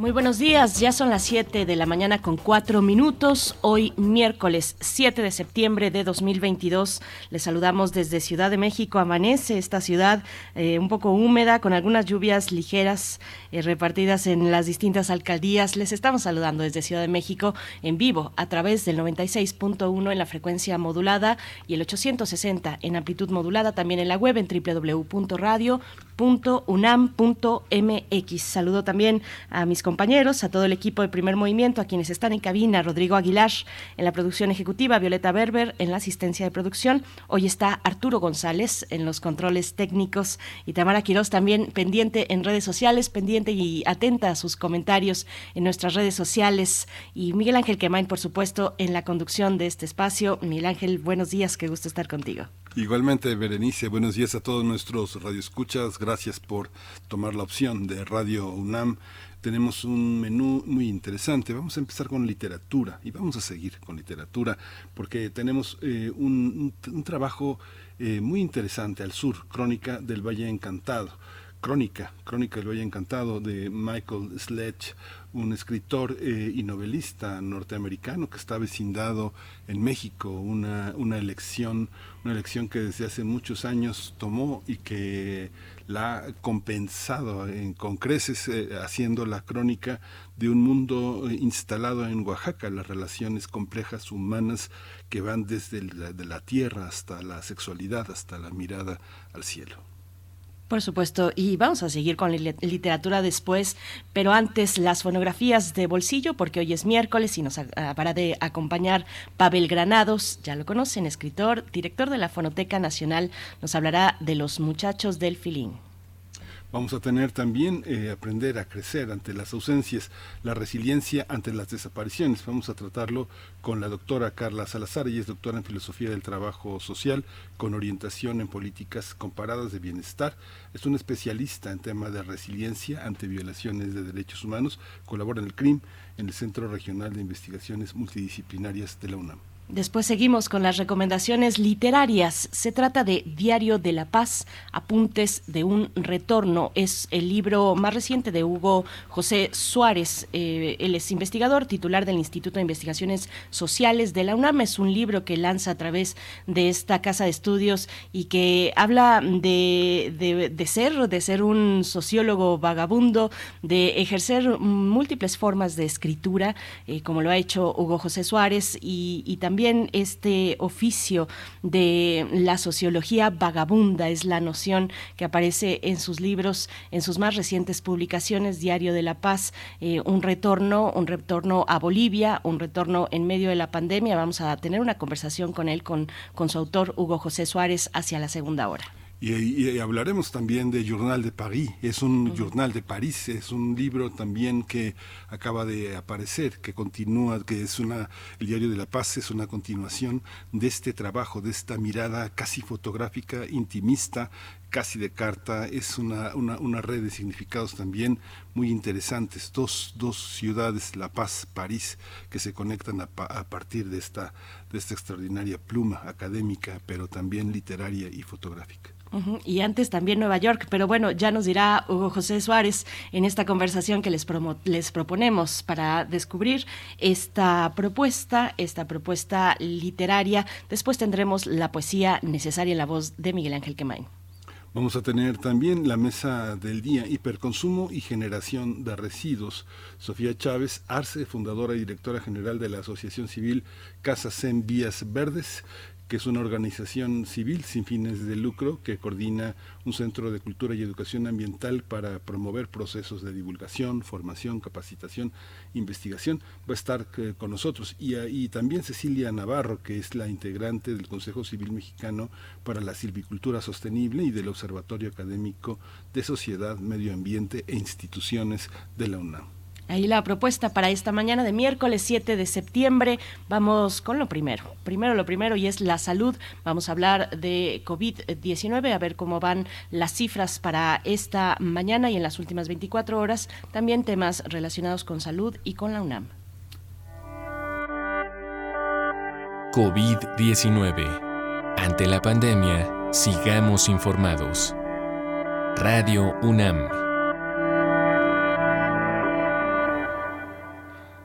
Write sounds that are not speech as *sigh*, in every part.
Muy buenos días, ya son las 7 de la mañana con 4 minutos. Hoy miércoles 7 de septiembre de 2022. Les saludamos desde Ciudad de México. Amanece esta ciudad eh, un poco húmeda con algunas lluvias ligeras eh, repartidas en las distintas alcaldías. Les estamos saludando desde Ciudad de México en vivo a través del 96.1 en la frecuencia modulada y el 860 en amplitud modulada, también en la web en www.radio.unam.mx. Saludo también a mis compañeros, a todo el equipo de Primer Movimiento, a quienes están en cabina, Rodrigo Aguilar en la producción ejecutiva, Violeta Berber en la asistencia de producción. Hoy está Arturo González en los controles técnicos y Tamara Quiroz también pendiente en redes sociales, pendiente y atenta a sus comentarios en nuestras redes sociales. Y Miguel Ángel Quemain, por supuesto, en la conducción de este espacio. Miguel Ángel, buenos días, qué gusto estar contigo. Igualmente, Berenice, buenos días a todos nuestros radioescuchas. Gracias por tomar la opción de Radio UNAM tenemos un menú muy interesante. Vamos a empezar con literatura y vamos a seguir con literatura porque tenemos eh, un, trabajo eh, muy interesante al sur, Crónica del Valle Encantado. Crónica, Crónica del Valle Encantado de Michael Sledge, un escritor eh, y novelista norteamericano que está vecindado en México, una, una elección, una elección que desde hace muchos años tomó y que la ha compensado en, con creces eh, haciendo la crónica de un mundo eh, instalado en Oaxaca, las relaciones complejas humanas que van desde la, de la tierra hasta la sexualidad, hasta la mirada al cielo. Por supuesto, y vamos a seguir con la literatura después, pero antes las fonografías de bolsillo, porque hoy es miércoles y nos para de acompañar Pavel Granados, ya lo conocen, escritor, director de la Fonoteca Nacional, nos hablará de los muchachos del filín. Vamos a tener también eh, aprender a crecer ante las ausencias, la resiliencia ante las desapariciones. Vamos a tratarlo con la doctora Carla Salazar, ella es doctora en filosofía del trabajo social con orientación en políticas comparadas de bienestar. Es una especialista en tema de resiliencia ante violaciones de derechos humanos. Colabora en el CRIM, en el Centro Regional de Investigaciones Multidisciplinarias de la UNAM. Después seguimos con las recomendaciones literarias. Se trata de Diario de la Paz, Apuntes de un Retorno. Es el libro más reciente de Hugo José Suárez. Eh, él es investigador, titular del Instituto de Investigaciones Sociales de la UNAM. Es un libro que lanza a través de esta casa de estudios y que habla de, de, ser, de ser un sociólogo vagabundo, de ejercer múltiples formas de escritura, eh, como lo ha hecho Hugo José Suárez, y, y también este oficio de la sociología vagabunda es la noción que aparece en sus libros, en sus más recientes publicaciones, Diario de la Paz, eh, un retorno, un retorno a Bolivia, un retorno en medio de la pandemia. Vamos a tener una conversación con él, con, con su autor Hugo José Suárez, hacia la segunda hora. Y, hablaremos también de Journal de Paris, es un Journal de París, es un libro también que acaba de aparecer, que continúa, que es una, el Diario de la Paz es una continuación de este trabajo, de esta mirada casi fotográfica, intimista, casi de carta, es una, una, una red de significados también muy interesantes, dos, dos ciudades, La Paz, París, que se conectan a, a partir de esta, de esta extraordinaria pluma académica, pero también literaria y fotográfica. Y antes también Nueva York, pero bueno, ya nos dirá Hugo José Suárez en esta conversación que les, les proponemos para descubrir esta propuesta, esta propuesta literaria. Después tendremos la poesía necesaria en la voz de Miguel Ángel Quemain. Vamos a tener también la mesa del día, hiperconsumo y generación de residuos. Sofía Chávez Arce, fundadora y directora general de la Asociación Civil Casas en Vías Verdes, que es una organización civil sin fines de lucro que coordina un centro de cultura y educación ambiental para promover procesos de divulgación, formación, capacitación, investigación. Va a estar eh, con nosotros. Y, y también Cecilia Navarro, que es la integrante del Consejo Civil Mexicano para la Silvicultura Sostenible y del Observatorio Académico de Sociedad, Medio Ambiente e Instituciones de la UNAM. Ahí la propuesta para esta mañana de miércoles 7 de septiembre. Vamos con lo primero. Primero lo primero y es la salud. Vamos a hablar de COVID-19, a ver cómo van las cifras para esta mañana y en las últimas 24 horas. También temas relacionados con salud y con la UNAM. COVID-19. Ante la pandemia, sigamos informados. Radio UNAM.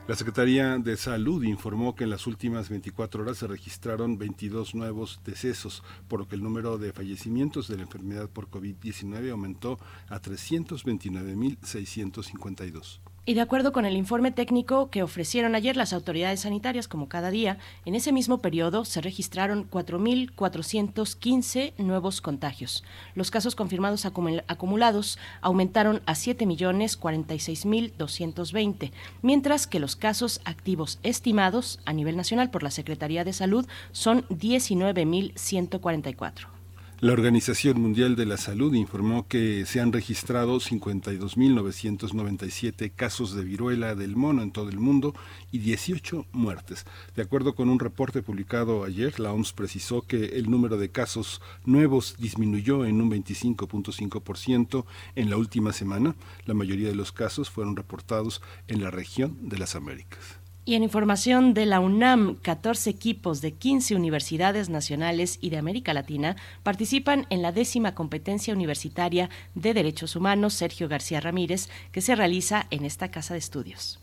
La Secretaría de Salud informó que en las últimas 24 horas se registraron 22 nuevos decesos, por lo que el número de fallecimientos de la enfermedad por COVID-19 aumentó a 329.652. Y de acuerdo con el informe técnico que ofrecieron ayer las autoridades sanitarias, como cada día, en ese mismo periodo se registraron 4.415 nuevos contagios. Los casos confirmados acumulados aumentaron a 7.046.220, mientras que los casos activos estimados a nivel nacional por la Secretaría de Salud son 19.144. La Organización Mundial de la Salud informó que se han registrado 52.997 casos de viruela del mono en todo el mundo y 18 muertes. De acuerdo con un reporte publicado ayer, la OMS precisó que el número de casos nuevos disminuyó en un 25.5% en la última semana. La mayoría de los casos fueron reportados en la región de las Américas. Y en información de la UNAM, 14 equipos de 15 universidades nacionales y de América Latina participan en la décima competencia universitaria de Derechos Humanos Sergio García Ramírez, que se realiza en esta casa de estudios.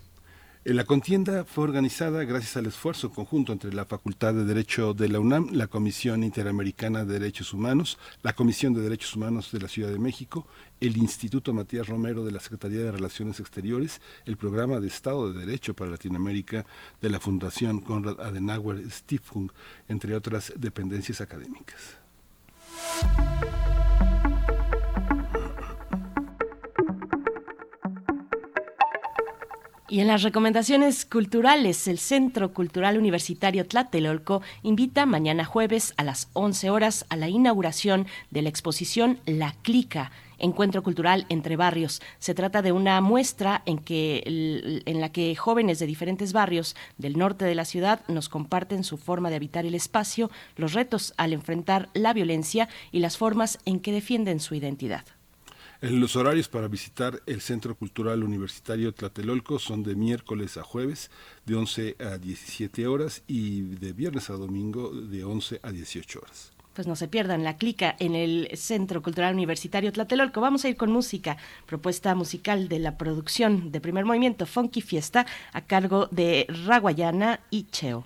La contienda fue organizada gracias al esfuerzo conjunto entre la Facultad de Derecho de la UNAM, la Comisión Interamericana de Derechos Humanos, la Comisión de Derechos Humanos de la Ciudad de México, el Instituto Matías Romero de la Secretaría de Relaciones Exteriores, el Programa de Estado de Derecho para Latinoamérica de la Fundación Konrad Adenauer Stiftung, entre otras dependencias académicas. Y en las recomendaciones culturales, el Centro Cultural Universitario Tlatelolco invita mañana jueves a las 11 horas a la inauguración de la exposición La Clica, Encuentro Cultural entre Barrios. Se trata de una muestra en, que, en la que jóvenes de diferentes barrios del norte de la ciudad nos comparten su forma de habitar el espacio, los retos al enfrentar la violencia y las formas en que defienden su identidad. Los horarios para visitar el Centro Cultural Universitario Tlatelolco son de miércoles a jueves de 11 a 17 horas y de viernes a domingo de 11 a 18 horas. Pues no se pierdan la clica en el Centro Cultural Universitario Tlatelolco. Vamos a ir con música, propuesta musical de la producción de primer movimiento Funky Fiesta a cargo de Raguayana y Cheo.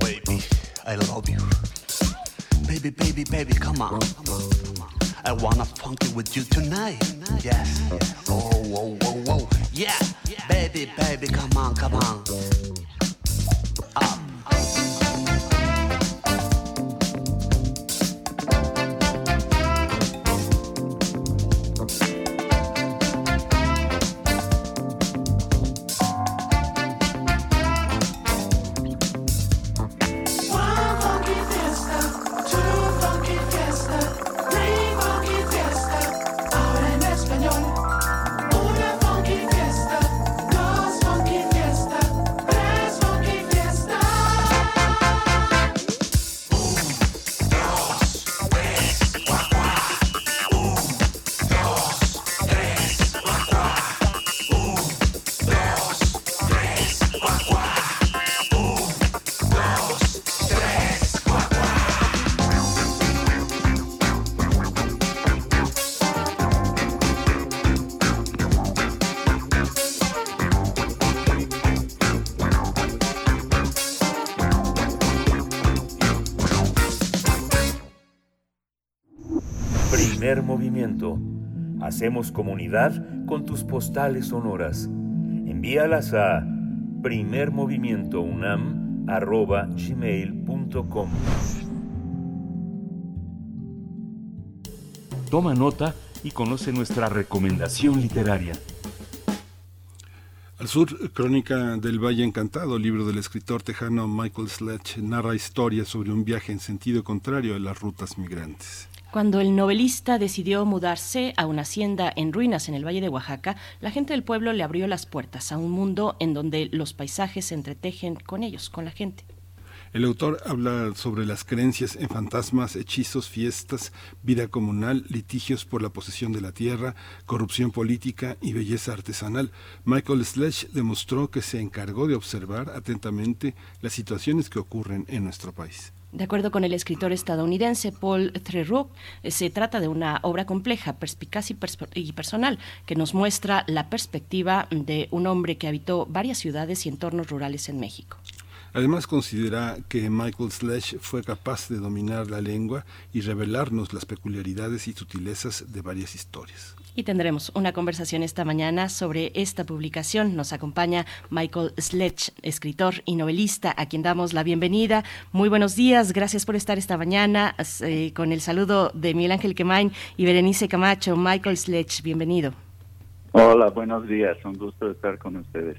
Baby, I love you. Baby, baby, baby, come on. Come on. I wanna funk it with you tonight. Yes. Oh, whoa, whoa, whoa. Yeah. Baby, baby, come on, come on. Hacemos comunidad con tus postales sonoras. Envíalas a primermovimientounam.gmail.com Toma nota y conoce nuestra recomendación literaria. Al sur, Crónica del Valle Encantado, libro del escritor tejano Michael Sledge, narra historias sobre un viaje en sentido contrario a las rutas migrantes. Cuando el novelista decidió mudarse a una hacienda en ruinas en el Valle de Oaxaca, la gente del pueblo le abrió las puertas a un mundo en donde los paisajes se entretejen con ellos, con la gente. El autor habla sobre las creencias en fantasmas, hechizos, fiestas, vida comunal, litigios por la posesión de la tierra, corrupción política y belleza artesanal. Michael Sledge demostró que se encargó de observar atentamente las situaciones que ocurren en nuestro país. De acuerdo con el escritor estadounidense Paul Treroux, eh, se trata de una obra compleja, perspicaz y, personal, que nos muestra la perspectiva de un hombre que habitó varias ciudades y entornos rurales en México. Además considera que Michael Sledge fue capaz de dominar la lengua y revelarnos las peculiaridades y sutilezas de varias historias y tendremos una conversación esta mañana sobre esta publicación. Nos acompaña Michael Sledge, escritor y novelista, a quien damos la bienvenida. Muy buenos días, gracias por estar esta mañana eh, con el saludo de Miguel Ángel Quemain y Berenice Camacho. Michael Sledge, bienvenido. Hola, buenos días, un gusto estar con ustedes.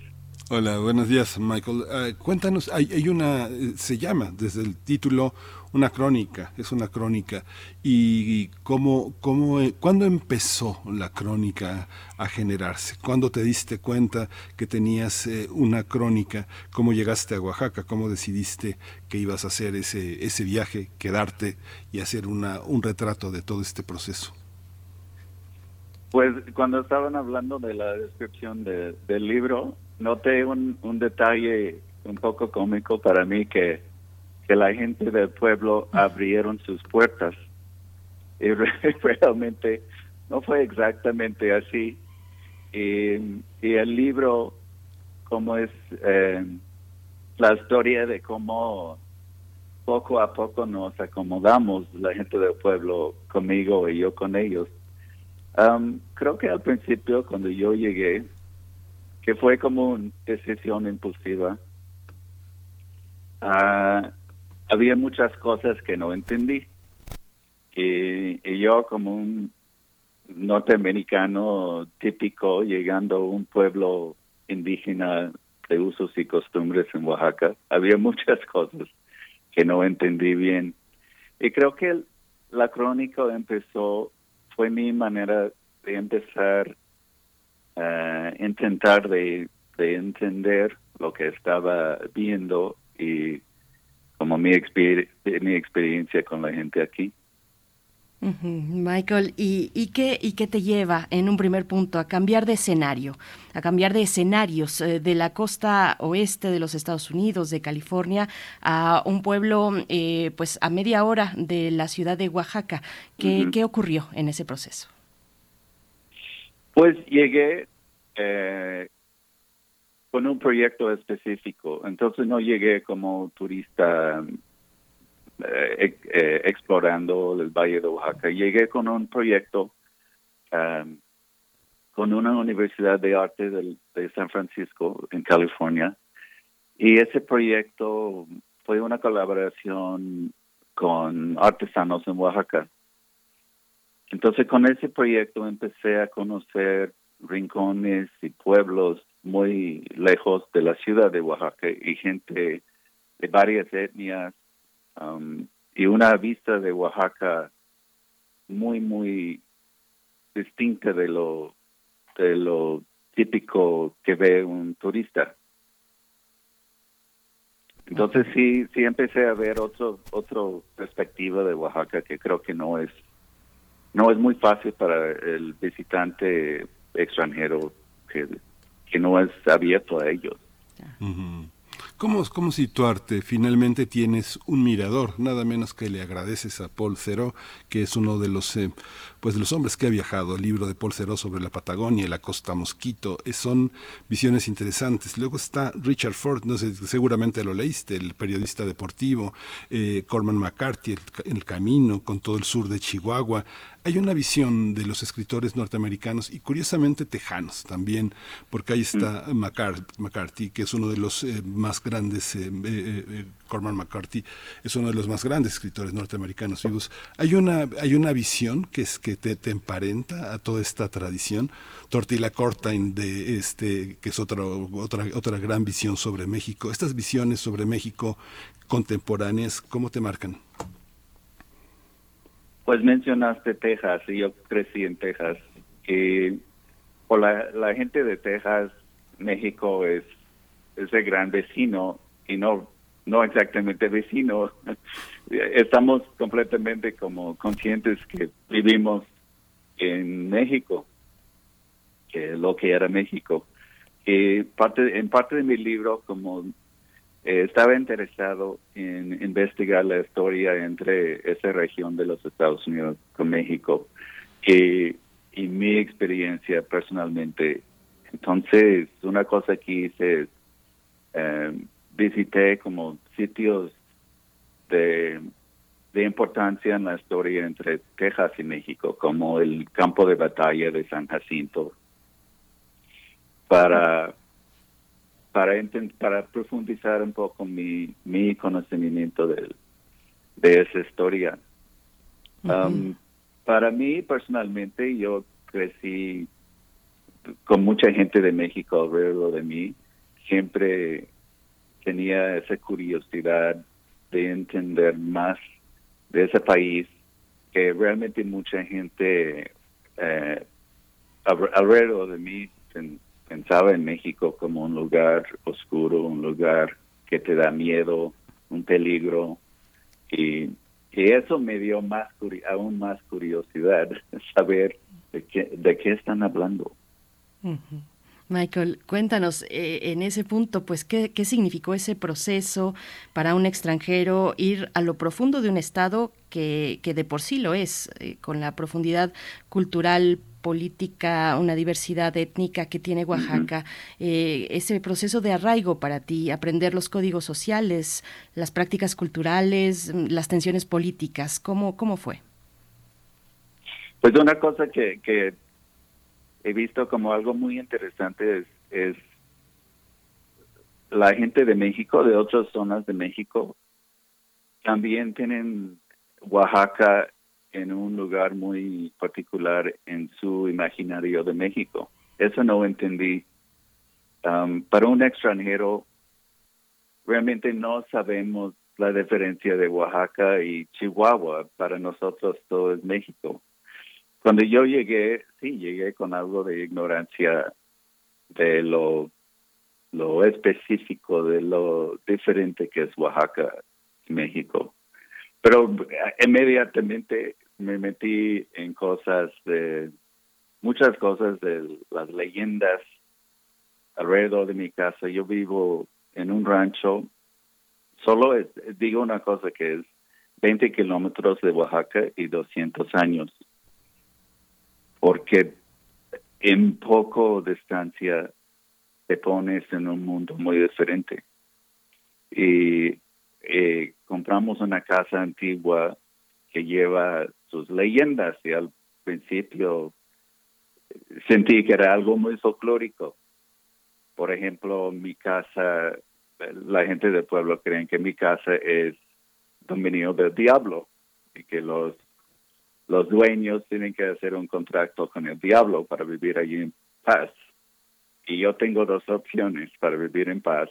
Hola, buenos días, Michael. Ah, cuéntanos, hay, hay, una, eh, se llama desde el título una crónica, es una crónica. ¿Y cómo, cómo, eh, cuándo empezó la crónica a generarse? ¿Cuándo te diste cuenta que tenías eh, una crónica? ¿Cómo llegaste a Oaxaca? ¿Cómo decidiste que ibas a hacer ese, ese viaje, quedarte y hacer una, un retrato de todo este proceso? Pues cuando estaban hablando de la descripción del libro, noté un, un detalle un poco cómico para mí que, que la gente del pueblo abrieron sus puertas. Y *laughs* realmente no fue exactamente así. Y, el libro, como es eh, la historia de cómo poco a poco nos acomodamos, la gente del pueblo conmigo y yo con ellos. Um, creo que al principio, cuando yo llegué, que fue como una decisión impulsiva. Ah, había muchas cosas que no entendí. Y, yo como un norteamericano típico, llegando a un pueblo indígena de usos y costumbres en Oaxaca, había muchas cosas que no entendí bien. Y creo que la crónica empezó, fue mi manera de empezar uh, intentar de, de, entender lo que estaba viendo y como mi, mi experiencia con la gente aquí. Michael, ¿y, y, qué, ¿y qué te lleva en un primer punto a cambiar de escenario, a cambiar de escenarios eh, de la costa oeste de los Estados Unidos, de California, a un pueblo eh, pues a media hora de la ciudad de Oaxaca? ¿Qué, ¿qué ocurrió en ese proceso? Pues llegué eh, con un proyecto específico, entonces no llegué como turista eh, eh, explorando el Valle de Oaxaca. Llegué con un proyecto um, con una universidad de arte de, San Francisco, en California, y ese proyecto fue una colaboración con artesanos en Oaxaca. Entonces con ese proyecto empecé a conocer rincones y pueblos muy lejos de la ciudad de Oaxaca y gente de varias etnias Um, y una vista de Oaxaca muy, muy distinta de lo, de lo típico que ve un turista. Entonces sí, sí empecé a ver otro, otro perspectiva de Oaxaca que creo que no es, no es muy fácil para el visitante extranjero que, que no es abierto a ellos. ¿Cómo, ¿Cómo situarte? Finalmente tienes un mirador, nada menos que le agradeces a Paul Cero, que es uno de los, eh, pues de los hombres que ha viajado. El libro de Paul Cero sobre la Patagonia y la Costa Mosquito. Eh, son visiones interesantes. Luego está Richard Ford, no sé, seguramente lo leíste, el periodista deportivo, eh, Corman McCarthy, el, el Camino, con todo el sur de Chihuahua. Hay una visión de los escritores norteamericanos y curiosamente tejanos también, porque ahí está mm. McCarthy, que es uno de los eh, más grandes, eh, eh, Corman McCarthy es uno de los más grandes escritores norteamericanos vivos. Hay una, hay una visión que es que te, te emparenta a toda esta tradición. Tortilla Cortain de este, que es otra, otra, otra gran visión sobre México. Estas visiones sobre México contemporáneas, ¿cómo te marcan? Pues mencionaste Texas y yo crecí en Texas. Y por la, la gente de Texas, México es, es el gran vecino y no, no exactamente vecino. *laughs* Estamos completamente como conscientes que vivimos en México, que es lo que era México. Y parte, en parte de mi libro, como eh, estaba interesado en investigar la historia entre esa región de los Estados Unidos con México y, y mi experiencia personalmente. Entonces, una cosa que hice eh, visité como sitios de, de importancia en la historia entre Texas y México, como el campo de batalla de San Jacinto, para para, para profundizar un poco mi, mi conocimiento de, de esa historia. Um, para mí, personalmente, yo crecí con mucha gente de México alrededor de mí. Siempre tenía esa curiosidad de entender más de ese país que realmente mucha gente eh, alrededor de mí pensaba en México como un lugar oscuro, un lugar que te da miedo, un peligro. Y, eso me dio más aún más curiosidad *laughs* saber de qué, de qué están hablando. Michael, cuéntanos eh, en ese punto, pues, ¿qué, ¿qué, significó ese proceso para un extranjero ir a lo profundo de un estado que, que de por sí lo es, eh, con la profundidad cultural, política, una diversidad étnica que tiene Oaxaca, eh, ese proceso de arraigo para ti, aprender los códigos sociales, las prácticas culturales, las tensiones políticas, ¿cómo, cómo fue? Pues una cosa que, que he visto como algo muy interesante es, la gente de México, de otras zonas de México, también tienen Oaxaca en un lugar muy particular en su imaginario de México. Eso no entendí. Um, para un extranjero, realmente no sabemos la diferencia de Oaxaca y Chihuahua. Para nosotros todo es México. Cuando yo llegué, sí, llegué con algo de ignorancia de lo, lo específico, de lo diferente que es Oaxaca México. Pero eh, inmediatamente me metí en cosas de muchas cosas de las leyendas alrededor de mi casa. Yo vivo en un rancho, solo digo una cosa que es 20 kilómetros de Oaxaca y 200 años, porque en poco distancia te pones en un mundo muy diferente. Y eh, compramos una casa antigua que lleva sus leyendas y al principio sentí que era algo muy folclórico. Por ejemplo, mi casa, la gente del pueblo creen que mi casa es dominio del diablo y que los los dueños tienen que hacer un contrato con el diablo para vivir allí en paz. Y yo tengo dos opciones para vivir en paz.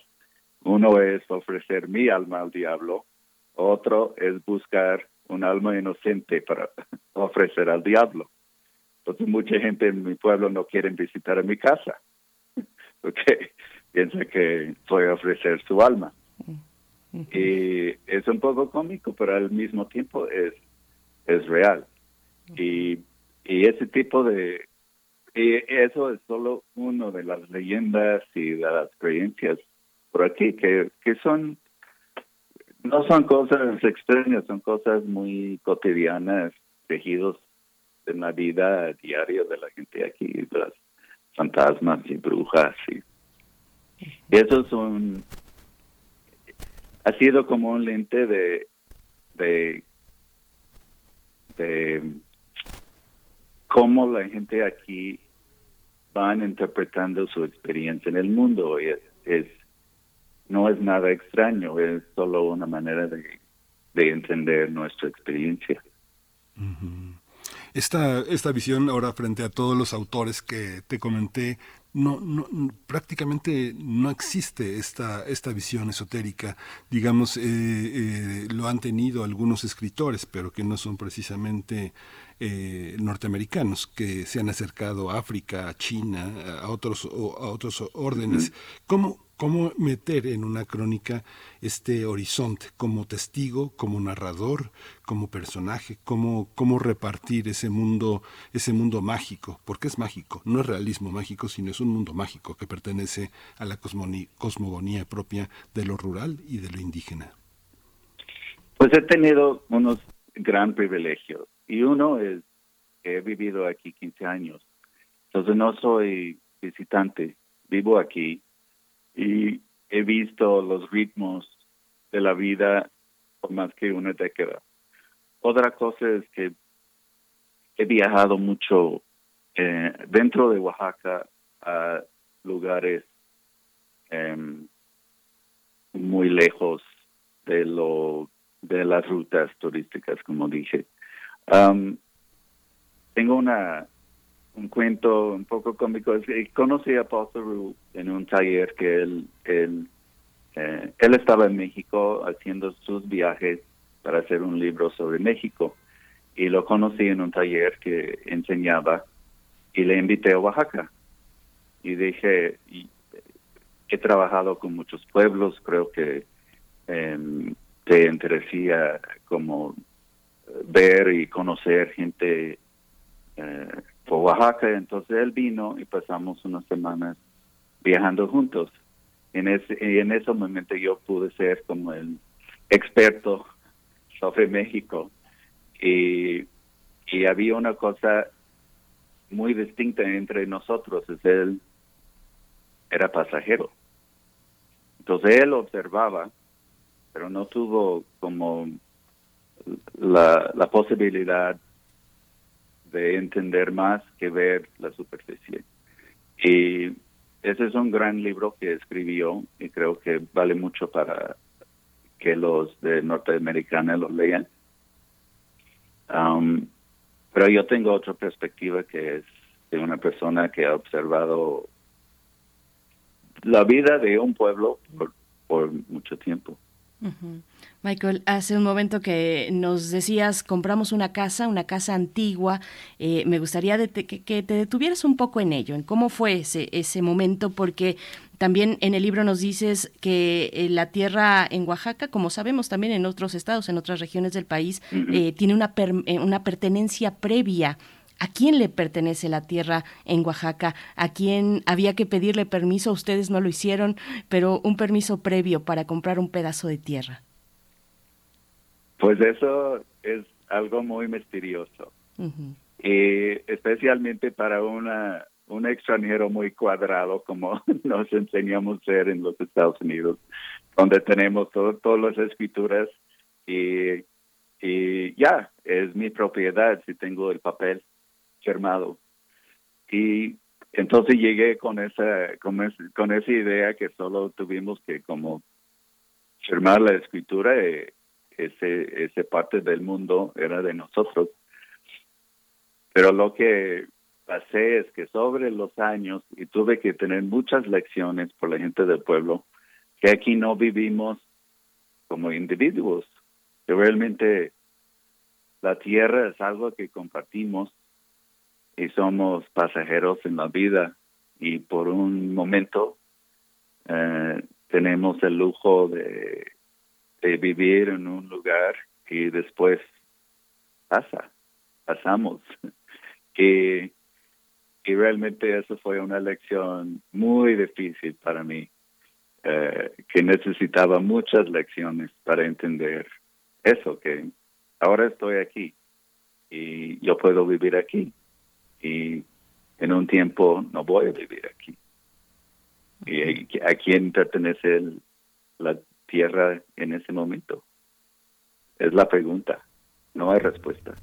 Uno es ofrecer mi alma al diablo, otro es buscar un alma inocente para *laughs* ofrecer al diablo. Entonces mucha gente en mi pueblo no quiere visitar a mi casa *laughs* porque piensa que voy a ofrecer su alma. Y es un poco cómico, pero al mismo tiempo es, es real. Y, y ese tipo de... Y eso es solo uno de las leyendas y de las creencias por aquí, que, que son... No son cosas extrañas, son cosas muy cotidianas, tejidos en la vida diaria de la gente aquí, las fantasmas y brujas. Y, y eso es un ha sido como un lente de, de, cómo la gente aquí van interpretando su experiencia en el mundo. Y es, no es nada extraño, es solo una manera de, de entender nuestra experiencia. Esta, esta visión ahora frente a todos los autores que te comenté no, no, prácticamente no existe esta, esta visión esotérica. Digamos, eh, eh, lo han tenido algunos escritores, pero que no son precisamente eh, norteamericanos, que se han acercado a África, a China, a otros, a otros órdenes. ¿Cómo, cómo meter en una crónica este horizonte como testigo, como narrador, como personaje, cómo, cómo repartir ese mundo, ese mundo mágico, porque es mágico, no es realismo mágico, sino es un mundo mágico que pertenece a la cosmogonía propia de lo rural y de lo indígena. Pues he tenido unos gran privilegios y uno es que he vivido aquí 15 años, entonces no soy visitante, vivo aquí y he visto los ritmos de la vida por más que una década. Otra cosa es que he viajado mucho eh, dentro de Oaxaca a lugares em, muy lejos de lo de las rutas turísticas, como dije. Tengo una un cuento un poco cómico. Conocí a Paul Theroux en un taller que él, él, eh, él estaba en México haciendo sus viajes para hacer un libro sobre México. Y lo conocí en un taller que enseñaba y le invité a Oaxaca. Y dije, he trabajado con muchos pueblos, creo que eh, te interesaría como ver y conocer gente eh, por Oaxaca. Entonces él vino y pasamos unas semanas viajando juntos. En ese, y en ese momento yo pude ser como el experto sobre México. Y, y había una cosa muy distinta entre nosotros, es él era pasajero. Entonces él observaba, pero no tuvo como la, la posibilidad de entender más que ver la superficie. Y ese es un gran libro que escribió y creo que vale mucho para que los de Norteamericana lo lean. Um, pero yo tengo otra perspectiva que es de una persona que ha observado la vida de un pueblo por, por mucho tiempo. Michael, hace un momento que nos decías, compramos una casa, una casa antigua. Eh, me gustaría que, te detuvieras un poco en ello, en cómo fue ese, ese momento, porque también en el libro nos dices que eh, la tierra en Oaxaca, como sabemos también en otros estados, en otras regiones del país, eh, tiene una, una pertenencia previa ¿A quién le pertenece la tierra en Oaxaca? ¿A quién había que pedirle permiso? Ustedes no lo hicieron, pero un permiso previo para comprar un pedazo de tierra. Pues eso es algo muy misterioso. Y especialmente para una, un extranjero muy cuadrado como *laughs* nos enseñamos a ser en los Estados Unidos, donde tenemos todas las escrituras y, y ya, es mi propiedad si tengo el papel firmado. Y entonces llegué con esa, con, esa idea que solo tuvimos que como firmar la escritura, eh, ese, ese parte del mundo era de nosotros. Pero lo que pasé es que sobre los años, y tuve que tener muchas lecciones por la gente del pueblo, que aquí no vivimos como individuos, que realmente la tierra es algo que compartimos y somos pasajeros en la vida y por un momento eh, tenemos el lujo de, vivir en un lugar y después pasa, pasamos. *laughs* y, y realmente eso fue una lección muy difícil para mí, eh, que necesitaba muchas lecciones para entender eso, que ahora estoy aquí y yo puedo vivir aquí y en un tiempo no voy a vivir aquí. ¿Y a quién pertenece la tierra en ese momento? Es la pregunta, no hay respuesta.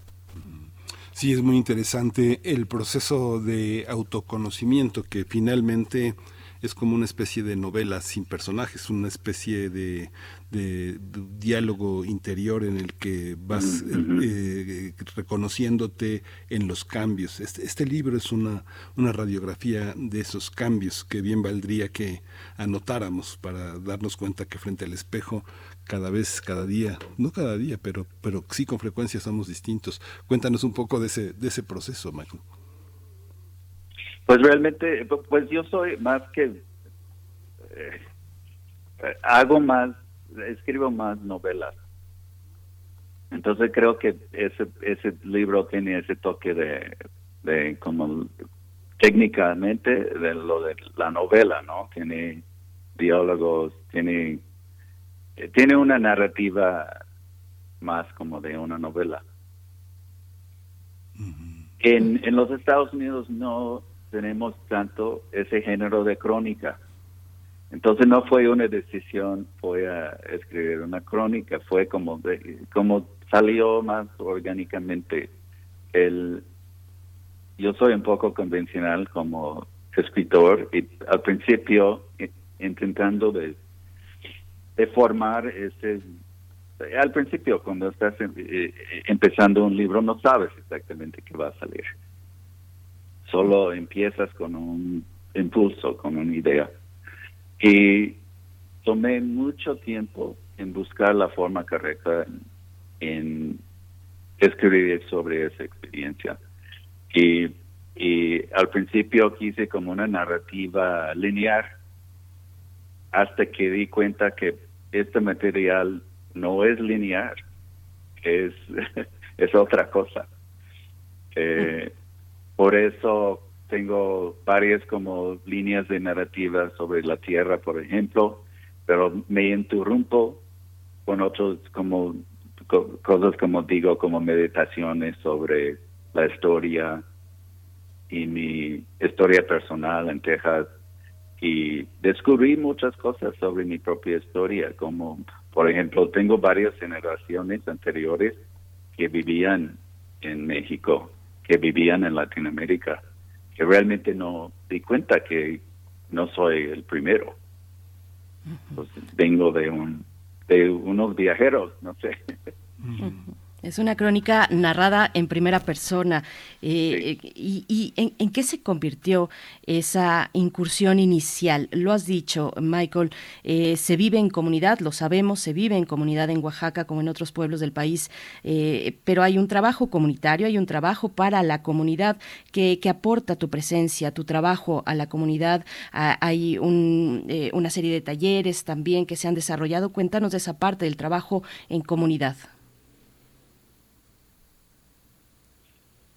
Sí, es muy interesante el proceso de autoconocimiento que finalmente es como una especie de novela sin personajes, una especie de, de, diálogo interior en el que vas eh, reconociéndote en los cambios. Este, este, libro es una, una radiografía de esos cambios que bien valdría que anotáramos para darnos cuenta que frente al espejo cada vez, cada día, no cada día, pero, pero sí con frecuencia somos distintos. Cuéntanos un poco de ese, de ese proceso, Michael. Pues realmente, pues yo soy más que eh, hago más, escribo más novelas. Entonces creo que ese ese libro tiene ese toque de, de como técnicamente de lo de la novela, ¿no? Tiene diálogos, tiene tiene una narrativa más como de una novela. En, en los Estados Unidos no tenemos tanto ese género de crónica. Entonces no fue una decisión, fue a escribir una crónica, fue como como salió más orgánicamente. El, yo soy un poco convencional como escritor y al principio intentando de, de formar ese al principio cuando estás eh, empezando un libro no sabes exactamente qué va a salir solo empiezas con un impulso, con una idea. Y tomé mucho tiempo en buscar la forma correcta en, escribir sobre esa experiencia. Y, y al principio quise como una narrativa lineal, hasta que di cuenta que este material no es lineal, es, *laughs* es otra cosa. Eh, por eso tengo varias como líneas de narrativa sobre la Tierra, por ejemplo, pero me interrumpo con otros como cosas como digo, como meditaciones sobre la historia y mi historia personal en Texas. Y descubrí muchas cosas sobre mi propia historia, como por ejemplo tengo varias generaciones anteriores que vivían en México que vivían en Latinoamérica, que realmente no di cuenta que no soy el primero. Pues vengo de un de unos viajeros, no sé. Es una crónica narrada en primera persona. Eh, ¿Y, en, qué se convirtió esa incursión inicial? Lo has dicho, Michael, eh, se vive en comunidad, lo sabemos, se vive en comunidad en Oaxaca como en otros pueblos del país, eh, pero hay un trabajo comunitario, hay un trabajo para la comunidad que, aporta tu presencia, tu trabajo a la comunidad. Ah, hay una serie de talleres también que se han desarrollado. Cuéntanos de esa parte del trabajo en comunidad.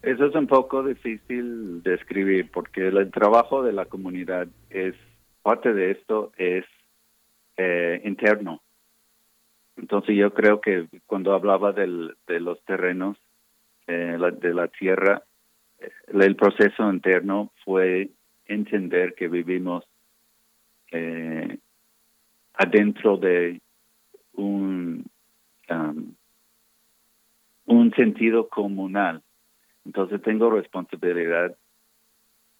Eso es un poco difícil de escribir porque el trabajo de la comunidad es, parte de esto es eh, interno. Entonces yo creo que cuando hablaba del, de los terrenos, eh, de la tierra, eh, el proceso interno fue entender que vivimos adentro de un, um, un sentido comunal entonces tengo responsabilidad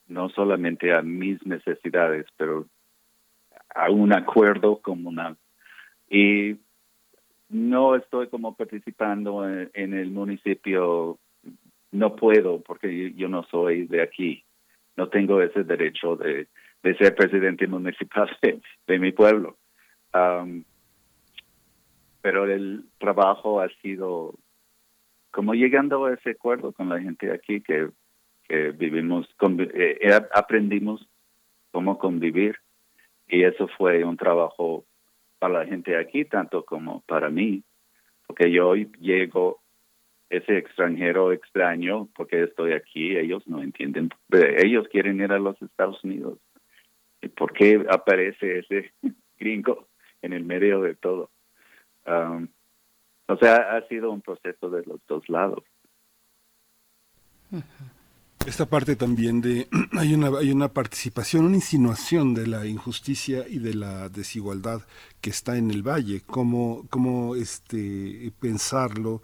no solamente a mis necesidades, pero a un acuerdo comunal. Y no estoy como participando en, el municipio, no puedo porque yo no soy de aquí, no tengo ese derecho de, ser presidente municipal de, mi pueblo. Um, pero el trabajo ha sido como llegando a ese acuerdo con la gente aquí que, vivimos, eh, eh, aprendimos cómo convivir y eso fue un trabajo para la gente aquí tanto como para mí, porque yo llego ese extranjero extraño porque estoy aquí, ellos no entienden, ellos quieren ir a los Estados Unidos. ¿Y por qué aparece ese *laughs* gringo en el medio de todo? Um, o sea, ha sido un proceso de los dos lados. Esta parte también de *clears throat* hay una hay una participación, una insinuación de la injusticia y de la desigualdad que está en el valle. Cómo cómo este pensarlo.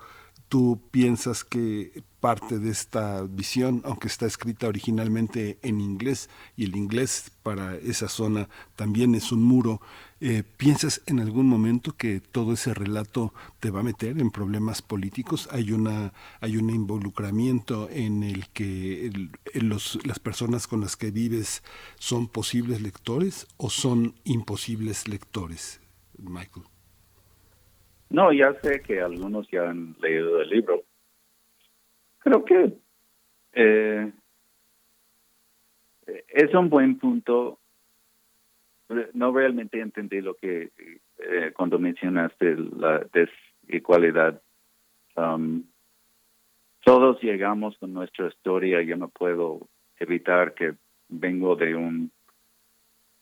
Tú piensas que parte de esta visión, aunque está escrita originalmente en inglés y el inglés para esa zona también es un muro, eh, ¿Piensas en algún momento que todo ese relato te va a meter en problemas políticos? ¿Hay una hay un involucramiento en el que los, las personas con las que vives son posibles lectores o son imposibles lectores, Michael? No, ya sé que algunos ya han leído el libro. Creo que eh, es un buen punto no realmente entendí lo que eh, cuando mencionaste la desigualdad. Um, todos llegamos con nuestra historia. Yo no puedo evitar que vengo de un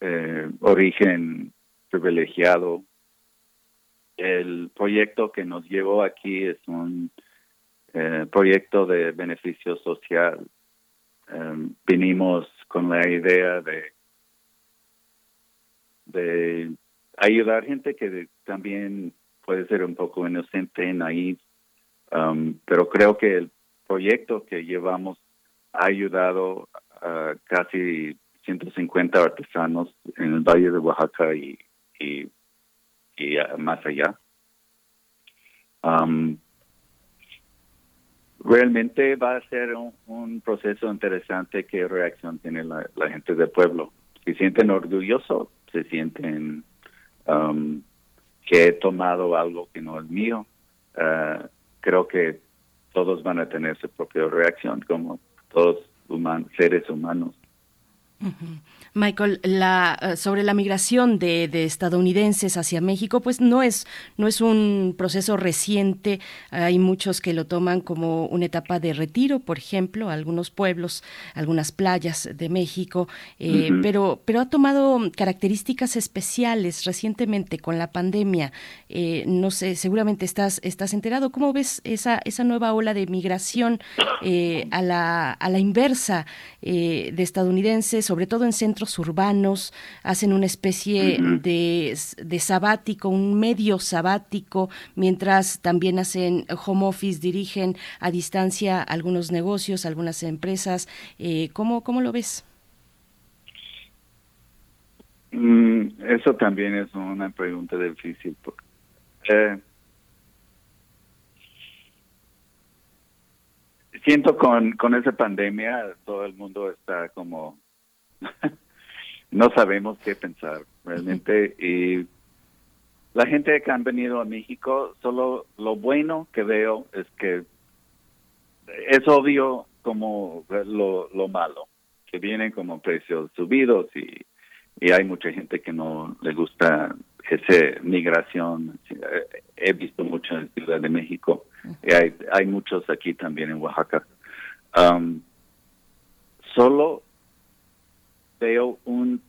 eh, origen privilegiado. El proyecto que nos llevó aquí es un eh, proyecto de beneficio social. Um, vinimos con la idea de de ayudar gente que también puede ser un poco inocente, ahí um, pero creo que el proyecto que llevamos ha ayudado a casi 150 artesanos en el Valle de Oaxaca y, más allá. Um, realmente va a ser un, proceso interesante qué reacción tiene la, gente del pueblo. Si sienten orgullosos, se sienten um, que he tomado algo que no es mío, uh, creo que todos van a tener su propia reacción como todos seres humanos. Michael, la, eh, sobre la migración de, estadounidenses hacia México, pues no es, no es un proceso reciente. Hay muchos que lo toman como una etapa de retiro, por ejemplo, algunos pueblos, algunas playas de México, eh, pero, pero ha tomado características especiales recientemente con la pandemia. Eh, no sé, seguramente estás, estás enterado. ¿Cómo ves esa, esa nueva ola de migración a, la, a la inversa de estadounidenses, sobre todo en centros urbanos, hacen una especie de, sabático, un medio sabático, mientras también hacen home office, dirigen a distancia algunos negocios, algunas empresas. Eh, ¿cómo, ¿Cómo lo ves? Mm, eso también es una pregunta difícil. Eh, siento con, con esa pandemia todo el mundo está como *laughs* no sabemos qué pensar realmente y la gente que han venido a México solo lo bueno que veo es que es obvio como lo, lo malo que vienen como precios subidos y, y hay mucha gente que no le gusta esa migración. He visto mucho en Ciudad de México y hay, hay muchos aquí también en Oaxaca. Um, solo veo un,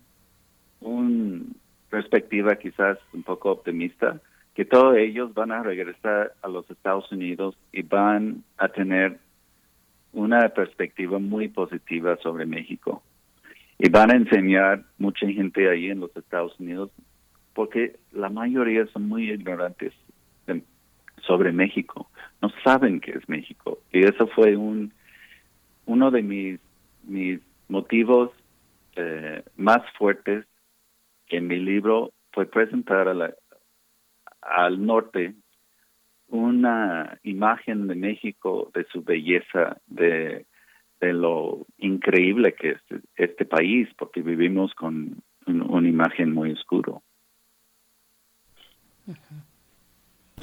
perspectiva quizás un poco optimista que todos ellos van a regresar a los Estados Unidos y van a tener una perspectiva muy positiva sobre México. Y van a enseñar mucha gente ahí en los Estados Unidos, porque la mayoría son muy ignorantes sobre México. No saben qué es México. Y eso fue un uno de mis, mis motivos eh, más fuertes en mi libro fue presentar a la, al norte una imagen de México, de su belleza, de, de lo increíble que es este país, porque vivimos con una imagen muy oscuro.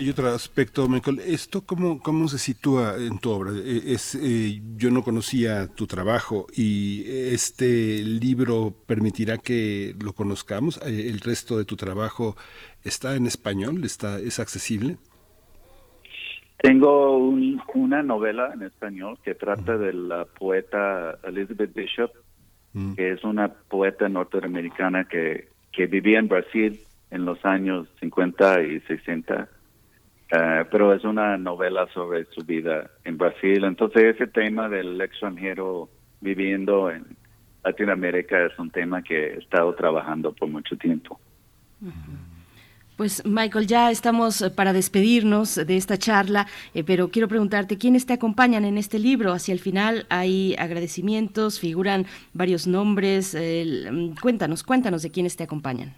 Y otro aspecto, Michael, ¿esto cómo, cómo se sitúa en tu obra? E, es, eh, yo no conocía tu trabajo y este libro permitirá que lo conozcamos. Eh, ¿El resto de tu trabajo está en español? ¿Está, ¿Es accesible? Tengo una novela en español que trata de la poeta Elizabeth Bishop, que es una poeta norteamericana que, que vivía en Brasil en los años 50 y 60, eh, pero es una novela sobre su vida en Brasil. Entonces ese tema del extranjero viviendo en Latinoamérica es un tema que he estado trabajando por mucho tiempo. Pues Michael, ya estamos eh, para despedirnos de esta charla, eh, pero quiero preguntarte, ¿quiénes te acompañan en este libro? Hacia el final hay agradecimientos, figuran varios nombres. Mm, cuéntanos, cuéntanos de quiénes te acompañan.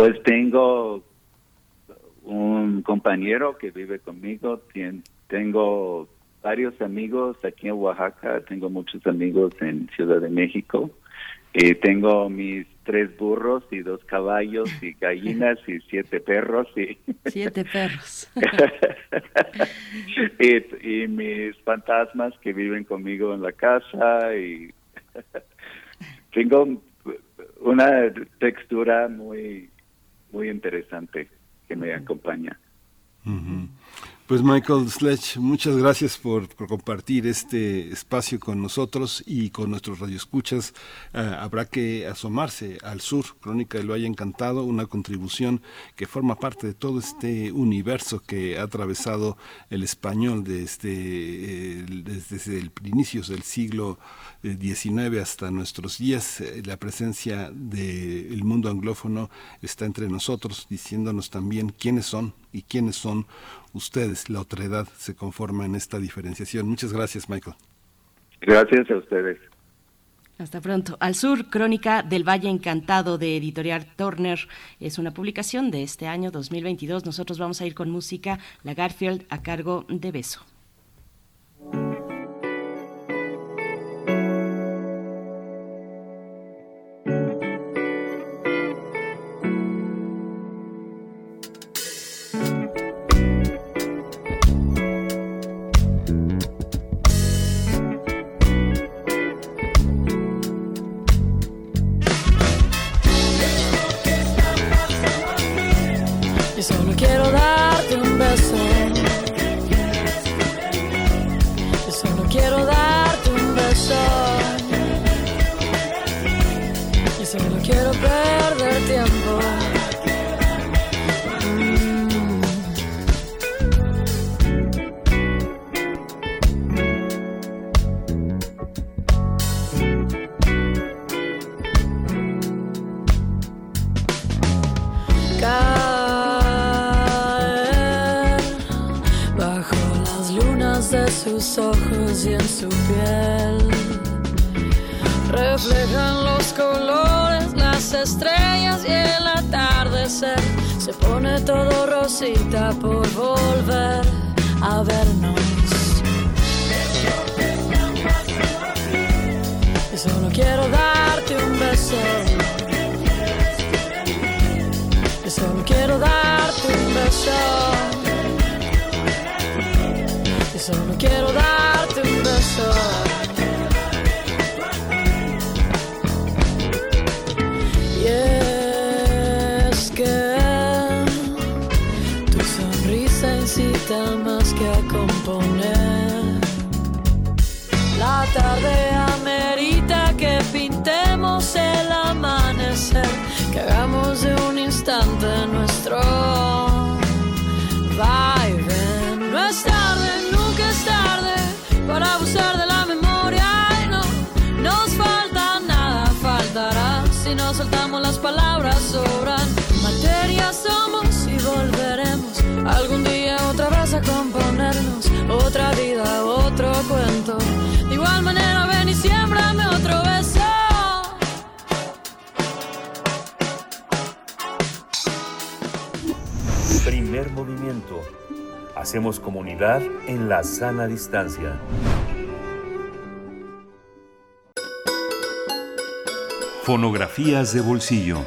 Pues tengo un compañero que vive conmigo, tengo varios amigos aquí en Oaxaca, tengo muchos amigos en Ciudad de México y tengo mis tres burros y dos caballos y gallinas y siete perros y *laughs* siete perros. *laughs* Y, mis fantasmas que viven conmigo en la casa y *laughs* tengo una textura muy muy interesante que me acompaña pues Michael Sledge, muchas gracias por, compartir este espacio con nosotros y con nuestros radioescuchas. Uh, habrá que asomarse al sur, Crónica del Valle Encantado, una contribución que forma parte de todo este universo que ha atravesado el español desde, eh, desde el inicios del siglo XIX hasta nuestros días. Eh, la presencia del mundo anglófono está entre nosotros, diciéndonos también quiénes son y quiénes son ustedes. La otredad se conforma en esta diferenciación. Muchas gracias, Michael. Gracias a ustedes. Hasta pronto. Al sur, Crónica del Valle Encantado de Editorial Turner. Es una publicación de este año 2022. Nosotros vamos a ir con música, la Garfield a cargo de Beso. Sana distancia. Fonografías de bolsillo.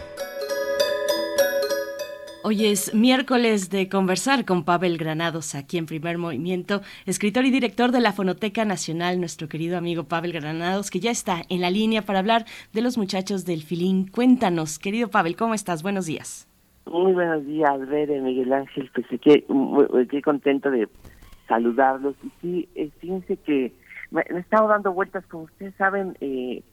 Hoy es miércoles de conversar con Pavel Granados aquí en Primer Movimiento, escritor y director de la Fonoteca Nacional, nuestro querido amigo Pavel Granados, que ya está en la línea para hablar de los muchachos del Filín. Cuéntanos, querido Pavel, ¿cómo estás? Buenos días. Muy buenos días, Bere, Miguel Ángel, pues qué, qué contento de saludarlos. Y sí, eh, fíjense que me, he estado dando vueltas, como ustedes saben, eh,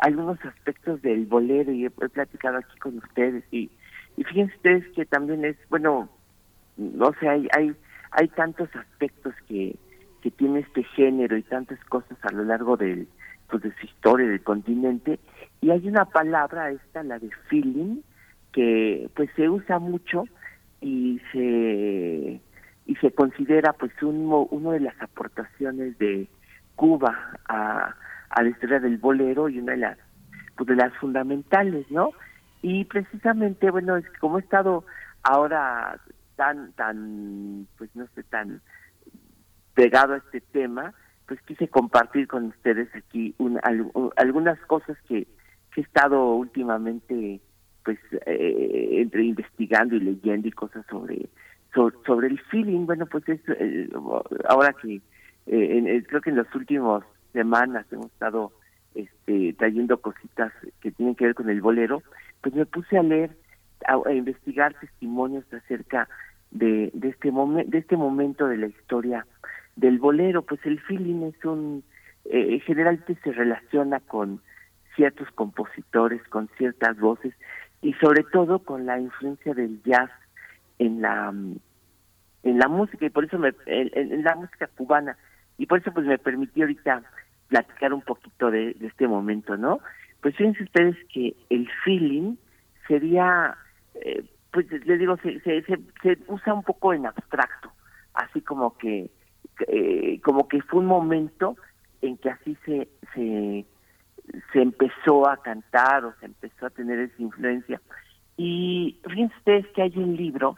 algunos aspectos del bolero y he platicado aquí con ustedes y y fíjense ustedes que también es, bueno, no sé, hay, hay, hay tantos aspectos que, que tiene este género y tantas cosas a lo largo del, pues, de su historia del continente. Y hay una palabra, esta, la de feeling, que pues se usa mucho y se y se considera pues un, uno de las aportaciones de Cuba a, a la historia del bolero y una de las pues de las fundamentales, ¿no? Y precisamente, bueno, es como he estado ahora tan, tan, pues no sé, tan pegado a este tema, pues quise compartir con ustedes aquí algunas cosas que, he estado últimamente, pues, eh, entre investigando y leyendo y cosas sobre, sobre, el feeling. Bueno, pues es, eh, ahora que eh, creo que en las últimas semanas hemos estado este, trayendo cositas que tienen que ver con el bolero, pues me puse a leer, a, investigar testimonios acerca de, de este momento, de este momento de la historia del bolero. Pues el feeling es un, eh, generalmente se relaciona con ciertos compositores, con ciertas voces y sobre todo con la influencia del jazz en la en la música y por eso me en, la música cubana y por eso pues me permitió ahorita platicar un poquito de, de este momento, ¿no? Pues fíjense ustedes que el feeling sería, eh, pues les digo, se, se, se, usa un poco en abstracto, así como que, eh, como que fue un momento en que así se, se, se empezó a cantar o se empezó a tener esa influencia. Y fíjense ustedes que hay un libro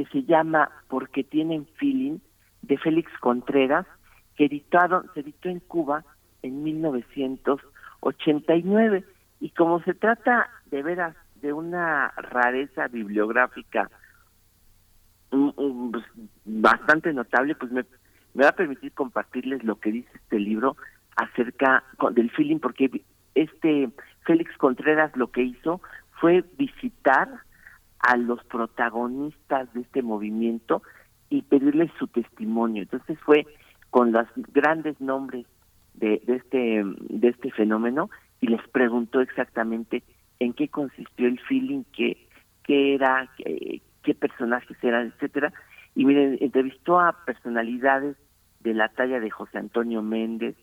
que se llama Porque tienen feeling, de Félix Contreras, que editaron, se editó en Cuba en 1900 89. Y como se trata de veras de una rareza bibliográfica mm, mm, pues, bastante notable, pues me, me va a permitir compartirles lo que dice este libro acerca del feeling, porque este Félix Contreras lo que hizo fue visitar a los protagonistas de este movimiento y pedirles su testimonio. Entonces fue con los grandes nombres de, este, de este fenómeno y les preguntó exactamente en qué consistió el feeling, qué, qué era, qué, personajes eran, etcétera. Y miren, entrevistó a personalidades de la talla de José Antonio Méndez,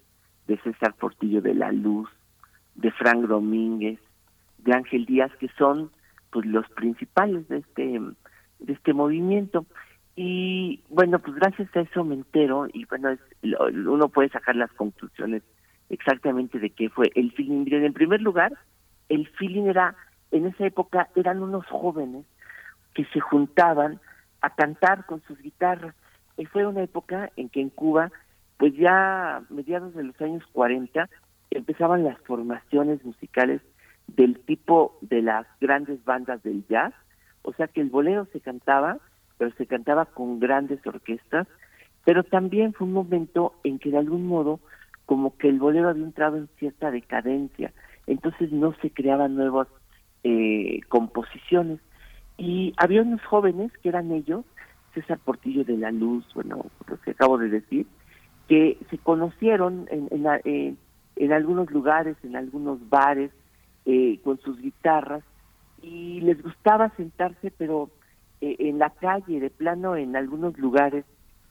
de César Portillo de la Luz, de Frank Domínguez, de Ángel Díaz, que son pues los principales de este de este movimiento. Y bueno, pues gracias a eso me entero y bueno, es, uno puede sacar las conclusiones exactamente de qué fue el feeling. En primer lugar, el feeling era, en esa época eran unos jóvenes que se juntaban a cantar con sus guitarras eh, fue una época en que en Cuba, pues ya mediados de los años 40, empezaban las formaciones musicales del tipo de las grandes bandas del jazz, o sea que el bolero se cantaba, pero se cantaba con grandes orquestas, pero también fue un momento en que de algún modo como que el bolero había entrado en cierta decadencia, entonces no se creaban nuevas eh, composiciones. Y había unos jóvenes que eran ellos, César Portillo de la Luz, bueno, lo que acabo de decir, que se conocieron en, en, en algunos lugares, en algunos bares, eh, con sus guitarras, y les gustaba sentarse, pero eh, en la calle, de plano, en algunos lugares,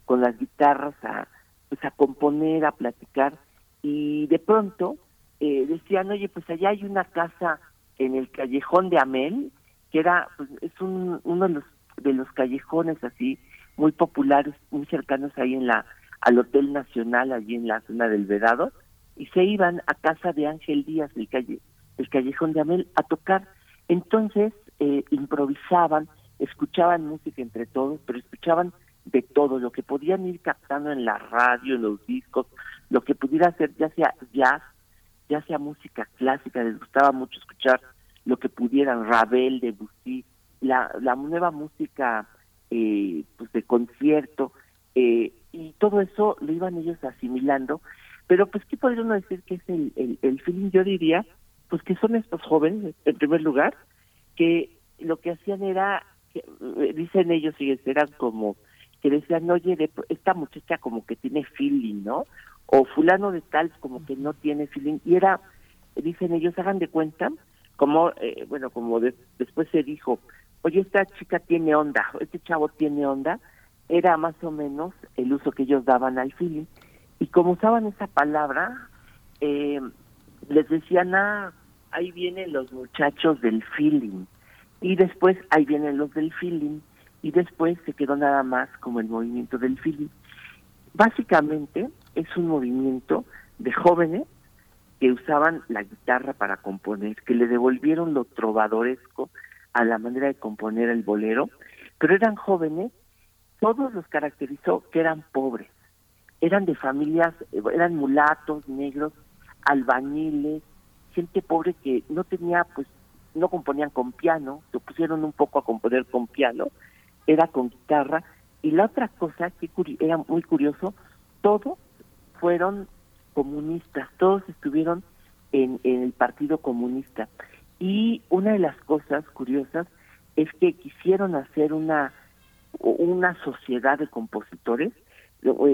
con las guitarras, a, pues a componer, a platicar, y de pronto eh, decían, oye, pues allá hay una casa en el callejón de Amel, que era, pues, es un, uno de los, de los callejones así, muy populares, muy cercanos ahí en la, al Hotel Nacional, allí en la zona del Vedado, y se iban a casa de Ángel Díaz, el, calle, el callejón de Amel, a tocar. Entonces eh, improvisaban, escuchaban música entre todos, pero escuchaban de todo, lo que podían ir captando en la radio, en los discos, lo que pudiera ser ya sea jazz, ya sea música clásica, les gustaba mucho escuchar lo que pudieran, Ravel, Debussy, la, la nueva música eh, pues de concierto, eh, y todo eso lo iban ellos asimilando, pero pues qué podría uno decir que es el, el, el yo diría, pues que son estos jóvenes, en primer lugar, que lo que hacían era, que, eh, dicen ellos, y eran como que decían, oye, de, esta muchacha como que tiene feeling, ¿no? O fulano de tal como que no tiene feeling. Y era, dicen ellos, hagan de cuenta, como, eh, bueno, como de, después se dijo, oye, esta chica tiene onda, este chavo tiene onda, era más o menos el uso que ellos daban al feeling. Y como usaban esa palabra, eh, les decían, ah, ahí vienen los muchachos del feeling. Y después ahí vienen los del feeling. Y después se quedó nada más como el movimiento del feeling. Básicamente es un movimiento de jóvenes que usaban la guitarra para componer, que le devolvieron lo trovadoresco a la manera de componer el bolero, pero eran jóvenes, todos los caracterizó que eran pobres, eran de familias, eran mulatos, negros, albañiles, gente pobre que no tenía, pues, no componían con piano, se pusieron un poco a componer con piano, era con guitarra, y la otra cosa que era muy curioso, todos fueron comunistas, todos estuvieron en, en el Partido Comunista. Y una de las cosas curiosas es que quisieron hacer una, una sociedad de compositores,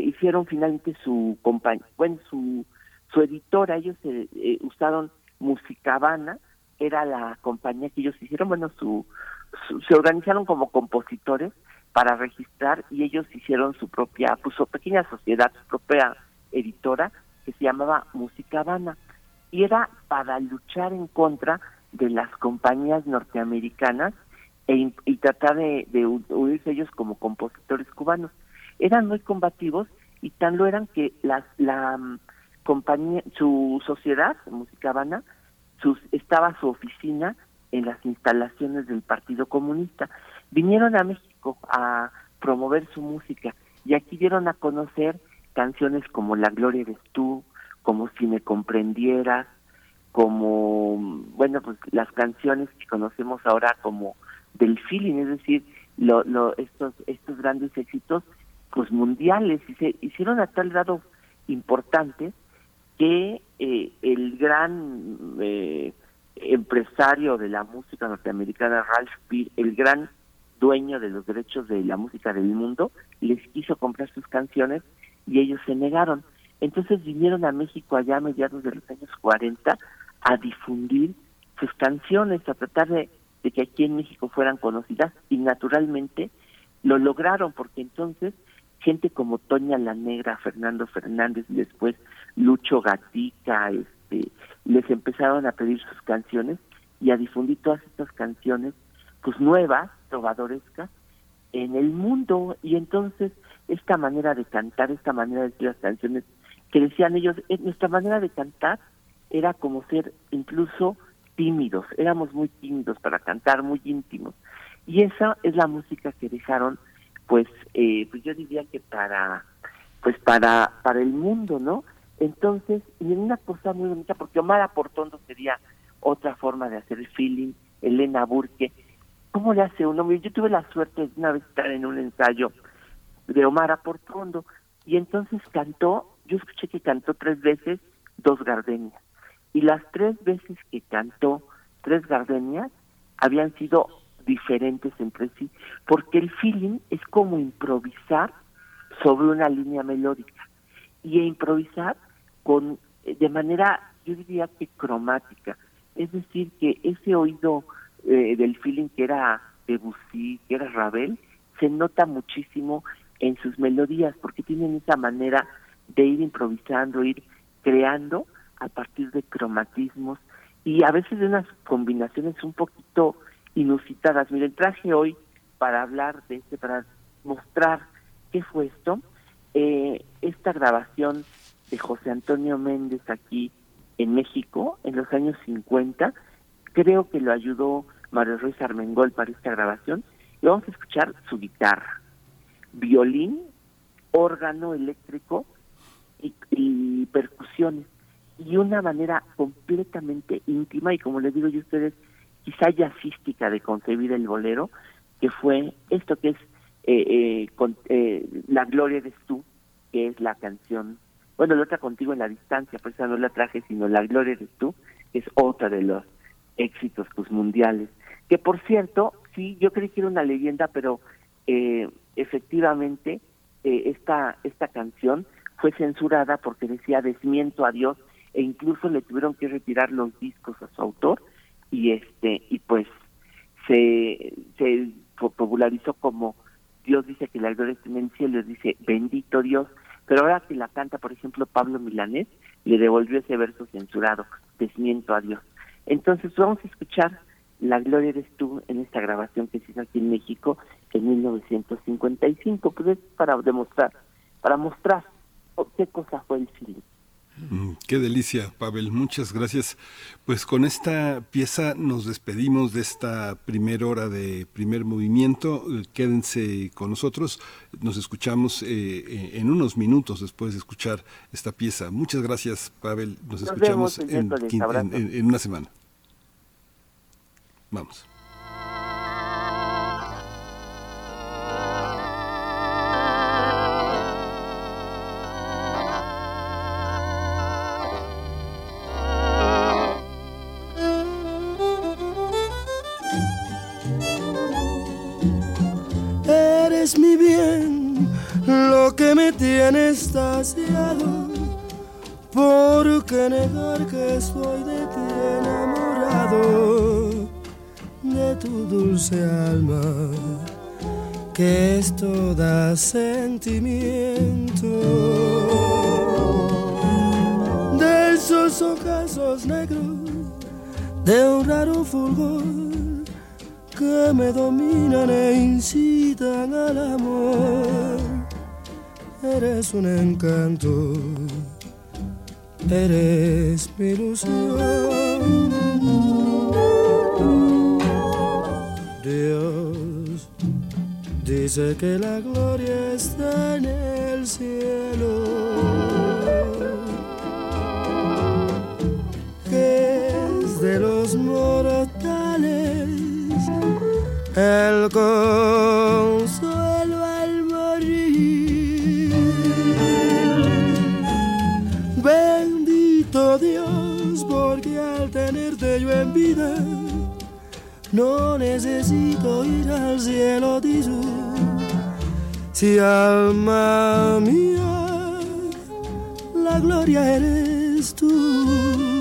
hicieron finalmente su compañía, bueno, su, su editora, ellos eh, usaron Musicabana, era la compañía que ellos hicieron, bueno, su, se organizaron como compositores para registrar y ellos hicieron su propia, pues su pequeña sociedad, su propia editora que se llamaba Musicabana y era para luchar en contra de las compañías norteamericanas e, y tratar de, de unirse ellos como compositores cubanos. Eran muy combativos y tan lo eran que las, la compañía, su sociedad, Musicabana, sus, estaba su oficina en las instalaciones del Partido Comunista. Vinieron a México a promover su música y aquí dieron a conocer canciones como La Gloria eres tú, como Si me comprendieras, como, bueno, pues las canciones que conocemos ahora como del feeling, es decir, lo, lo, estos, estos grandes éxitos pues mundiales y se hicieron a tal grado importantes que eh, el gran eh, empresario de la música norteamericana, Ralph Peer, el gran dueño de los derechos de la música del mundo, les quiso comprar sus canciones y ellos se negaron. Entonces vinieron a México allá a mediados de los años 40 a difundir sus canciones, a tratar de, de que aquí en México fueran conocidas y naturalmente lo lograron porque entonces gente como Toña la Negra, Fernando Fernández y después Lucho Gatica, este, les empezaron a pedir sus canciones y a difundir todas estas canciones, pues nuevas, trovadorescas, en el mundo. Y entonces esta manera de cantar, esta manera de decir las canciones, que decían ellos, eh, nuestra manera de cantar era como ser incluso tímidos, éramos muy tímidos para cantar, muy íntimos. Y esa es la música que dejaron pues, eh, pues yo diría que para, pues para, para el mundo, ¿no? Entonces, y en una cosa muy bonita, porque Omar Aportondo sería otra forma de hacer el feeling, Elena Burke, ¿cómo le hace uno? Yo tuve la suerte de una vez estar en un ensayo de Omar Aportondo, y entonces cantó, yo escuché que cantó tres veces dos gardenias, y las tres veces que cantó tres gardenias habían sido diferentes entre sí, porque el feeling es como improvisar sobre una línea melódica y improvisar con de manera yo diría que cromática, es decir que ese oído eh, del feeling que era Debussy, que era Ravel, se nota muchísimo en sus melodías porque tienen esa manera de ir improvisando, ir creando a partir de cromatismos y a veces de unas combinaciones un poquito inusitadas. Miren, traje hoy para hablar de este, para mostrar qué fue esto, eh, esta grabación de José Antonio Méndez aquí en México en los años 50, creo que lo ayudó Mario Ruiz Armengol para esta grabación, y vamos a escuchar su guitarra, violín, órgano eléctrico y, percusiones, y una manera completamente íntima, y como les digo yo a ustedes, quizá jazzística de concebir el bolero, que fue esto que es eh, eh, con, eh, La Gloria eres tú, que es la canción, bueno, la otra contigo en la distancia, pues esa no la traje, sino La Gloria eres tú, que es otra de los éxitos pues mundiales, que por cierto, sí, yo creí que era una leyenda, pero eh, efectivamente eh, esta, esta canción fue censurada porque decía desmiento a Dios e incluso le tuvieron que retirar los discos a su autor y este y pues se, se popularizó como Dios dice que la gloria está en el cielo, dice bendito Dios, pero ahora que la canta, por ejemplo, Pablo Milanés, le devolvió ese verso censurado, desmiento a Dios. Entonces vamos a escuchar La Gloria eres tú en esta grabación que se hizo aquí en México en 1955, pues es para demostrar, para mostrar qué cosa fue el cine. Mm, qué delicia, Pavel. Muchas gracias. Pues con esta pieza nos despedimos de esta primera hora de primer movimiento. Quédense con nosotros. Nos escuchamos eh, en unos minutos después de escuchar esta pieza. Muchas gracias, Pavel. Nos, Nos escuchamos vemos, en- en una semana. Vamos. Estasiado. ¿Por qué negar que estoy de ti enamorado? De tu dulce alma, que es toda sentimiento. De esos ojazos negros, de un raro fulgor que me dominan e incitan al amor. Eres un encanto, eres mi ilusión. Dios dice que la gloria está en el cielo. Que es de los mortales el Dios, porque al tenerte yo en vida, no necesito ir al cielo, dice. Si alma mía, la gloria eres tú.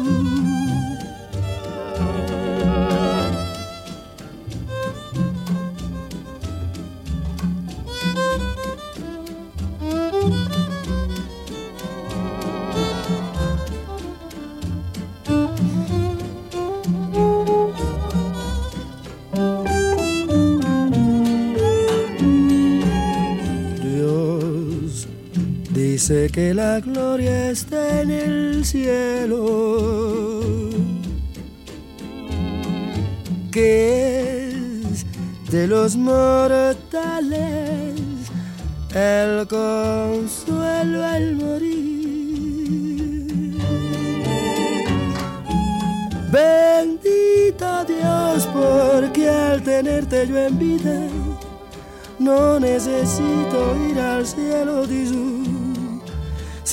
Dice que la gloria está en el cielo, que es de los mortales, el consuelo al morir. Bendito Dios, porque al tenerte yo en vida, no necesito ir al cielo, dice,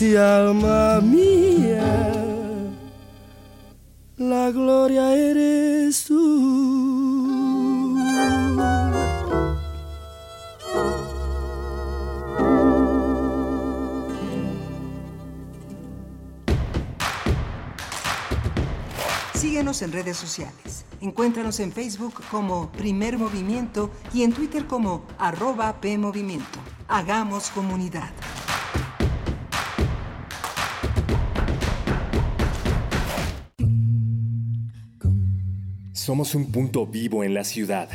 alma mía, la gloria eres tú. Síguenos en redes sociales. Encuéntranos en Facebook como Primer Movimiento y en Twitter como arroba PMovimiento. Hagamos comunidad. Somos un punto vivo en la ciudad.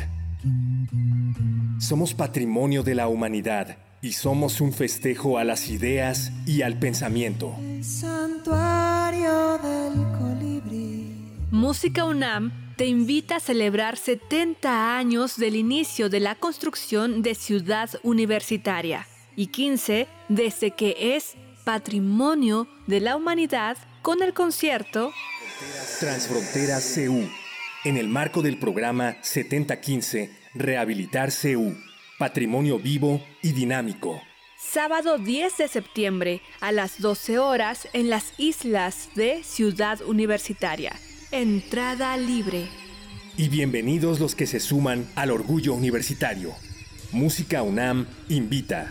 Somos patrimonio de la humanidad y somos un festejo a las ideas y al pensamiento. Santuario del colibrí. Música UNAM te invita a celebrar 70 años del inicio de la construcción de Ciudad Universitaria y 15 desde que es patrimonio de la humanidad con el concierto Transfronteras CU, en el marco del programa 7015 Rehabilitar CU, Patrimonio Vivo y Dinámico. Sábado 10 de septiembre a las 12 horas en las islas de Ciudad Universitaria. Entrada libre. Y bienvenidos los que se suman al orgullo universitario. Música UNAM invita.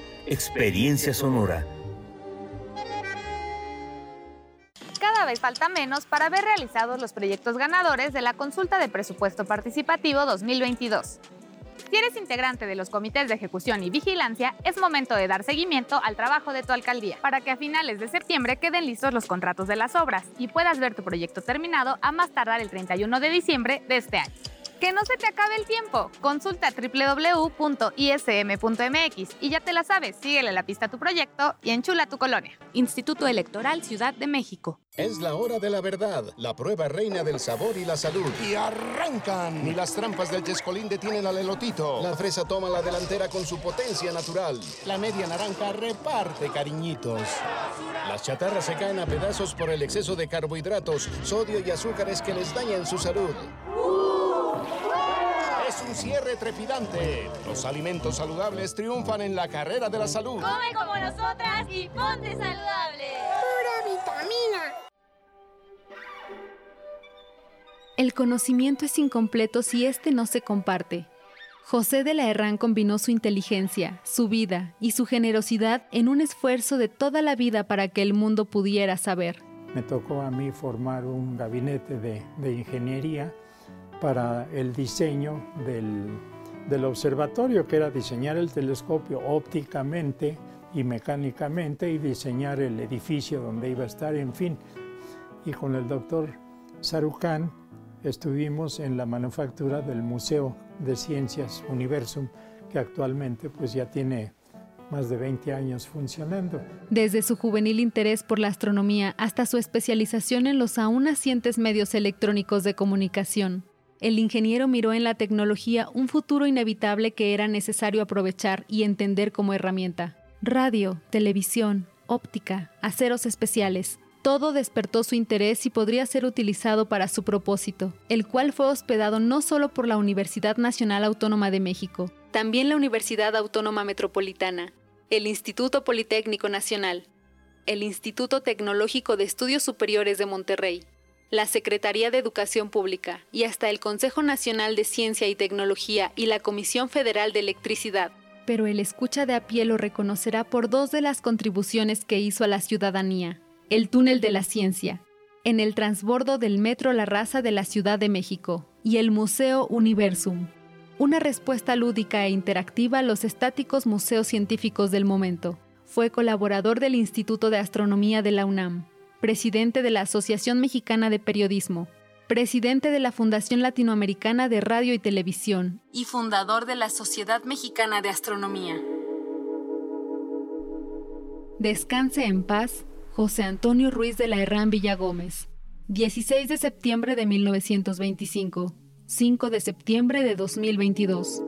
Experiencia Sonora. Cada vez falta menos para ver realizados los proyectos ganadores de la consulta de presupuesto participativo 2022. Si eres integrante de los comités de ejecución y vigilancia, es momento de dar seguimiento al trabajo de tu alcaldía para que a finales de septiembre queden listos los contratos de las obras y puedas ver tu proyecto terminado a más tardar el 31 de diciembre de este año. Que no se te acabe el tiempo. Consulta www.ism.mx y ya te la sabes, síguele la pista a tu proyecto y enchula tu colonia. Instituto Electoral Ciudad de México. Es la hora de la verdad, la prueba reina del sabor y la salud. Y arrancan. Ni las trampas del chescolín detienen al elotito. La fresa toma la delantera con su potencia natural. La media naranja reparte cariñitos. Las chatarras se caen a pedazos por el exceso de carbohidratos, sodio y azúcares que les dañan su salud. Es un cierre trepidante. Los alimentos saludables triunfan en la carrera de la salud. Come como nosotras y ponte saludable. Pura vitamina. El conocimiento es incompleto si éste no se comparte. José de la Herrán combinó su inteligencia, su vida y su generosidad en un esfuerzo de toda la vida para que el mundo pudiera saber. Me tocó a mí formar un gabinete de, de ingeniería para el diseño del, del observatorio, que era diseñar el telescopio ópticamente y mecánicamente y diseñar el edificio donde iba a estar, en fin. Y con el doctor Sarucán estuvimos en la manufactura del Museo de Ciencias Universum, que actualmente pues ya tiene más de 20 años funcionando. Desde su juvenil interés por la astronomía hasta su especialización en los aún nacientes medios electrónicos de comunicación, el ingeniero miró en la tecnología un futuro inevitable que era necesario aprovechar y entender como herramienta. Radio, televisión, óptica, aceros especiales, todo despertó su interés y podría ser utilizado para su propósito, el cual fue hospedado no solo por la Universidad Nacional Autónoma de México, también la Universidad Autónoma Metropolitana, el Instituto Politécnico Nacional, el Instituto Tecnológico de Estudios Superiores de Monterrey, la Secretaría de Educación Pública y hasta el Consejo Nacional de Ciencia y Tecnología y la Comisión Federal de Electricidad. Pero el escucha de a pie lo reconocerá por dos de las contribuciones que hizo a la ciudadanía, El túnel de la ciencia, en el transbordo del Metro La Raza de la Ciudad de México y el Museo Universum. Una respuesta lúdica e interactiva a los estáticos museos científicos del momento. Fue colaborador del Instituto de Astronomía de la UNAM, presidente de la Asociación Mexicana de Periodismo, presidente de la Fundación Latinoamericana de Radio y Televisión y fundador de la Sociedad Mexicana de Astronomía. Descanse en paz, José Antonio Ruiz de la Herrán Villagómez. 16 de septiembre de 1925, 5 de septiembre de 2022.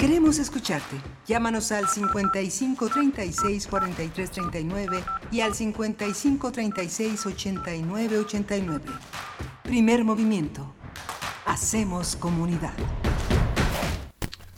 Queremos escucharte. Llámanos al 55 36 43 39 y al 55 36 89 89. Primer movimiento. Hacemos comunidad.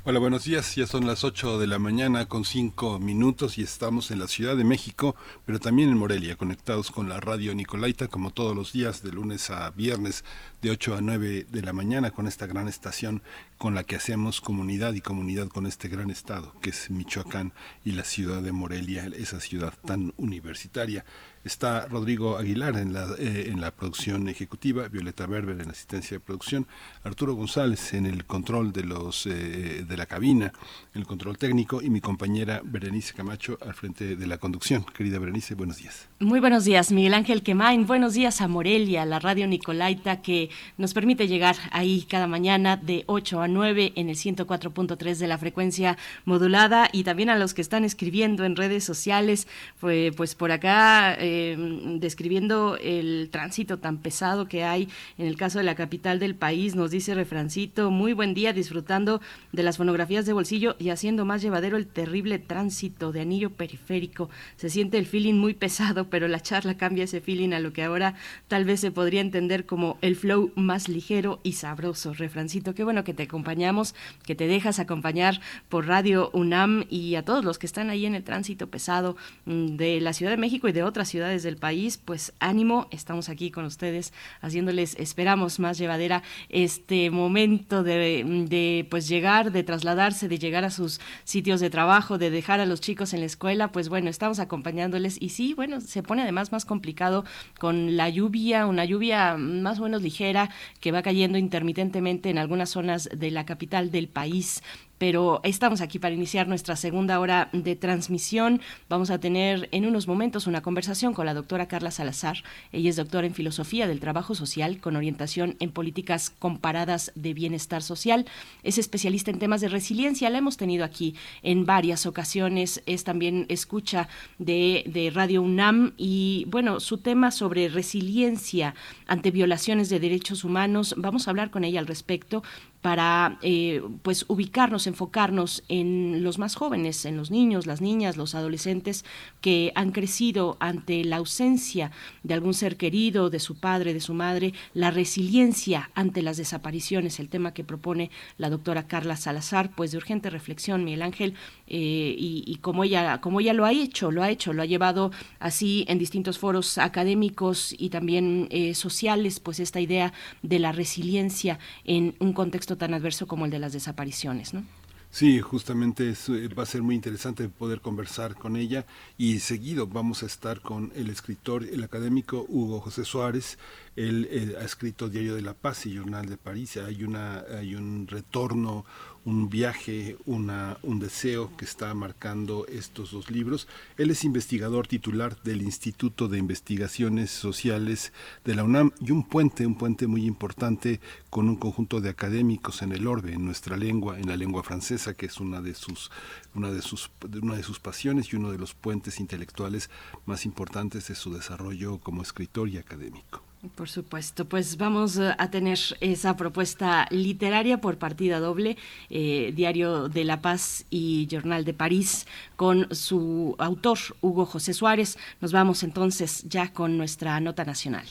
Hola, buenos días. Ya son las 8 de la mañana con 5 minutos y estamos en la Ciudad de México, pero también en Morelia, conectados con la radio Nicolaita, como todos los días, de lunes a viernes, de 8 a 9 de la mañana, con esta gran estación con la que hacemos comunidad y comunidad con este gran estado, que es Michoacán y la ciudad de Morelia, esa ciudad tan universitaria. Está Rodrigo Aguilar en la, eh, en la producción ejecutiva, Violeta Berber en la asistencia de producción, Arturo González en el control de, los, eh, de la cabina, el control técnico y mi compañera Berenice Camacho al frente de la conducción. Querida Berenice, buenos días. Muy buenos días, Miguel Ángel Quemain. Buenos días a Morelia, la radio Nicolaita que nos permite llegar ahí cada mañana de 8 a 9 en el 104.3 de la frecuencia modulada y también a los que están escribiendo en redes sociales, pues, pues por acá... Em, describiendo el tránsito tan pesado que hay en el caso de la capital del país. Nos dice Refrancito, muy buen día disfrutando de las fonografías de bolsillo y haciendo más llevadero el terrible tránsito de anillo periférico. Se siente el feeling muy pesado, pero la charla cambia ese feeling a lo que ahora tal vez se podría entender como el flow más ligero y sabroso. Refrancito, qué bueno que te acompañamos, que te dejas acompañar por Radio UNAM y a todos los que están ahí en el tránsito pesado mm, de la Ciudad de México y de otras ciudades del país, pues ánimo, estamos aquí con ustedes haciéndoles, esperamos más llevadera este momento de, de pues llegar, de trasladarse, de llegar a sus sitios de trabajo, de dejar a los chicos en la escuela, pues bueno, estamos acompañándoles y sí, bueno, se pone además más complicado con la lluvia, una lluvia más o menos ligera que va cayendo intermitentemente en algunas zonas de la capital del país pero estamos aquí para iniciar nuestra segunda hora de transmisión. Vamos a tener en unos momentos una conversación con la doctora Carla Salazar. Ella es doctora en Filosofía del Trabajo Social con orientación en políticas comparadas de bienestar social. Es especialista en temas de resiliencia. La hemos tenido aquí en varias ocasiones. Es también escucha de, de Radio UNAM y bueno, su tema sobre resiliencia ante violaciones de derechos humanos. Vamos a hablar con ella al respecto para eh, pues ubicarnos, enfocarnos en los más jóvenes, en los niños, las niñas, los adolescentes que han crecido ante la ausencia de algún ser querido, de su padre, de su madre, la resiliencia ante las desapariciones, el tema que propone la doctora Carla Salazar, pues de urgente reflexión, Miguel Ángel, eh, y, como ella, como ella lo ha hecho, lo ha hecho, lo ha llevado así en distintos foros académicos y también eh, sociales, pues esta idea de la resiliencia en un contexto tan adverso como el de las desapariciones, ¿no? Sí, justamente eh, va a ser muy interesante poder conversar con ella y seguido vamos a estar con el escritor, el académico Hugo José Suárez. Él, él, ha escrito Diario de la Paz y Journal de París. Hay, una, hay un retorno un viaje, un deseo que está marcando estos dos libros. Él es investigador titular del Instituto de Investigaciones Sociales de la UNAM y un puente, un puente muy importante con un conjunto de académicos en el orbe, en nuestra lengua, en la lengua francesa, que es una de sus, una de sus, una de sus pasiones y uno de los puentes intelectuales más importantes de su desarrollo como escritor y académico. Por supuesto, pues vamos eh, a tener esa propuesta literaria por partida doble, eh, Diario de la Paz y Journal de París, con su autor, Hugo José Suárez. Nos vamos entonces ya con nuestra nota nacional.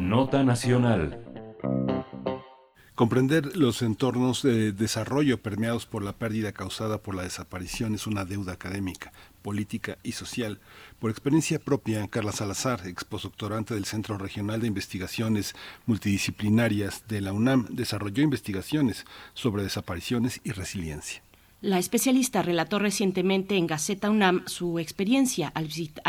Nota nacional. Comprender los entornos de desarrollo permeados por la pérdida causada por la desaparición es una deuda académica, política y social. Por experiencia propia, Carla Salazar, expostdoctorante del Centro Regional de Investigaciones Multidisciplinarias de la UNAM, desarrolló investigaciones sobre desapariciones y resiliencia. La especialista relató recientemente en Gaceta UNAM su experiencia al,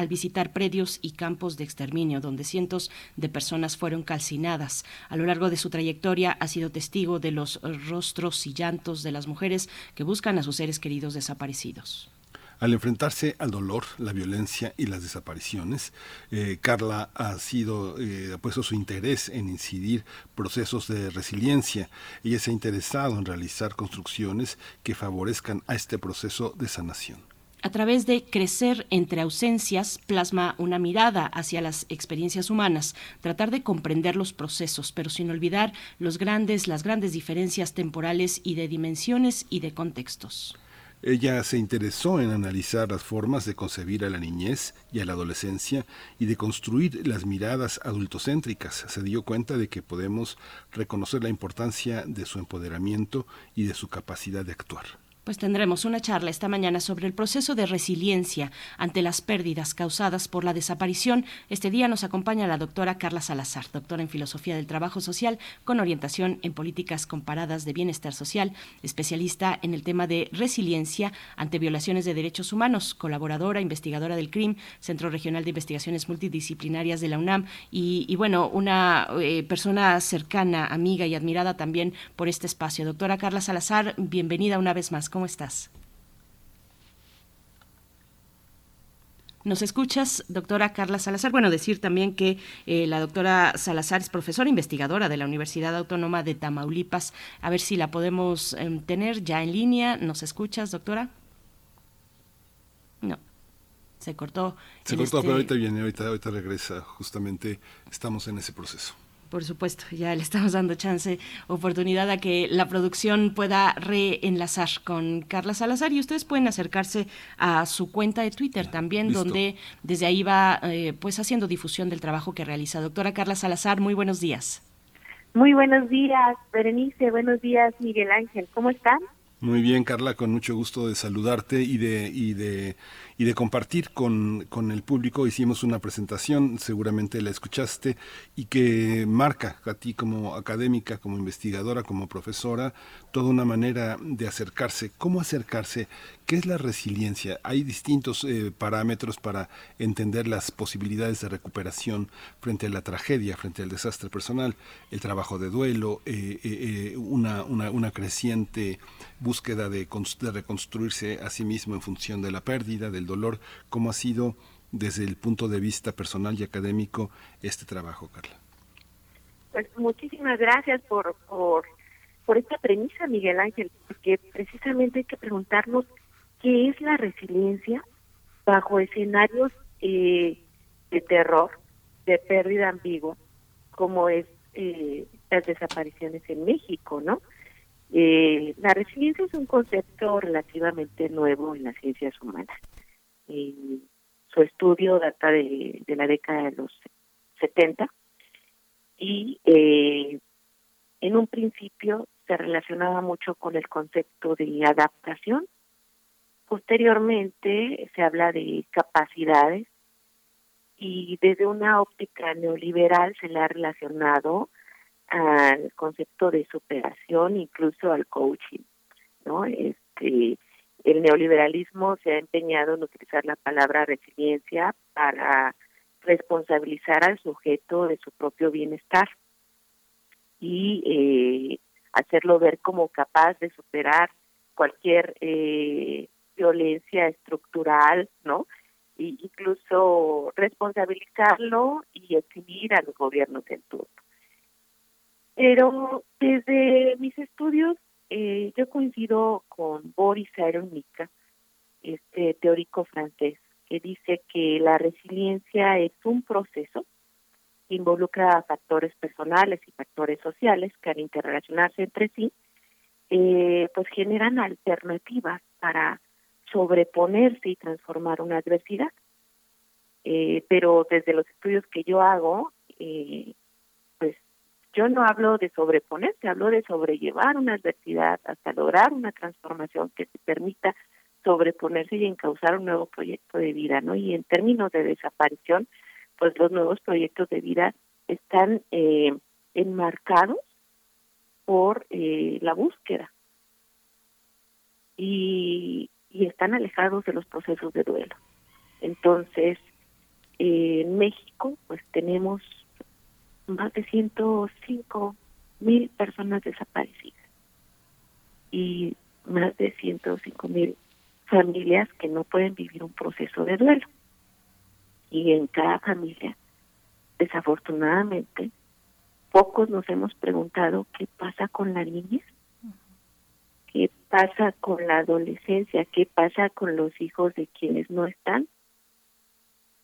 visitar predios y campos de exterminio donde cientos de personas fueron calcinadas. A lo largo de su trayectoria ha sido testigo de los rostros y llantos de las mujeres que buscan a sus seres queridos desaparecidos. Al enfrentarse al dolor, la violencia y las desapariciones, eh, Carla ha sido eh, ha puesto su interés en incidir procesos de resiliencia. Ella se ha interesado en realizar construcciones que favorezcan a este proceso de sanación. A través de Crecer entre ausencias, plasma una mirada hacia las experiencias humanas, tratar de comprender los procesos, pero sin olvidar los grandes, las grandes diferencias temporales y de dimensiones y de contextos. Ella se interesó en analizar las formas de concebir a la niñez y a la adolescencia y de construir las miradas adultocéntricas. Se dio cuenta de que podemos reconocer la importancia de su empoderamiento y de su capacidad de actuar pues tendremos una charla esta mañana sobre el proceso de resiliencia ante las pérdidas causadas por la desaparición. Este día nos acompaña la doctora Carla Salazar, doctora en Filosofía del Trabajo Social con orientación en políticas comparadas de bienestar social, especialista en el tema de resiliencia ante violaciones de derechos humanos, colaboradora, investigadora del CRIM, Centro Regional de Investigaciones Multidisciplinarias de la UNAM y, bueno, una eh, persona cercana, amiga y admirada también por este espacio. Doctora Carla Salazar, bienvenida una vez más. ¿Cómo estás? ¿Nos escuchas, doctora Carla Salazar? Bueno, decir también que eh, la doctora Salazar es profesora investigadora de la Universidad Autónoma de Tamaulipas. A ver si la podemos em, tener ya en línea. ¿Nos escuchas, doctora? No. Se cortó. Se cortó, pero este ahorita viene, ahorita, ahorita regresa. Justamente estamos en ese proceso. Por supuesto, ya le estamos dando chance, oportunidad a que la producción pueda reenlazar con Carla Salazar y ustedes pueden acercarse a su cuenta de Twitter también, donde desde ahí va eh, pues haciendo difusión del trabajo que realiza. Doctora Carla Salazar, muy buenos días. Muy buenos días, Berenice, buenos días, Miguel Ángel, ¿cómo están? Muy bien, Carla, con mucho gusto de saludarte y de, y de y de compartir con, con el público. Hicimos una presentación, seguramente la escuchaste, y que marca a ti como académica, como investigadora, como profesora, toda una manera de acercarse. ¿Cómo acercarse? ¿Qué es la resiliencia? Hay distintos eh, parámetros para entender las posibilidades de recuperación frente a la tragedia, frente al desastre personal, el trabajo de duelo, eh, eh, una, una, una, creciente búsqueda de, de reconstruirse a sí mismo en función de la pérdida, del dolor, cómo ha sido desde el punto de vista personal y académico este trabajo, Carla. Pues muchísimas gracias por, por, por esta premisa, Miguel Ángel, porque precisamente hay que preguntarnos qué es la resiliencia bajo escenarios eh, de terror, de pérdida ambigua, como es eh, las desapariciones en México, ¿no? Eh, la resiliencia es un concepto relativamente nuevo en las ciencias humanas su estudio data de, la década de los 70 y eh, en un principio se relacionaba mucho con el concepto de adaptación. Posteriormente se habla de capacidades y desde una óptica neoliberal se le ha relacionado al concepto de superación, incluso al coaching, ¿no? Este, el neoliberalismo se ha empeñado en utilizar la palabra resiliencia para responsabilizar al sujeto de su propio bienestar y eh, hacerlo ver como capaz de superar cualquier eh, violencia estructural, ¿no? Y incluso responsabilizarlo y exhibir a los gobiernos en turno. Pero desde mis estudios eh, yo coincido con Boris Cyrulnik, este teórico francés, que dice que la resiliencia es un proceso involucra factores personales y factores sociales que al interrelacionarse entre sí, eh, pues generan alternativas para sobreponerse y transformar una adversidad. Eh, pero desde los estudios que yo hago, yo no hablo de sobreponerse, hablo de sobrellevar una adversidad hasta lograr una transformación que te permita sobreponerse y encauzar un nuevo proyecto de vida, ¿no? Y en términos de desaparición, pues los nuevos proyectos de vida están eh, enmarcados por eh, la búsqueda y, y están alejados de los procesos de duelo. Entonces, eh, en México, pues tenemos más de 105 mil personas desaparecidas y más de 105 mil familias que no pueden vivir un proceso de duelo. Y en cada familia, desafortunadamente, pocos nos hemos preguntado qué pasa con la niñez, qué pasa con la adolescencia, qué pasa con los hijos de quienes no están,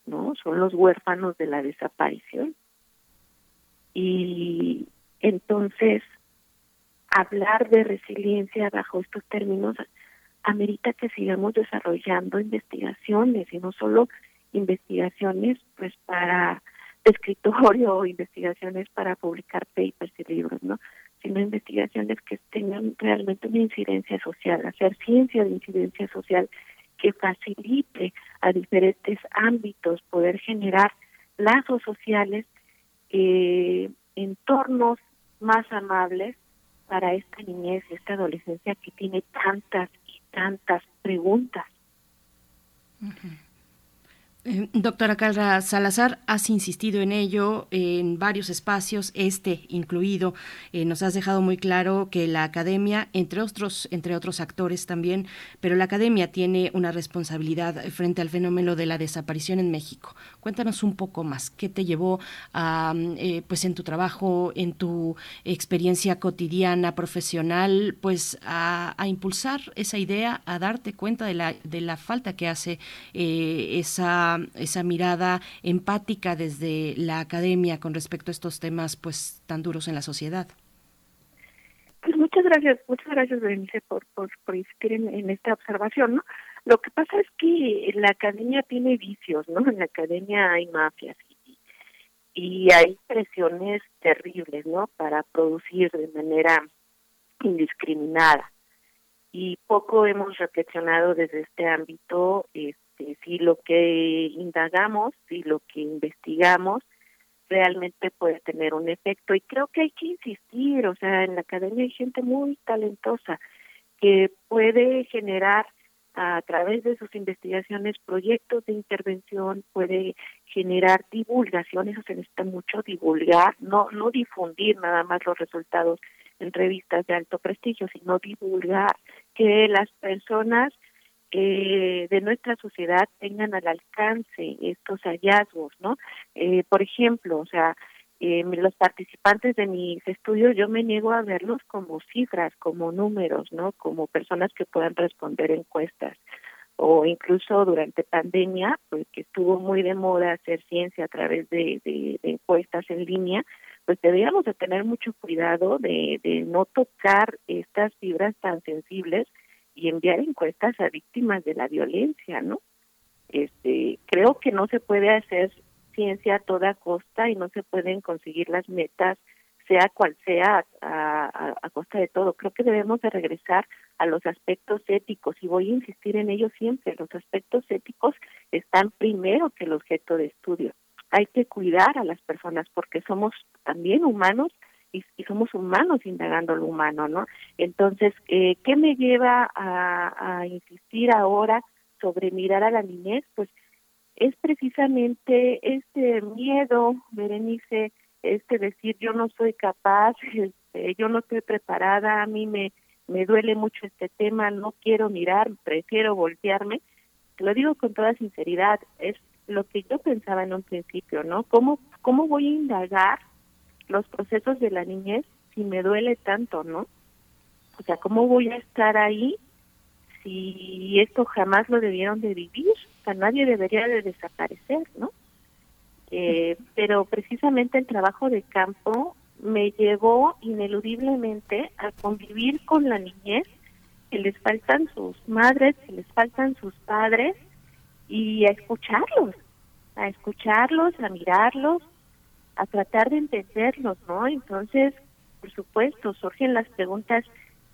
¿no? Son los huérfanos de la desaparición. Y entonces, hablar de resiliencia bajo estos términos amerita que sigamos desarrollando investigaciones y no solo investigaciones pues para escritorio o investigaciones para publicar papers y libros, ¿no? Sino investigaciones que tengan realmente una incidencia social, hacer ciencia de incidencia social que facilite a diferentes ámbitos poder generar lazos sociales, eh, entornos más amables para esta niñez y esta adolescencia que tiene tantas y tantas preguntas. Eh, doctora Calra Salazar, has insistido en ello en varios espacios, este incluido. Eh, nos has dejado muy claro que la academia, entre otros, entre otros actores también, pero la academia tiene una responsabilidad frente al fenómeno de la desaparición en México. Cuéntanos un poco más. ¿Qué te llevó eh, pues en tu trabajo, en tu experiencia cotidiana, profesional, pues a, impulsar esa idea, a darte cuenta de la, de la falta que hace esa esa, mirada empática desde la academia con respecto a estos temas pues tan duros en la sociedad. Pues muchas gracias, muchas gracias Berenice por, por, por insistir en, esta observación, ¿no? Lo que pasa es que la academia tiene vicios, ¿no? En la academia hay mafias y, y hay presiones terribles, ¿no? Para producir de manera indiscriminada. Y poco hemos reflexionado desde este ámbito este, si lo que indagamos, si lo que investigamos realmente puede tener un efecto. Y creo que hay que insistir, o sea, en la academia hay gente muy talentosa que puede generar a través de sus investigaciones proyectos de intervención, puede generar divulgación, eso se necesita mucho divulgar, no no difundir nada más los resultados en revistas de alto prestigio, sino divulgar que las personas eh, de nuestra sociedad tengan al alcance estos hallazgos, ¿no? Eh, por ejemplo, o sea, eh, los participantes de mis estudios yo me niego a verlos como cifras, como números, ¿no? Como personas que puedan responder encuestas o incluso durante pandemia, porque estuvo muy de moda hacer ciencia a través de, de, encuestas en línea, pues deberíamos de tener mucho cuidado de, de no tocar estas fibras tan sensibles y enviar encuestas a víctimas de la violencia, ¿no? Este, creo que no se puede hacer ciencia a toda costa y no se pueden conseguir las metas sea cual sea a, costa de todo. Creo que debemos de regresar a los aspectos éticos y voy a insistir en ello siempre. Los aspectos éticos están primero que el objeto de estudio. Hay que cuidar a las personas porque somos también humanos y, somos humanos indagando lo humano, ¿no? Entonces, eh, ¿qué me lleva a insistir ahora sobre mirar a la niñez? Pues es precisamente este miedo, Berenice, este decir yo no soy capaz, *laughs* este, yo no estoy preparada, a mí me, me duele mucho este tema, no quiero mirar, prefiero voltearme. Lo digo con toda sinceridad, es lo que yo pensaba en un principio, ¿no? ¿Cómo, cómo voy a indagar los procesos de la niñez si me duele tanto, ¿no? O sea, ¿cómo voy a estar ahí si esto jamás lo debieron de vivir? Nadie debería de desaparecer, ¿no? Eh, pero precisamente el trabajo de campo me llevó ineludiblemente a convivir con la niñez, que les faltan sus madres, que les faltan sus padres, y a escucharlos, a escucharlos, a mirarlos, a tratar de entenderlos, ¿no? Entonces, por supuesto, surgen las preguntas,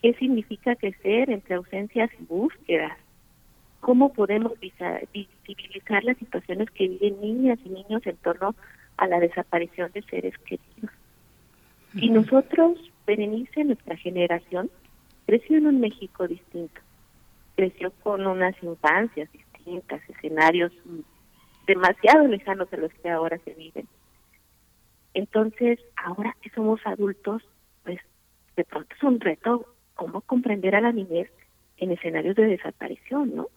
¿qué significa crecer entre ausencias y búsquedas? ¿Cómo podemos visibilizar las situaciones que viven niñas y niños en torno a la desaparición de seres queridos? Y nosotros, Berenice, nuestra generación, creció en un México distinto. Creció con unas infancias distintas, escenarios demasiado lejanos de los que ahora se viven. Entonces, ahora que somos adultos, pues de pronto es un reto cómo comprender a la niñez en escenarios de desaparición, ¿no?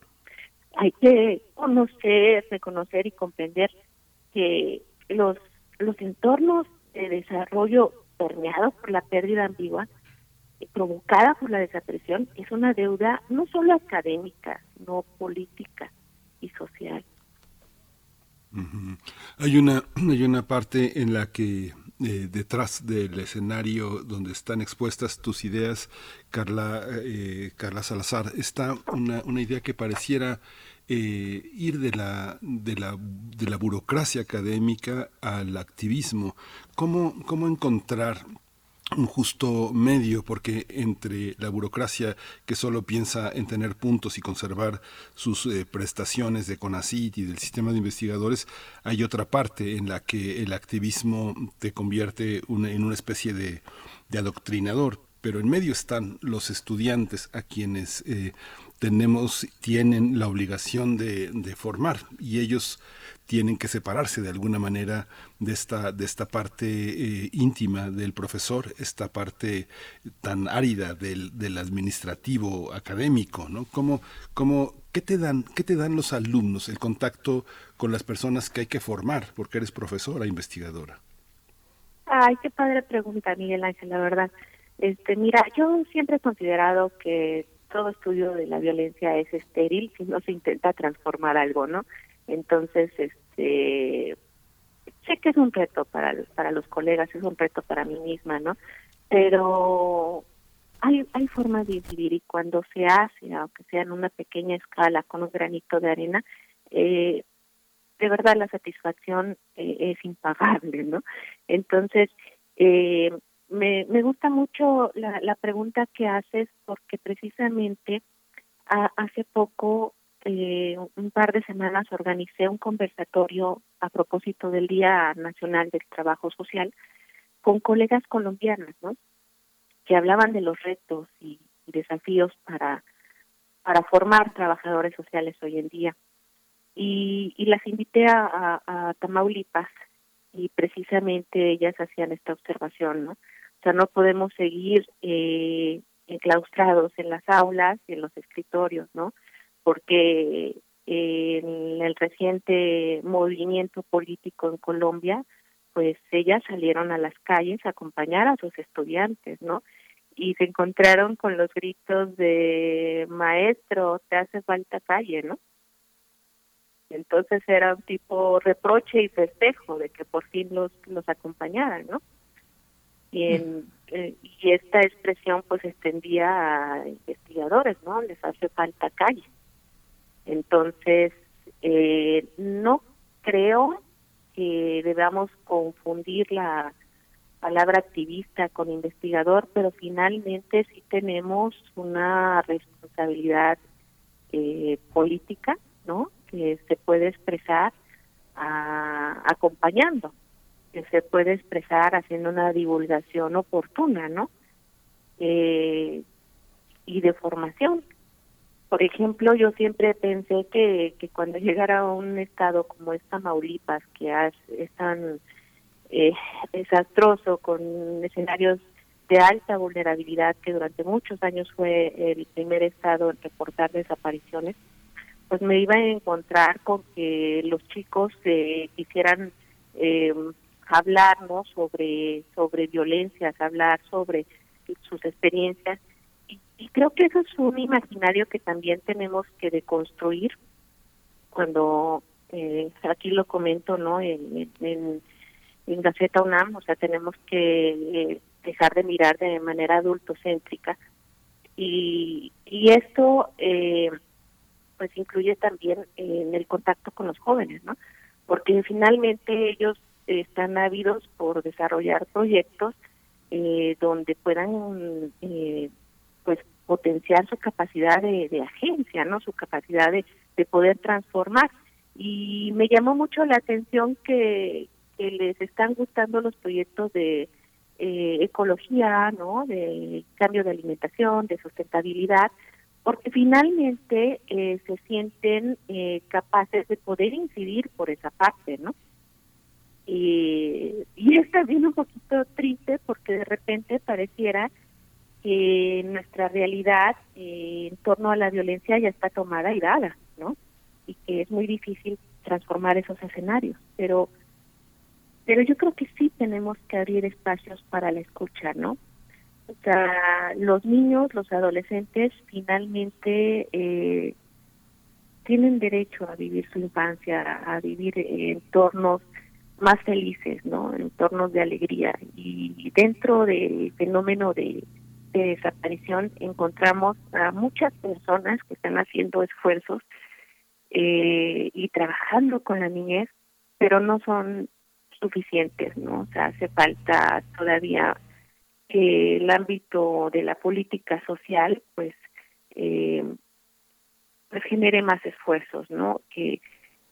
Hay que conocer, reconocer y comprender que los, los entornos de desarrollo permeados por la pérdida ambigua eh, provocada por la desaparición es una deuda no solo académica, sino política y social. Hay una *clears throat* hay una parte en la que eh, detrás del escenario donde están expuestas tus ideas, Carla eh, Carla Salazar, está una, una idea que pareciera eh, ir de la, de, la, de la burocracia académica al activismo. ¿Cómo, cómo encontrar un justo medio, porque entre la burocracia que solo piensa en tener puntos y conservar sus eh, prestaciones de CONACIT y del sistema de investigadores, hay otra parte en la que el activismo te convierte en una especie de, adoctrinador. Pero en medio están los estudiantes a quienes eh, tenemos, tienen la obligación de, de formar y ellos tienen que separarse de alguna manera de esta, de esta parte eh, íntima del profesor, esta parte tan árida del, administrativo académico, ¿no? ¿Cómo, cómo, qué, te dan, ¿Qué te dan los alumnos, el contacto con las personas que hay que formar, porque eres profesora, investigadora? Ay, qué padre pregunta, Miguel Ángel, la verdad. Este, mira, yo siempre he considerado que todo estudio de la violencia es estéril si no se intenta transformar algo, ¿no? Entonces, este, sé que es un reto para, para los colegas, es un reto para mí misma, ¿no? Pero hay, hay formas de incidir y cuando se hace, aunque sea en una pequeña escala, con un granito de arena, eh, de verdad la satisfacción eh, es impagable, ¿no? Entonces, eh, me, me gusta mucho la, la pregunta que haces porque precisamente hace poco eh, un par de semanas organicé un conversatorio a propósito del Día Nacional del Trabajo Social con colegas colombianas, ¿no? Que hablaban de los retos y, desafíos para para formar trabajadores sociales hoy en día. Y, y las invité a, a, Tamaulipas y precisamente ellas hacían esta observación, ¿no? O sea, no podemos seguir eh, enclaustrados en las aulas y en los escritorios, ¿no? porque en el reciente movimiento político en Colombia, pues ellas salieron a las calles a acompañar a sus estudiantes, ¿no? Y se encontraron con los gritos de maestro, te hace falta calle, ¿no? Entonces era un tipo reproche y festejo de que por fin los, los acompañaran, ¿no? Y, en, eh, y esta expresión pues extendía a investigadores, ¿no? Les hace falta calle. Entonces, eh, no creo que debamos confundir la palabra activista con investigador, pero finalmente sí tenemos una responsabilidad eh, política, ¿no? Que se puede expresar acompañando, que se puede expresar haciendo una divulgación oportuna, ¿no? Eh, y de formación por ejemplo, yo siempre pensé que, que cuando llegara a un estado como esta Tamaulipas, que es tan eh, desastroso, con escenarios de alta vulnerabilidad, que durante muchos años fue el primer estado en reportar desapariciones, pues me iba a encontrar con que los chicos eh, quisieran eh, hablarnos sobre, sobre violencias, hablar sobre sus experiencias. Y creo que eso es un imaginario que también tenemos que deconstruir cuando eh, aquí lo comento no en, en, en Gaceta UNAM o sea tenemos que eh, dejar de mirar de manera adultocéntrica. Y y esto eh, pues incluye también en el contacto con los jóvenes no porque finalmente ellos están ávidos por desarrollar proyectos eh, donde puedan eh, pues potenciar su capacidad de, agencia, no, su capacidad de, de poder transformar. Y me llamó mucho la atención que, que les están gustando los proyectos de eh, ecología, ¿no? De cambio de alimentación, de sustentabilidad, porque finalmente eh, se sienten eh, capaces de poder incidir por esa parte, ¿no? Y es también un poquito triste porque de repente pareciera que nuestra realidad en torno a la violencia ya está tomada y dada, ¿no? Y que es muy difícil transformar esos escenarios, pero pero yo creo que sí tenemos que abrir espacios para la escucha, ¿no? O sea, los niños, los adolescentes finalmente eh, tienen derecho a vivir su infancia, a vivir en entornos más felices, ¿no? Entornos de alegría. Y dentro del fenómeno de, desaparición encontramos a muchas personas que están haciendo esfuerzos eh, y trabajando con la niñez, pero no son suficientes, ¿no? O sea, hace falta todavía que el ámbito de la política social, pues, eh, pues genere más esfuerzos, ¿no? Que,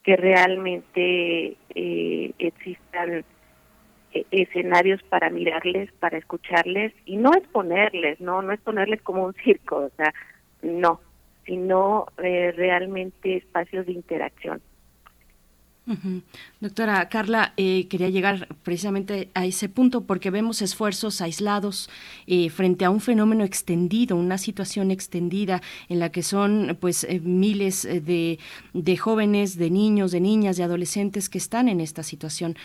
que realmente eh, existan eh, escenarios para mirarles, para escucharles y no exponerles, no, no exponerles como un circo, o sea, no, sino eh, realmente espacios de interacción. Doctora Carla, eh, quería llegar precisamente a ese punto porque vemos esfuerzos aislados eh, frente a un fenómeno extendido, una situación extendida en la que son pues eh, miles de, de, jóvenes, de niños, de niñas, de adolescentes que están en esta situación.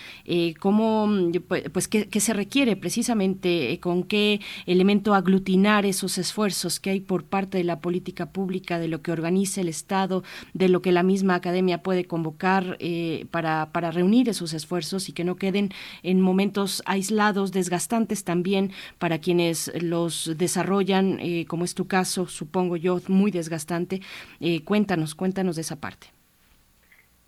¿Cómo, pues, pues qué, qué, se requiere precisamente, con qué elemento aglutinar esos esfuerzos que hay por parte de la política pública, de lo que organiza el Estado, de lo que la misma academia puede convocar? Para, para reunir esos esfuerzos y que no queden en momentos aislados, desgastantes también para quienes los desarrollan, eh, como es tu caso, supongo yo, muy desgastante. Eh, cuéntanos, cuéntanos de esa parte.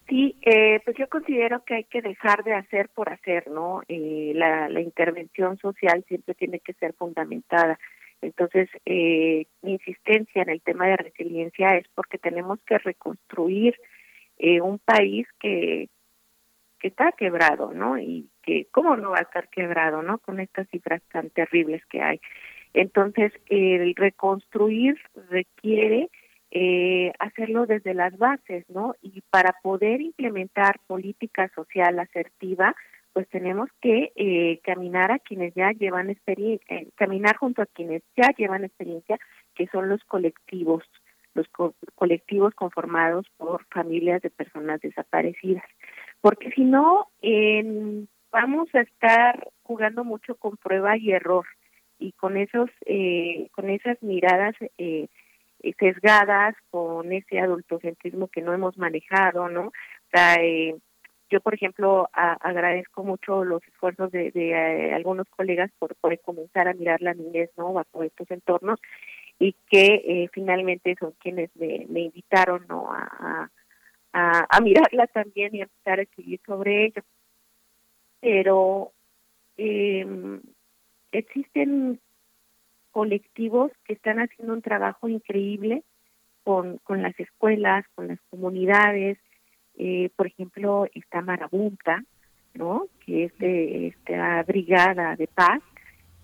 Sí, eh, pues yo considero que hay que dejar de hacer por hacer, ¿no? la, la intervención social siempre tiene que ser fundamentada. Entonces, mi insistencia en el tema de resiliencia es porque tenemos que reconstruir eh, un país que, que está quebrado, ¿no? Y que, ¿cómo no va a estar quebrado, ¿no? Con estas cifras tan terribles que hay. Entonces, el reconstruir requiere eh, hacerlo desde las bases, ¿no? Y para poder implementar política social asertiva, pues tenemos que eh, caminar a quienes ya llevan experiencia, eh, caminar junto a quienes ya llevan experiencia, que son los colectivos los colectivos conformados por familias de personas desaparecidas. Porque si no, vamos a estar jugando mucho con prueba y error y con esos eh, con esas miradas eh, sesgadas con ese adultocentrismo que no hemos manejado no eh, yo por ejemplo agradezco mucho los esfuerzos de, de eh, algunos colegas por, por comenzar a mirar la niñez no bajo estos entornos y que eh, finalmente son quienes me, invitaron ¿no? a, a, mirarla también y a empezar a escribir sobre ello. Pero eh, existen colectivos que están haciendo un trabajo increíble con, con las escuelas, con las comunidades. Eh, por ejemplo, está Marabunta, ¿no? que es de esta brigada de paz,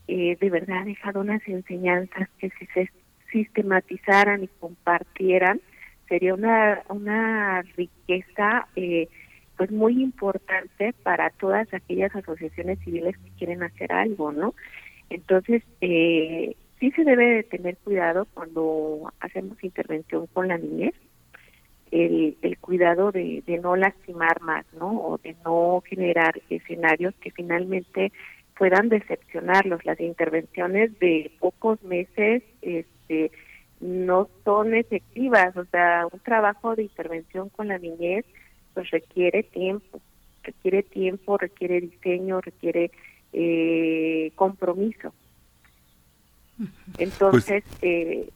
eh, de verdad ha dejado unas enseñanzas que se, sistematizaran y compartieran, sería una, una riqueza eh, pues muy importante para todas aquellas asociaciones civiles que quieren hacer algo, ¿no? Entonces, eh, sí se debe de tener cuidado cuando hacemos intervención con la niñez, el, el cuidado de, de no lastimar más, ¿no? O de no generar escenarios que finalmente puedan decepcionarlos. Las intervenciones de pocos meses, este, no son efectivas, o sea, un trabajo de intervención con la niñez pues requiere tiempo, requiere tiempo, requiere diseño, requiere eh, compromiso. Entonces, pues eh,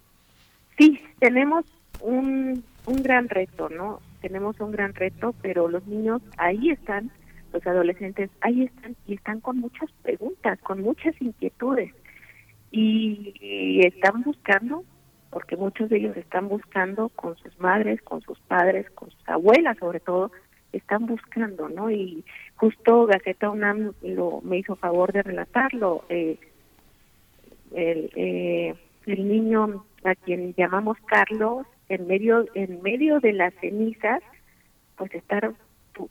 sí, tenemos un, un gran reto, ¿no? Tenemos un gran reto, pero los niños ahí están los adolescentes ahí están y están con muchas preguntas, con muchas inquietudes y, están buscando, porque muchos de ellos están buscando con sus madres, con sus padres, con sus abuelas sobre todo, están buscando, ¿no? Y justo Gaceta UNAM lo, me hizo favor de relatarlo. Eh, el, eh, el niño a quien llamamos Carlos, en medio, en medio de las cenizas, pues estar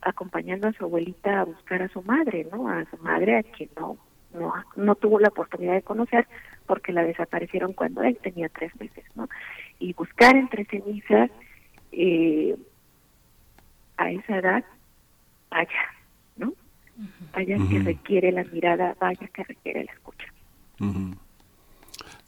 acompañando a su abuelita a buscar a su madre, ¿no? A su madre a quien no, no, no tuvo la oportunidad de conocer porque la desaparecieron cuando él tenía tres meses, ¿no? Y buscar entre cenizas eh, a esa edad, vaya, ¿no? Vaya que requiere la mirada, vaya que requiere la escucha.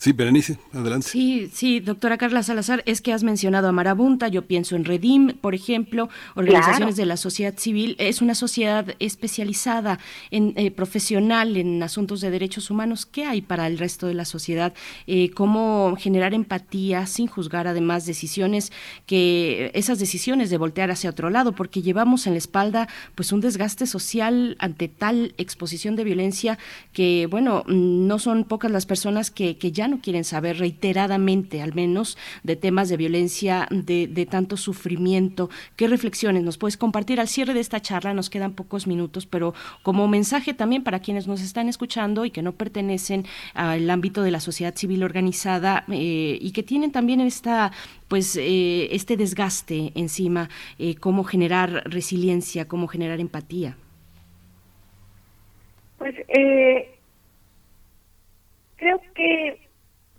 Sí, Berenice, adelante. Sí, sí, doctora Carla Salazar, es que has mencionado a Marabunta, yo pienso en Redim, por ejemplo, organizaciones de la sociedad civil, es una sociedad especializada, en eh, profesional en asuntos de derechos humanos. ¿Qué hay para el resto de la sociedad? Eh, ¿Cómo generar empatía sin juzgar además decisiones que, esas decisiones de voltear hacia otro lado, porque llevamos en la espalda pues un desgaste social ante tal exposición de violencia que, bueno, no son pocas las personas que, que ya no quieren saber reiteradamente, al menos, de temas de violencia, de, tanto sufrimiento. ¿Qué reflexiones nos puedes compartir al cierre de esta charla? Nos quedan pocos minutos, pero como mensaje también para quienes nos están escuchando y que no pertenecen al ámbito de la sociedad civil organizada eh, y que tienen también esta pues eh, este desgaste encima, eh, cómo generar resiliencia, cómo generar empatía. Pues creo que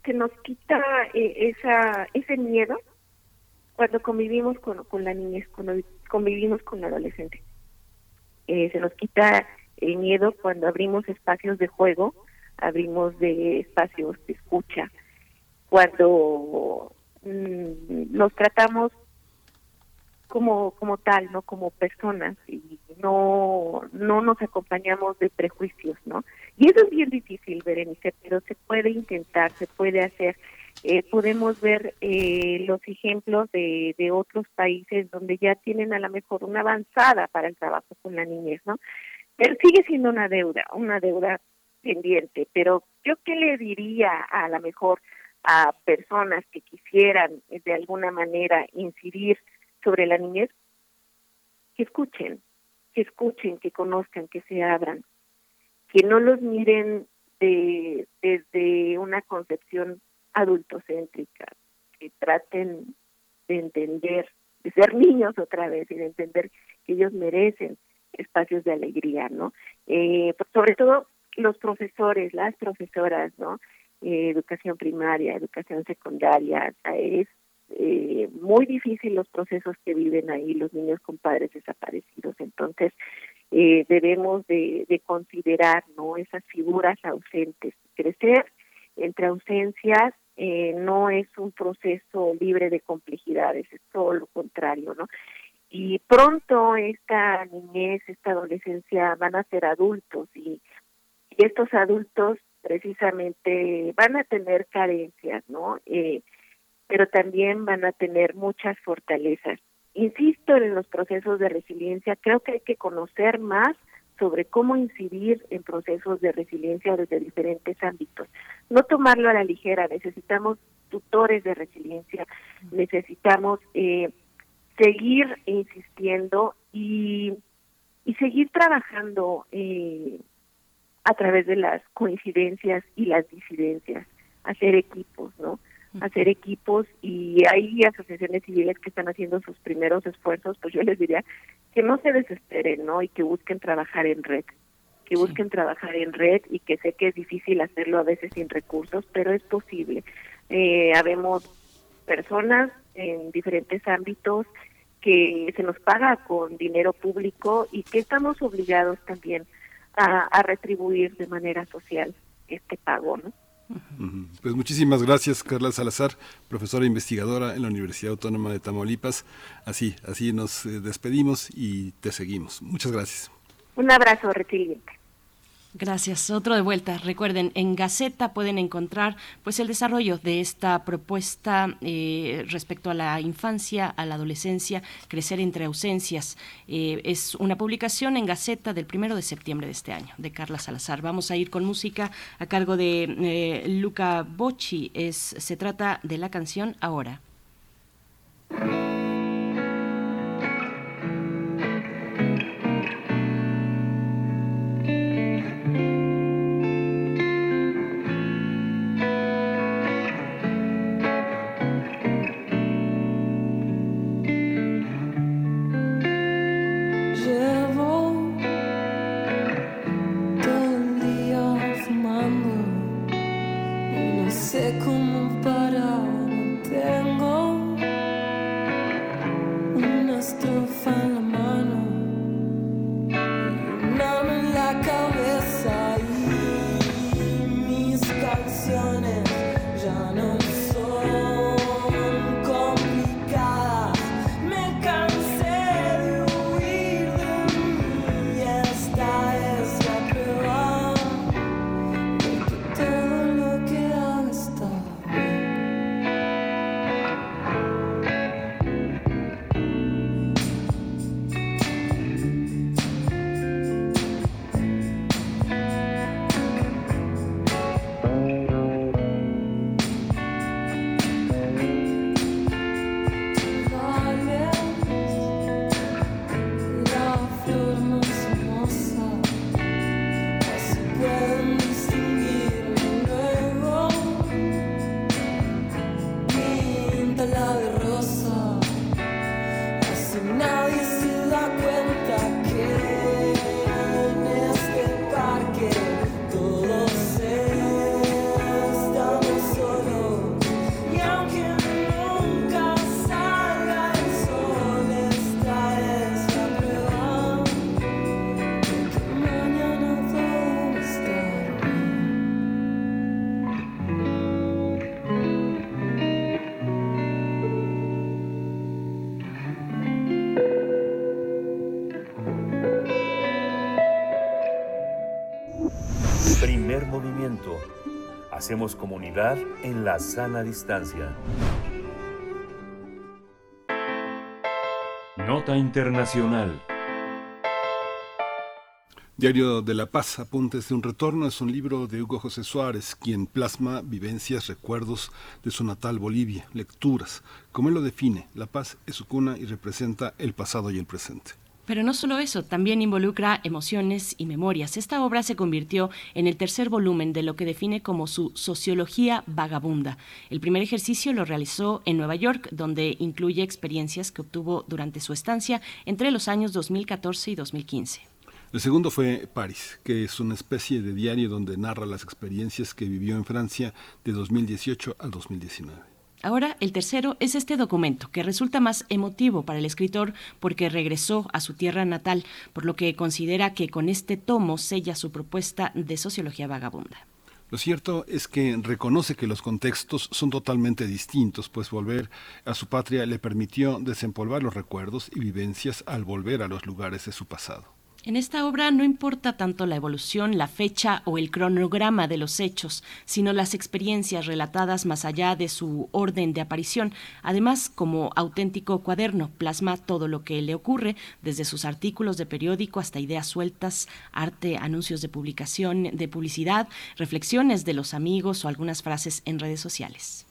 se nos quita eh, esa ese miedo cuando convivimos con, con la niñez, cuando convivimos con la adolescente. Eh, se nos quita el miedo cuando abrimos espacios de juego, abrimos de espacios de escucha, cuando mm, nos tratamos como como tal, no como personas y no no nos acompañamos de prejuicios, ¿no? Y eso es bien difícil, Berenice, pero se puede intentar, se puede hacer. Eh, podemos ver eh, los ejemplos de, de otros países donde ya tienen a lo mejor una avanzada para el trabajo con la niñez, ¿no? Pero sigue siendo una deuda, una deuda pendiente, pero yo qué le diría a lo mejor a personas que quisieran de alguna manera incidir sobre la niñez, que escuchen, que escuchen, que conozcan, que se abran, que no los miren de, desde una concepción adultocéntrica, que traten de entender, de ser niños otra vez y de entender que ellos merecen espacios de alegría, ¿no? Eh, sobre todo los profesores, las profesoras, ¿no? Eh, educación primaria, educación secundaria, es eh, muy difícil los procesos que viven ahí los niños con padres desaparecidos. Entonces, eh, debemos de, de, considerar no esas figuras ausentes. Crecer entre ausencias eh, no es un proceso libre de complejidades, es todo lo contrario, ¿no? Y pronto esta niñez, esta adolescencia van a ser adultos y, y estos adultos precisamente van a tener carencias, ¿no? Eh, pero también van a tener muchas fortalezas. Insisto en los procesos de resiliencia, creo que hay que conocer más sobre cómo incidir en procesos de resiliencia desde diferentes ámbitos. No tomarlo a la ligera, necesitamos tutores de resiliencia, necesitamos eh, seguir insistiendo y, y seguir trabajando eh, a través de las coincidencias y las disidencias, hacer equipos, ¿no? Hacer equipos y hay asociaciones civiles que están haciendo sus primeros esfuerzos, pues yo les diría que no se desesperen, ¿no? Y que busquen trabajar en red, que busquen trabajar en red y que sé que es difícil hacerlo a veces sin recursos, pero es posible. Eh, habemos personas en diferentes ámbitos que se nos paga con dinero público y que estamos obligados también a, a retribuir de manera social este pago, ¿no? Pues muchísimas gracias, Carla Salazar, profesora investigadora en la Universidad Autónoma de Tamaulipas. Así, así nos eh, despedimos y te seguimos. Muchas gracias. Un abrazo resiliente. Gracias. Otro de vuelta. Recuerden, en Gaceta pueden encontrar pues el desarrollo de esta propuesta eh, respecto a la infancia, a la adolescencia, crecer entre ausencias. Eh, es una publicación en Gaceta del primero de septiembre de este año, de Carla Salazar. Vamos a ir con música a cargo de eh, Luca Bocci. Es, se trata de la canción Ahora. Hacemos comunidad en la sana distancia. Nota Internacional. Diario de la Paz, Apuntes de un Retorno, es un libro de Hugo José Suárez, quien plasma vivencias, recuerdos de su natal Bolivia, lecturas. Como él lo define, la paz es su cuna y representa el pasado y el presente. Pero no solo eso, también involucra emociones y memorias. Esta obra se convirtió en el tercer volumen de lo que define como su sociología vagabunda. El primer ejercicio lo realizó en Nueva York, donde incluye experiencias que obtuvo durante su estancia entre los años 2014 y 2015. El segundo fue París, que es una especie de diario donde narra las experiencias que vivió en Francia de 2018 al 2019. Ahora, el tercero es este documento, que resulta más emotivo para el escritor porque regresó a su tierra natal, por lo que considera que con este tomo sella su propuesta de sociología vagabunda. Lo cierto es que reconoce que los contextos son totalmente distintos, pues volver a su patria le permitió desempolvar los recuerdos y vivencias al volver a los lugares de su pasado. En esta obra no importa tanto la evolución, la fecha o el cronograma de los hechos, sino las experiencias relatadas más allá de su orden de aparición. Además, como auténtico cuaderno, plasma todo lo que le ocurre, desde sus artículos de periódico hasta ideas sueltas, arte, anuncios de publicación, de publicidad, reflexiones de los amigos o algunas frases en redes sociales.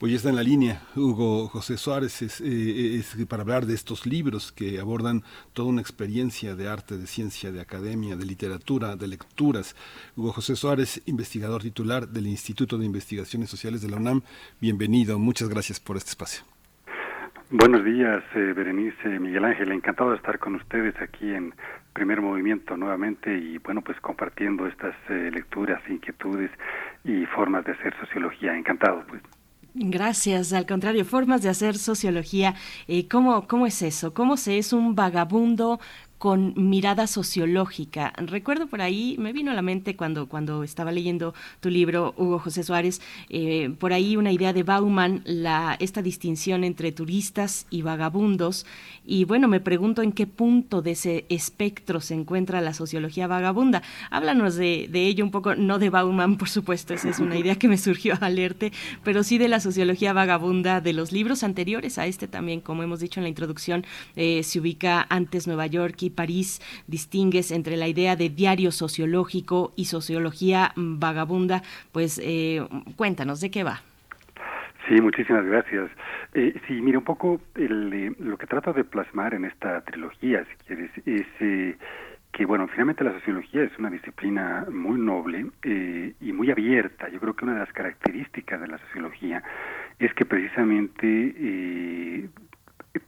Pues ya está en la línea Hugo José Suárez es, eh, para hablar de estos libros que abordan toda una experiencia de arte, de ciencia, de academia, de literatura, de lecturas. Hugo José Suárez, investigador titular del Instituto de Investigaciones Sociales de la UNAM. Bienvenido, muchas gracias por este espacio. Buenos días, eh, Berenice, Miguel Ángel, encantado de estar con ustedes aquí en Primer Movimiento nuevamente y bueno, pues compartiendo estas eh, lecturas, inquietudes y formas de hacer sociología. Encantado, pues. Gracias, al contrario, formas de hacer sociología. Eh, ¿cómo, ¿Cómo es eso? ¿Cómo se es un vagabundo con mirada sociológica. Recuerdo por ahí, me vino a la mente cuando, cuando estaba leyendo tu libro, Hugo José Suárez, eh, por ahí una idea de Bauman, esta distinción entre turistas y vagabundos. Y bueno, me pregunto en qué punto de ese espectro se encuentra la sociología vagabunda. Háblanos de, de ello un poco, no de Bauman, por supuesto, esa es una idea que me surgió al leerte, pero sí de la sociología vagabunda de los libros anteriores a este también, como hemos dicho en la introducción, eh, se ubica antes Nueva York y París, distingues entre la idea de diario sociológico y sociología vagabunda, pues eh, cuéntanos de qué va. Sí, muchísimas gracias. Eh, sí, mira, un poco el, lo que trato de plasmar en esta trilogía, si quieres, es eh, que, bueno, finalmente la sociología es una disciplina muy noble eh, y muy abierta. Yo creo que una de las características de la sociología es que precisamente eh,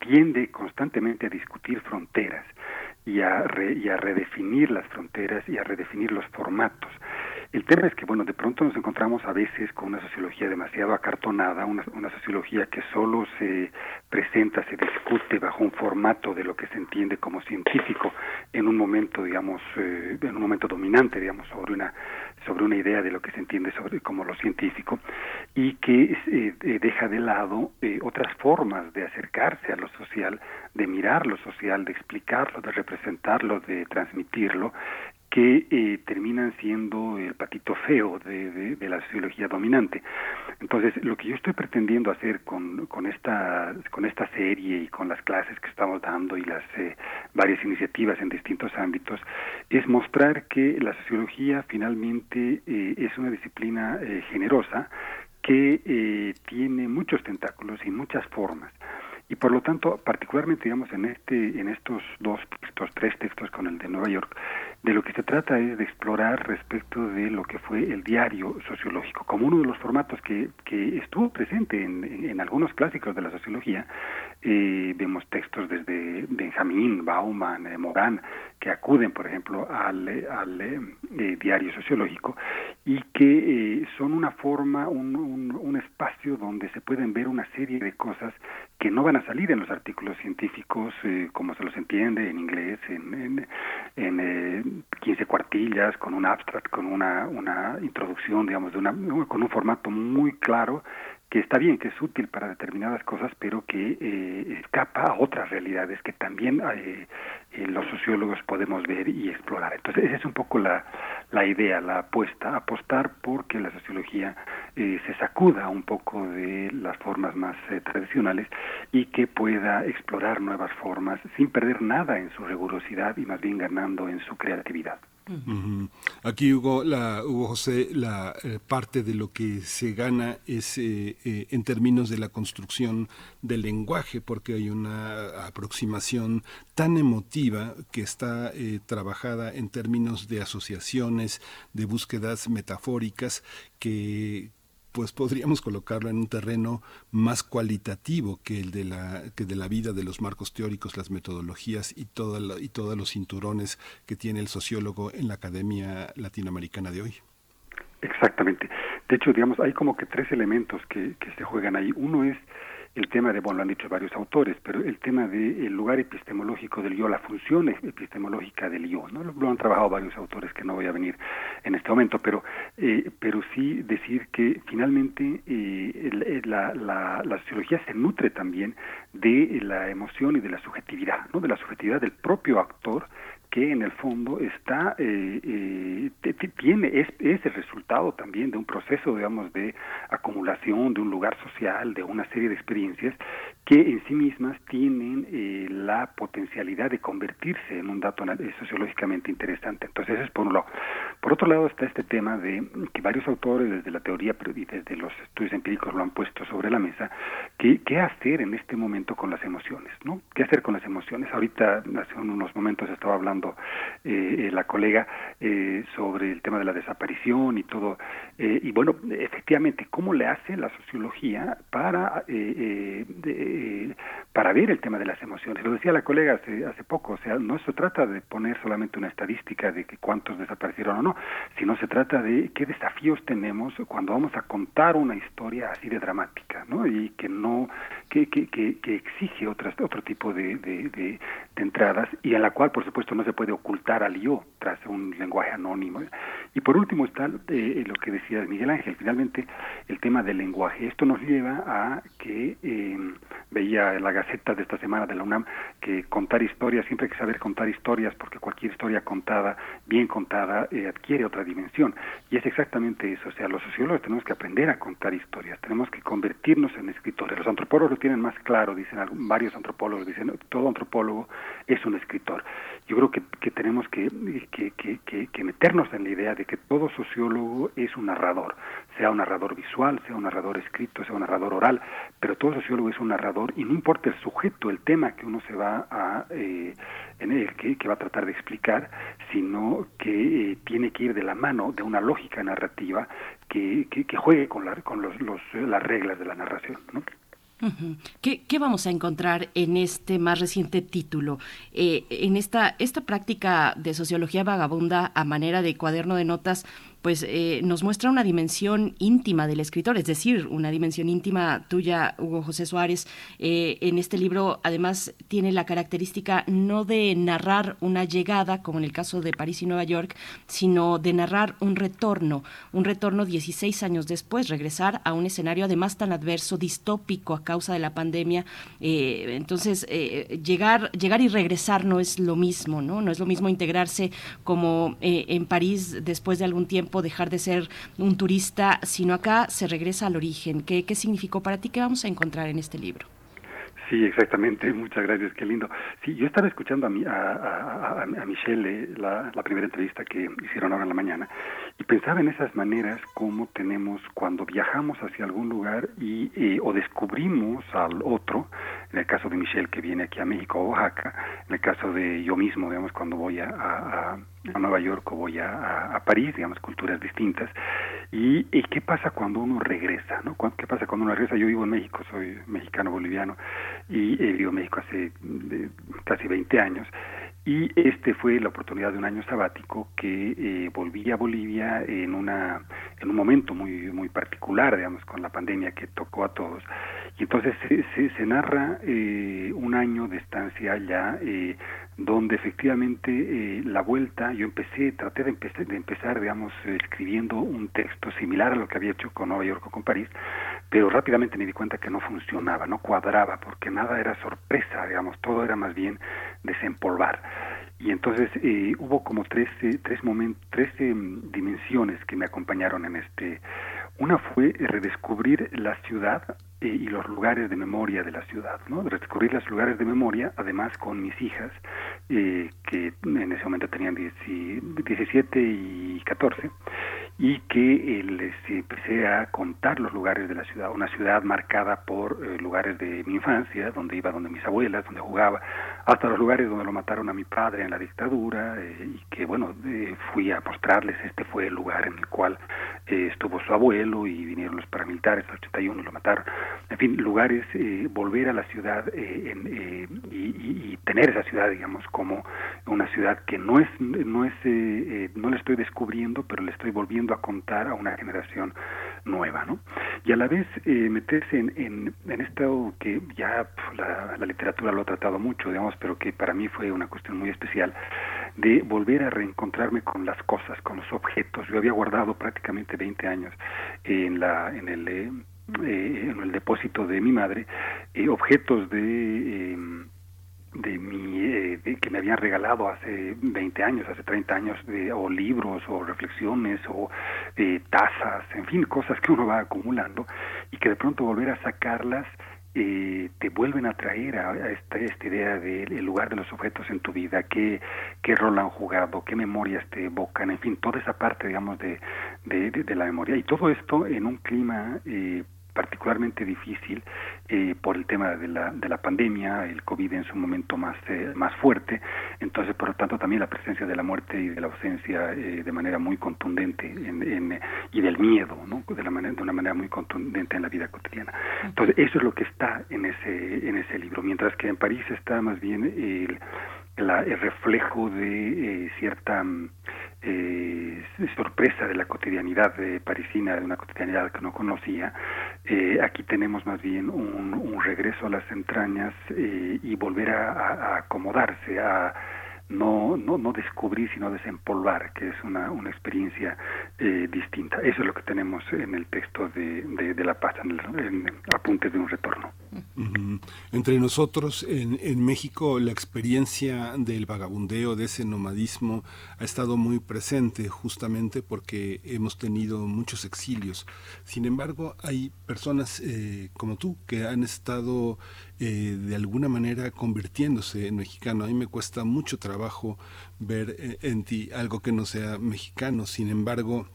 tiende constantemente a discutir fronteras y a, y a redefinir las fronteras y a redefinir los formatos. El tema es que, bueno, de pronto nos encontramos a veces con una sociología demasiado acartonada, una, una, sociología que solo se presenta, se discute bajo un formato de lo que se entiende como científico en un momento, digamos, eh, en un momento dominante, digamos, sobre una sobre una idea de lo que se entiende como lo científico y que eh, eh deja de lado eh, otras formas de acercarse a lo social, de mirar lo social, de explicarlo, de representarlo, de transmitirlo que eh, terminan siendo el patito feo de, de, la sociología dominante. Entonces, lo que yo estoy pretendiendo hacer con, con, esta, con esta serie y con las clases que estamos dando y las eh, varias iniciativas en distintos ámbitos es mostrar que la sociología finalmente eh, es una disciplina eh, generosa que eh, tiene muchos tentáculos y muchas formas y por lo tanto particularmente digamos en este en estos dos textos tres textos con el de Nueva York de lo que se trata es de explorar respecto de lo que fue el diario sociológico como uno de los formatos que, que estuvo presente en, en, algunos clásicos de la sociología eh, vemos textos desde Benjamín Bauman eh, Morán que acuden por ejemplo al, al eh, diario sociológico y que eh, son una forma un, un, un espacio donde se pueden ver una serie de cosas que no van a salir en los artículos científicos eh, como se los entiende en inglés, en, en, en eh, 15 cuartillas, con un abstract, con una, una introducción, digamos, de una, con un formato muy claro que está bien, que es útil para determinadas cosas, pero que eh, escapa a otras realidades que también eh, eh, los sociólogos podemos ver y explorar. Entonces, esa es un poco la, la idea, la apuesta, apostar porque la sociología eh, se sacuda un poco de las formas más eh, tradicionales y que pueda explorar nuevas formas sin perder nada en su rigurosidad y más bien ganando en su creatividad. Aquí Hugo, Hugo José, la eh, parte de lo que se gana es eh, eh, en términos de la construcción del lenguaje, porque hay una aproximación tan emotiva que está trabajada en términos de asociaciones, de búsquedas metafóricas que pues podríamos colocarlo en un terreno más cualitativo que el de la que de la vida de los marcos teóricos, las metodologías y toda la, y todos los cinturones que tiene el sociólogo en la Academia Latinoamericana de hoy. Exactamente. De hecho, digamos, hay como que tres elementos que, que se juegan ahí. Uno es el tema de, bueno, lo han dicho varios autores, pero el tema del de lugar epistemológico del yo, la función epistemológica del yo, ¿no? Lo, han trabajado varios autores que no voy a venir en este momento, pero, eh, pero sí decir que finalmente eh, la, la, la, sociología se nutre también de la emoción y de la subjetividad, ¿no? De la subjetividad del propio actor que en el fondo está eh, eh, tiene es, es el resultado también de un proceso digamos de acumulación de un lugar social de una serie de experiencias que en sí mismas tienen eh, la potencialidad de convertirse en un dato sociológicamente interesante. Entonces eso es por un lado. Por otro lado está este tema de que varios autores desde la teoría y desde los estudios empíricos lo han puesto sobre la mesa que qué hacer en este momento con las emociones no qué hacer con las emociones ahorita hace unos momentos estaba hablando eh, la colega eh, sobre el tema de la desaparición y todo. Eh, y bueno, efectivamente, ¿cómo le hace la sociología para, de, para ver el tema de las emociones. Lo decía la colega hace, hace poco, o sea, no se trata de poner solamente una estadística de que cuántos desaparecieron o no, sino se trata de qué desafíos tenemos cuando vamos a contar una historia así de dramática, ¿no? Y que no, que, que, que, exige otras, otro tipo de, de, de, entradas y en la cual, por supuesto, no se puede ocultar al yo tras un lenguaje anónimo. Y por último está eh, lo que decía Miguel Ángel, finalmente el tema del lenguaje. Esto nos lleva a que eh, veía en la Gaceta de esta semana de la UNAM que contar historias, siempre hay que saber contar historias porque cualquier historia contada, bien contada, eh, adquiere otra dimensión. Y es exactamente eso, o sea, los sociólogos tenemos que aprender a contar historias, tenemos que convertirnos en escritores. Los antropólogos lo tienen más claro, dicen varios antropólogos, dicen todo antropólogo es un escritor. Yo creo que, que tenemos que, que, que, que meternos en la idea de que todo sociólogo es un narrador, sea un narrador visual, sea un narrador escrito, sea un narrador oral, pero todo sociólogo es un narrador y no importa el sujeto, el tema que uno se va a, eh, en el que, va a tratar de explicar, sino que eh, tiene que ir de la mano de una lógica narrativa que, que, juegue con, la, con los, los, las reglas de la narración. ¿no? ¿Qué, ¿Qué, vamos a encontrar en este más reciente título? Eh, en esta, esta práctica de sociología vagabunda a manera de cuaderno de notas, pues eh, nos muestra una dimensión íntima del escritor, es decir, una dimensión íntima tuya, Hugo José Suárez. Eh, en este libro, además, tiene la característica no de narrar una llegada, como en el caso de París y Nueva York, sino de narrar un retorno, un retorno 16 años después, regresar a un escenario además tan adverso, distópico a causa de la pandemia. Eh, entonces, llegar, llegar y regresar no es lo mismo, ¿no? No es lo mismo integrarse como en París después de algún tiempo dejar de ser un turista, sino acá se regresa al origen. ¿Qué, qué significó para ti? ¿Qué vamos a encontrar en este libro? Sí, exactamente. *laughs* Muchas gracias. Qué lindo. Sí, yo estaba escuchando a, mi, a, a, a Michelle eh, la, la, primera entrevista que hicieron ahora en la mañana y pensaba en esas maneras como tenemos cuando viajamos hacia algún lugar y eh, o descubrimos al otro. En el caso de Michelle que viene aquí a México, a Oaxaca. En el caso de yo mismo, digamos, cuando voy a, a a Nueva York o voy a, a, París, digamos, culturas distintas. Y, y, qué pasa cuando uno regresa? ¿no? ¿Qué pasa cuando uno regresa? Yo vivo en México, soy mexicano-boliviano y he vivido en México hace casi 20 años. Y este fue la oportunidad de un año sabático que eh, volví a Bolivia en una en un momento muy muy particular, digamos, con la pandemia que tocó a todos. Y entonces se, se, se narra eh, un año de estancia allá eh, donde efectivamente eh, la vuelta, yo empecé, traté de empezar, de empezar, digamos, escribiendo un texto similar a lo que había hecho con Nueva York o con París, pero rápidamente me di cuenta que no funcionaba, no cuadraba, porque nada era sorpresa, digamos, todo era más bien desempolvar. Y entonces eh, hubo como tres, tres, momentos, tres dimensiones que me acompañaron en este. Una fue redescubrir la ciudad eh, y los lugares de memoria de la ciudad, ¿no? Redescubrir los lugares de memoria, además con mis hijas, eh, que en ese momento tenían 17 y 14, y que eh, les empecé a contar los lugares de la ciudad, una ciudad marcada por eh, lugares de mi infancia, donde iba donde mis abuelas, donde jugaba, hasta los lugares donde lo mataron a mi padre en la dictadura, eh, y que bueno, fui a mostrarles, este fue el lugar en el cual estuvo su abuelo y vinieron los paramilitares, el 81 y lo mataron, en fin, lugares, volver a la ciudad en, y, y, tener esa ciudad, digamos, como una ciudad que no es, no es, no la estoy descubriendo, pero le estoy volviendo a contar a una generación nueva, ¿no? Y a la vez eh, meterse en, en, en, esto que ya la, la, literatura lo ha tratado mucho, digamos, pero que para mí fue una cuestión muy especial, de volver a reencontrarme con las cosas, con los objetos. Yo había guardado prácticamente 20 años en, la, en el... Eh, en el depósito de mi madre eh, objetos de em, de mi eh, que me habían regalado hace 20 años, hace 30 años, de, o libros, o reflexiones, o eh, tazas, en fin, cosas que uno va acumulando y que de pronto volver a sacarlas eh, te vuelven a traer a, esta, esta idea del lugar de los objetos en tu vida, qué, qué rol han jugado, qué memorias te evocan, en fin, toda esa parte, digamos, de, de, de, de la memoria. Y todo esto en un clima eh, particularmente difícil eh, por el tema de la, de la pandemia, el COVID en su momento más, eh, más fuerte, entonces por lo tanto también la presencia de la muerte y de la ausencia eh, de manera muy contundente en, y del miedo, ¿no? de, la manera, de una manera muy contundente en la vida cotidiana. Entonces eso es lo que está en ese, en ese libro, mientras que en París está más bien el, el reflejo de cierta eh, sorpresa de la cotidianidad de parisina, de una cotidianidad que no conocía. Eh, aquí tenemos más bien un, un regreso a las entrañas eh, y volver a, a, acomodarse, a no, no, no descubrir, sino desempolvar, que es una, una experiencia eh, distinta. Eso es lo que tenemos en el texto de, de, La Paz, en, el, en Apuntes de un Retorno. Entre nosotros, en, en México, la experiencia del vagabundeo, de ese nomadismo, ha estado muy presente justamente porque hemos tenido muchos exilios. Sin embargo, hay personas eh, como tú que han estado eh, de alguna manera convirtiéndose en mexicano. A mí me cuesta mucho trabajo ver eh, en ti algo que no sea mexicano. Sin embargo,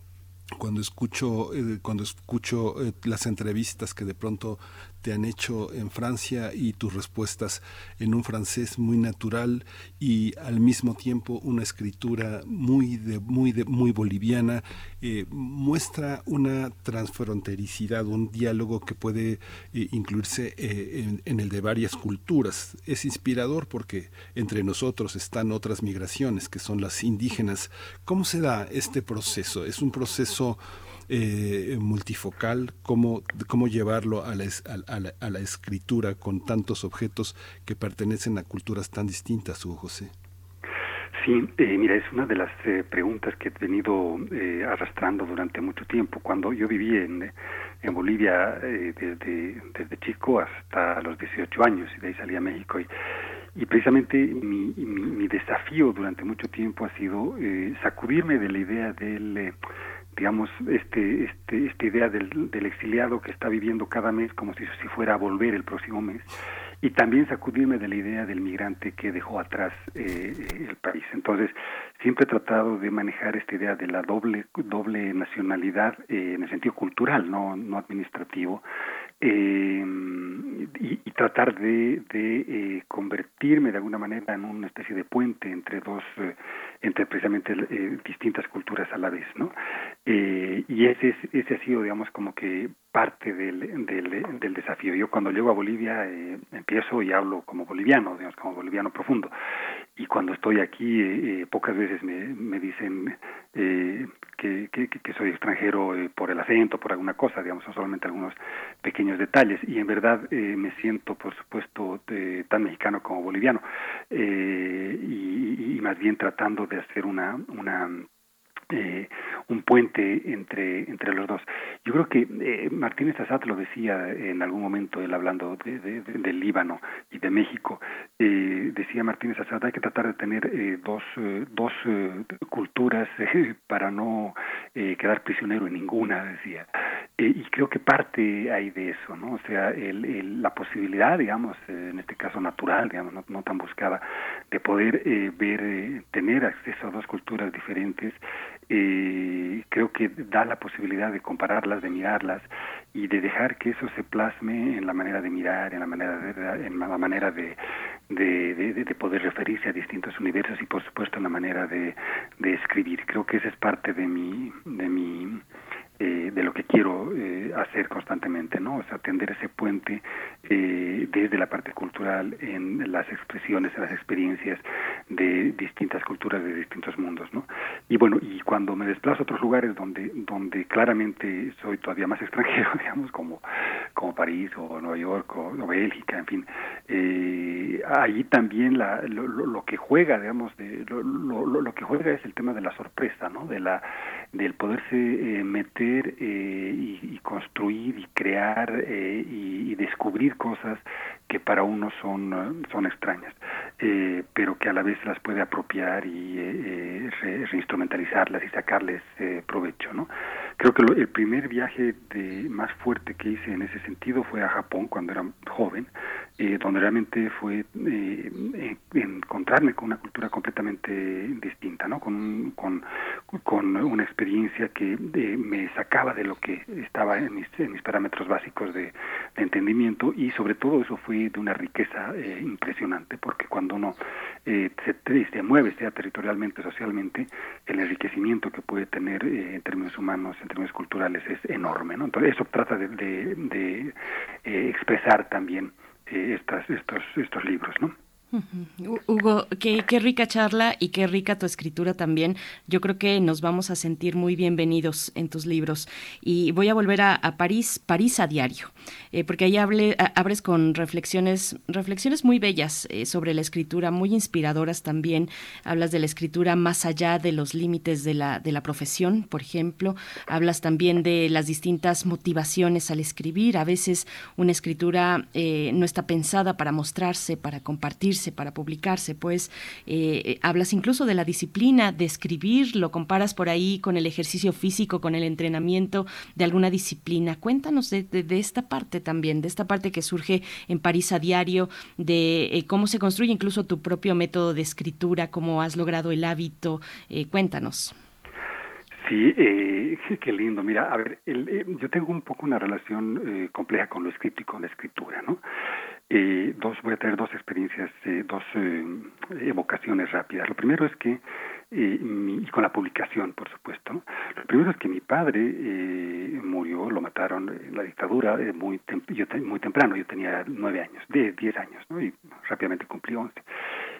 cuando escucho eh, cuando escucho las entrevistas que de pronto te han hecho en Francia y tus respuestas en un francés muy natural y al mismo tiempo una escritura muy de, muy de, muy boliviana eh, muestra una transfrontericidad un diálogo que puede eh, incluirse eh, en, en, el de varias culturas. Es inspirador porque entre nosotros están otras migraciones que son las indígenas. Cómo se da este proceso es un proceso eh, multifocal, cómo, cómo llevarlo a la, a, la, escritura con tantos objetos que pertenecen a culturas tan distintas, Hugo José. Sí, eh, mira, es una de las eh, preguntas que he venido eh, arrastrando durante mucho tiempo. Cuando yo viví en, en Bolivia desde, desde chico hasta los 18 años y de ahí salí a México y, y precisamente mi, mi, mi desafío durante mucho tiempo ha sido sacudirme de la idea del digamos, este, este, esta idea del, exiliado que está viviendo cada mes como si, si fuera a volver el próximo mes, y también sacudirme de la idea del migrante que dejó atrás eh, el país. Entonces, siempre he tratado de manejar esta idea de la doble, doble nacionalidad eh, en el sentido cultural, no, no administrativo, eh, y, tratar de, de eh, convertirme de alguna manera en una especie de puente entre dos, eh, entre precisamente eh, distintas culturas a la vez, ¿no? Eh, y ese, ese ha sido, digamos, como que parte del, del, del desafío. Yo cuando llego a Bolivia eh, empiezo y hablo como boliviano, digamos, como boliviano profundo. Y cuando estoy aquí, eh, pocas veces me, me dicen eh, que, que, que, soy extranjero eh, por el acento, por alguna cosa, digamos, son solamente algunos pequeños detalles. Y en verdad eh, me siento, por supuesto, eh, tan mexicano como boliviano. Eh, y, y más bien tratando de hacer una, una eh, un puente entre entre los dos. Yo creo que eh, Martínez Assad lo decía en algún momento, él hablando de, de, de, del Líbano y de México, eh, decía Martínez Assad, hay que tratar de tener eh, dos, eh, dos eh, culturas *laughs* para no quedar prisionero en ninguna, decía. y creo que parte hay de eso, ¿no? O sea, el, el, la posibilidad, digamos, en este caso natural, digamos, no, no tan buscada, de poder ver, tener acceso a dos culturas diferentes, eh, creo que da la posibilidad de compararlas, de mirarlas y de dejar que eso se plasme en la manera de mirar, en la manera de, en la manera de, de, de, de poder referirse a distintos universos y por supuesto en la manera de, de escribir. Creo que esa es parte de mi, de mi eh, de lo que quiero eh, hacer constantemente, ¿no? O sea, tender ese puente eh, desde la parte cultural en las expresiones, en las experiencias de distintas culturas, de distintos mundos, ¿no? Y bueno, y cuando me desplazo a otros lugares donde donde claramente soy todavía más *laughs* extranjero, digamos, como como París o Nueva York o, Bélgica, en fin, eh, allí también la, lo, lo, lo, que juega, digamos, de, lo, lo, lo que juega es el tema de la sorpresa, ¿no? De la del poderse eh, meter eh, y, construir y crear eh, y, descubrir cosas que para uno son, son extrañas, eh, pero que a la vez las puede apropiar y eh, re, reinstrumentalizarlas y sacarles eh, provecho. ¿no? Creo que el primer viaje de, más fuerte que hice en ese sentido fue a Japón cuando era joven, eh, donde realmente fue eh, encontrarme con una cultura completamente distinta, ¿no? Con, con, con una experiencia que me sacaba de lo que estaba en mis, parámetros básicos de, entendimiento y sobre todo eso fue de una riqueza eh, impresionante, porque cuando uno se, se mueve, sea territorialmente, socialmente, el enriquecimiento que puede tener en términos humanos, en términos culturales, es enorme, ¿no? Entonces eso trata de, de expresar también eh, estas, estos, estos libros, ¿no? Hugo, qué, qué, rica charla y qué rica tu escritura también. Yo creo que nos vamos a sentir muy bienvenidos en tus libros. Y voy a volver a, París, París a diario, eh, porque ahí hable, abres con reflexiones, reflexiones muy bellas eh, sobre la escritura, muy inspiradoras también. Hablas de la escritura más allá de los límites de la, de la profesión, por ejemplo. Hablas también de las distintas motivaciones al escribir. A veces una escritura eh, no está pensada para mostrarse, para compartir para publicarse, pues eh, eh, hablas incluso de la disciplina de escribir, lo comparas por ahí con el ejercicio físico, con el entrenamiento de alguna disciplina. Cuéntanos de, esta parte también, de esta parte que surge en París a diario, de eh, cómo se construye incluso tu propio método de escritura, cómo has logrado el hábito. cuéntanos. Sí, qué lindo. Mira, a ver, yo tengo un poco una relación compleja con lo escrito y con la escritura, ¿no? Eh, dos, voy a tener dos experiencias, eh, dos eh, evocaciones rápidas. Lo primero es que, y con la publicación, por supuesto, lo primero es que mi padre murió, lo mataron en la dictadura muy, yo muy temprano, yo tenía nueve años, de diez años, ¿no? y rápidamente cumplí once.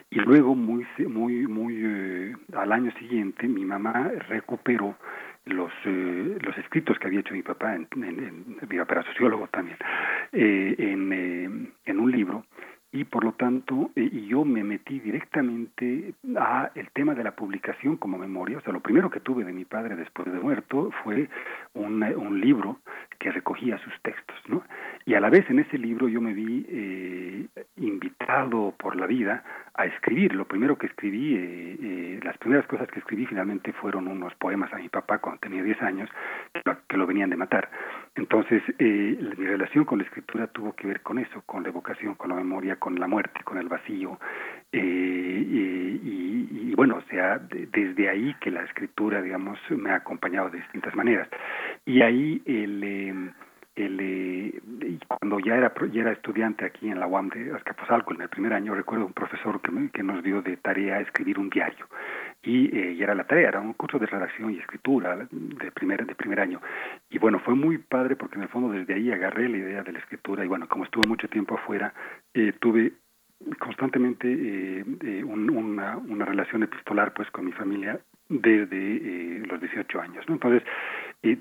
Y luego, muy, muy, muy al año siguiente, mi mamá recuperó los eh, los escritos que había hecho mi papá, en, mi papá era sociólogo también, eh, en, eh, en un libro y por lo tanto y yo me metí directamente a el tema de la publicación como memoria. O sea lo primero que tuve de mi padre después de muerto fue un, un libro que recogía sus textos no y a la vez en ese libro yo me vi eh, invitado por la vida a escribir. Lo primero que escribí, eh, eh, las primeras cosas que escribí finalmente fueron unos poemas a mi papá cuando tenía 10 años, que lo, venían de matar. Entonces, mi relación con la escritura tuvo que ver con eso, con la evocación, con la memoria, con la muerte, con el vacío. Y, bueno, o sea, desde ahí que la escritura, digamos, me ha acompañado de distintas maneras. Y ahí el em, el, eh, cuando ya era ya era estudiante aquí en la UAM de Azcapotzalco en el primer año recuerdo un profesor que, que nos dio de tarea escribir un diario. Y, eh, y, era la tarea era un curso de redacción y escritura de primer de primer año. Y bueno fue muy padre porque en el fondo desde ahí agarré la idea de la escritura y bueno como estuve mucho tiempo afuera eh, tuve constantemente eh, eh una, una relación epistolar pues con mi familia desde los 18 años ¿no? entonces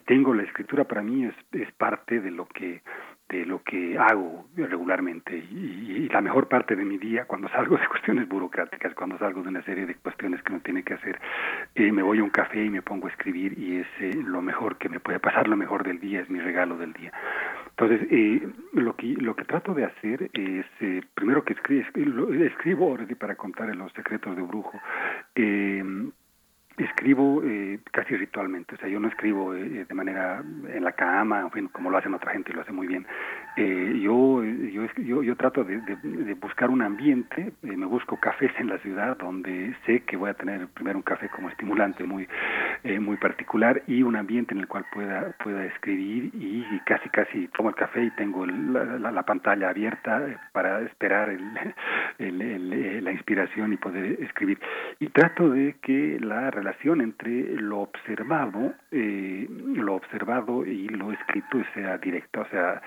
tengo la escritura para mí es, es parte de lo que de lo que hago regularmente y, la mejor parte de mi día cuando salgo de *laughs* cuestiones burocráticas cuando salgo de una serie de cuestiones que uno tiene que hacer eh, me voy a un café y me pongo a escribir y es eh, lo mejor que me puede pasar lo mejor del día es mi regalo del día. Entonces eh, lo que lo que trato de hacer es eh, primero que escribo, escribo para contar los secretos de brujo eh, escribo eh, casi ritualmente, o sea, yo no escribo eh, de manera en la cama, en fin, como lo hacen otra gente y lo hace muy bien. Eh, yo, yo, yo, trato de, de, buscar un ambiente, eh, me busco cafés en la ciudad donde sé que voy a tener primero un café como estimulante muy, eh, muy particular y un ambiente en el cual pueda, pueda escribir y, casi casi tomo el café y tengo la, la, pantalla abierta para esperar el, *laughs* el, la inspiración y poder escribir. Y trato de que la relación entre lo observado, eh, lo observado y lo escrito sea directa, o sea,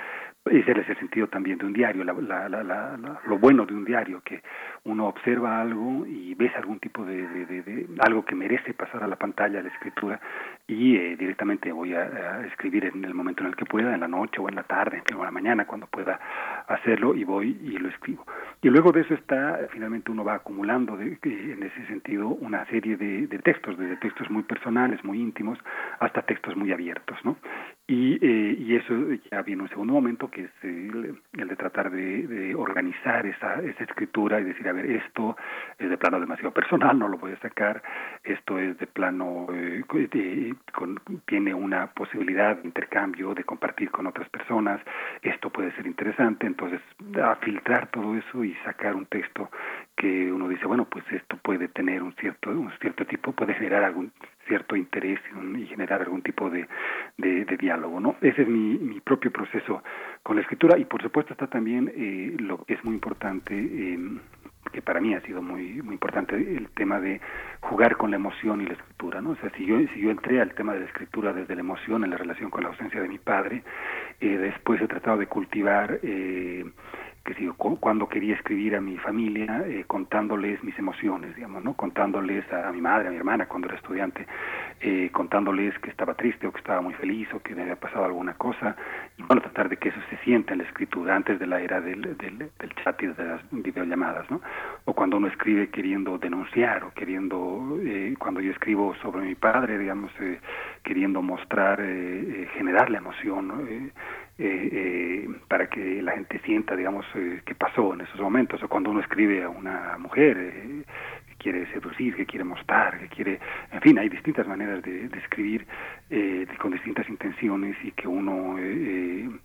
ese es el sentido también de un diario, la, la, la, lo bueno de un diario, que uno observa algo y ves algún tipo de, de, algo que merece pasar a la pantalla, a la escritura, y eh, directamente voy a, escribir en el momento en el que pueda, en la noche o en la tarde, o en la mañana, cuando pueda hacerlo, y voy y lo escribo. Y luego de eso está, finalmente uno va acumulando de, en ese sentido una serie de, textos, desde textos muy personales, muy íntimos, hasta textos muy abiertos, ¿no? Y, eh, y eso ya viene un segundo momento, que es el, de tratar de, organizar esa, esa escritura y decir, a ver, esto es de plano demasiado personal, no lo voy a sacar, esto es de plano, eh, con, tiene una posibilidad de intercambio, de compartir con otras personas, esto puede ser interesante, entonces a filtrar todo eso y sacar un texto que uno dice, bueno, pues esto puede tener un cierto, un cierto tipo, puede generar algún cierto interés y generar algún tipo de, de, diálogo, ¿no? Ese es mi, mi, propio proceso con la escritura y por supuesto está también eh, lo que es muy importante, eh, que para mí ha sido muy, muy importante, el tema de jugar con la emoción y la escritura, ¿no? O sea, si yo, si yo entré al tema de la escritura desde la emoción en la relación con la ausencia de mi padre, eh, después he tratado de cultivar eh, que si cuando quería escribir a mi familia eh, contándoles mis emociones, digamos, ¿no? Contándoles a, mi madre, a mi hermana cuando era estudiante, eh, contándoles que estaba triste o que estaba muy feliz o que me había pasado alguna cosa y bueno, tratar de que eso se sienta en la escritura antes de la era del, del, chat y de las videollamadas, ¿no? O cuando uno escribe queriendo denunciar o queriendo, eh, cuando yo escribo sobre mi padre, digamos, queriendo mostrar, generar la emoción, ¿no? Eh, eh, para que la gente sienta, digamos, eh, qué pasó en esos momentos. O cuando uno escribe a una mujer eh, que quiere seducir, que quiere mostrar, que quiere... En fin, hay distintas maneras de, de escribir con distintas intenciones y que uno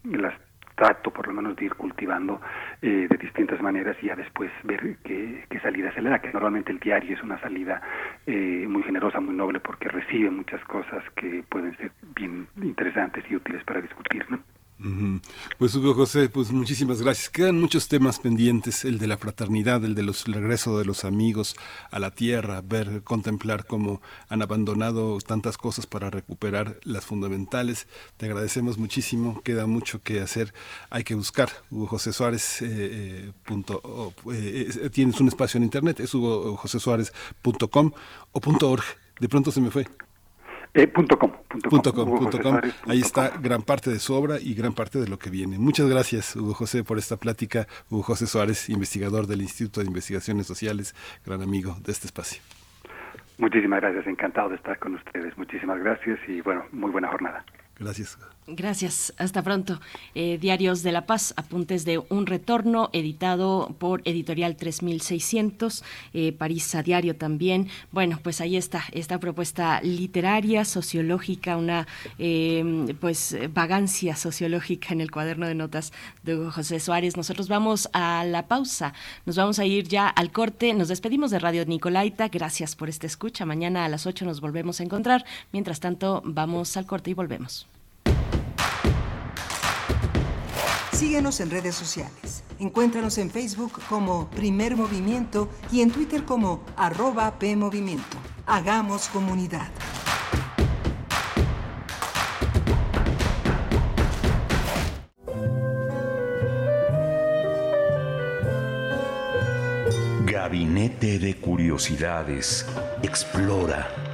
las trato por lo menos de ir cultivando de distintas maneras y ya después ver qué, qué, salida se le da, que normalmente el diario es una salida muy generosa, muy noble, porque recibe muchas cosas que pueden ser bien interesantes y útiles para discutir. ¿no? Pues Hugo José, pues muchísimas gracias. Quedan muchos temas pendientes, el de la fraternidad, el de los regreso de los amigos a la tierra, ver, contemplar cómo han abandonado tantas cosas para recuperar las fundamentales. Te agradecemos muchísimo, queda mucho que hacer, hay que buscar. Hugo José Suárez, eh, eh, punto, eh, tienes un espacio en internet, es hugojosesuárez.com o punto .org, de pronto se me fue. Eh, punto com, Ahí está gran parte de su obra y gran parte de lo que viene. Muchas gracias, Hugo José, por esta plática. Hugo José Suárez, investigador del Instituto de Investigaciones Sociales, gran amigo de este espacio. Muchísimas gracias, encantado de estar con ustedes. Muchísimas gracias y bueno, muy buena jornada. Gracias. Gracias, hasta pronto. Eh, Diarios de la Paz, apuntes de un retorno, editado por Editorial 3600, eh, París a Diario también. Bueno, pues ahí está, esta propuesta literaria, sociológica, una eh, pues vagancia sociológica en el cuaderno de notas de José Suárez. Nosotros vamos a la pausa, nos vamos a ir ya al corte, nos despedimos de Radio Nicolaita, gracias por esta escucha. Mañana a las 8 nos volvemos a encontrar. Mientras tanto, vamos al corte y volvemos. Síguenos en redes sociales. Encuéntranos en Facebook como Primer Movimiento y en Twitter como arroba PMovimiento. Hagamos comunidad. Gabinete de Curiosidades. Explora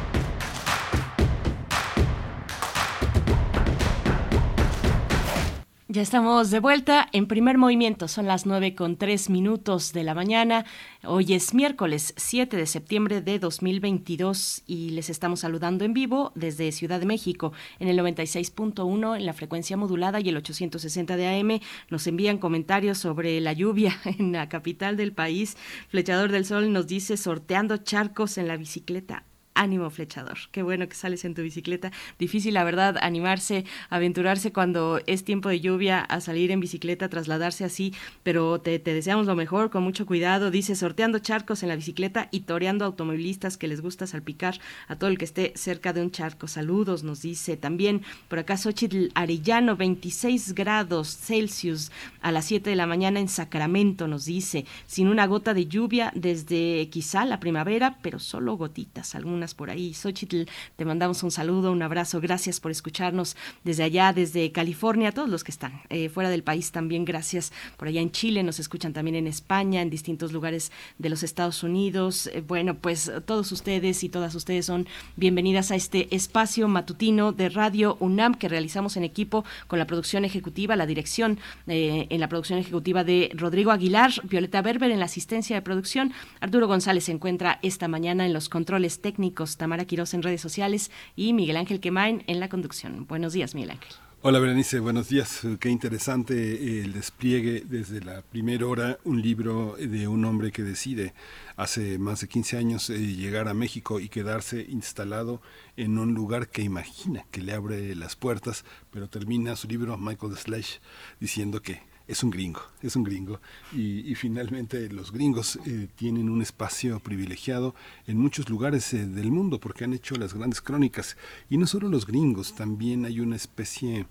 Ya estamos de vuelta en primer movimiento. Son las nueve con tres minutos de la mañana. Hoy es miércoles 7 de septiembre de 2022 y les estamos saludando en vivo desde Ciudad de México en el 96.1 en la frecuencia modulada y el 860 de AM. Nos envían comentarios sobre la lluvia *laughs* en la capital del país. Flechador del Sol nos dice sorteando charcos en la bicicleta ánimo flechador. Qué bueno que sales en tu bicicleta. Difícil, la verdad, animarse, aventurarse cuando es tiempo de lluvia a salir en bicicleta, trasladarse así, pero te, deseamos lo mejor, con mucho cuidado. Dice, sorteando charcos en la bicicleta y toreando automovilistas que les gusta salpicar a todo el que esté cerca de un charco. Saludos, nos dice. También por acá Xochitl Arellano, 26 grados Celsius a las 7 de la mañana en Sacramento, nos dice. Sin una gota de lluvia desde quizá la primavera, pero solo gotitas, algunas por ahí. Xochitl, te mandamos un saludo, un abrazo. Gracias por escucharnos desde allá, desde California, todos los que están eh, fuera del país también. Gracias por allá en Chile, nos escuchan también en España, en distintos lugares de los Estados Unidos. Eh, bueno, pues todos ustedes y todas ustedes son bienvenidas a este espacio matutino de Radio UNAM que realizamos en equipo con la producción ejecutiva, la dirección eh, en la producción ejecutiva de Rodrigo Aguilar, Violeta Berber en la asistencia de producción. Arturo González se encuentra esta mañana en los controles técnicos Tamara en redes sociales y Miguel Ángel Quemain en la conducción. Buenos días, Miguel Ángel. Hola Berenice, buenos días. Qué interesante el despliegue desde la primera hora, un libro de un hombre que decide hace más de 15 años eh, llegar a México y quedarse instalado en un lugar que imagina que le abre las puertas, pero termina su libro Michael Slash diciendo que es un gringo, es un gringo. Y, finalmente los gringos eh, tienen un espacio privilegiado en muchos lugares eh, del mundo porque han hecho las grandes crónicas. Y no solo los gringos, también hay una especie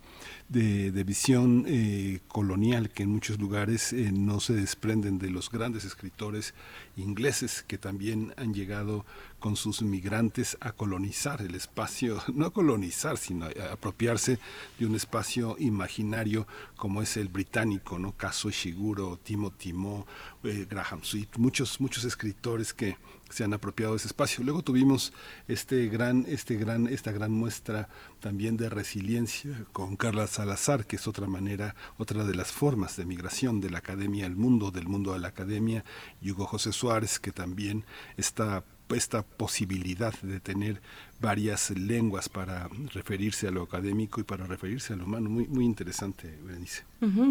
de, visión eh, colonial que en muchos lugares no se desprenden de los grandes escritores ingleses que también han llegado con sus migrantes a colonizar el espacio, *laughs* no a colonizar, sino a apropiarse de un espacio imaginario como es el británico, ¿no? Caso Shiguro, Timothy Mo, eh, Graham Sweet, muchos, muchos escritores que se han apropiado de ese espacio. Luego tuvimos este gran, este gran, esta gran muestra también de resiliencia con Carla Salazar, que es otra manera, otra de las formas de migración de la academia al mundo, del mundo a la academia, y Hugo José Suárez, que también está esta posibilidad de tener varias lenguas para referirse a lo académico y para referirse a lo humano. Muy, muy interesante, Berenice.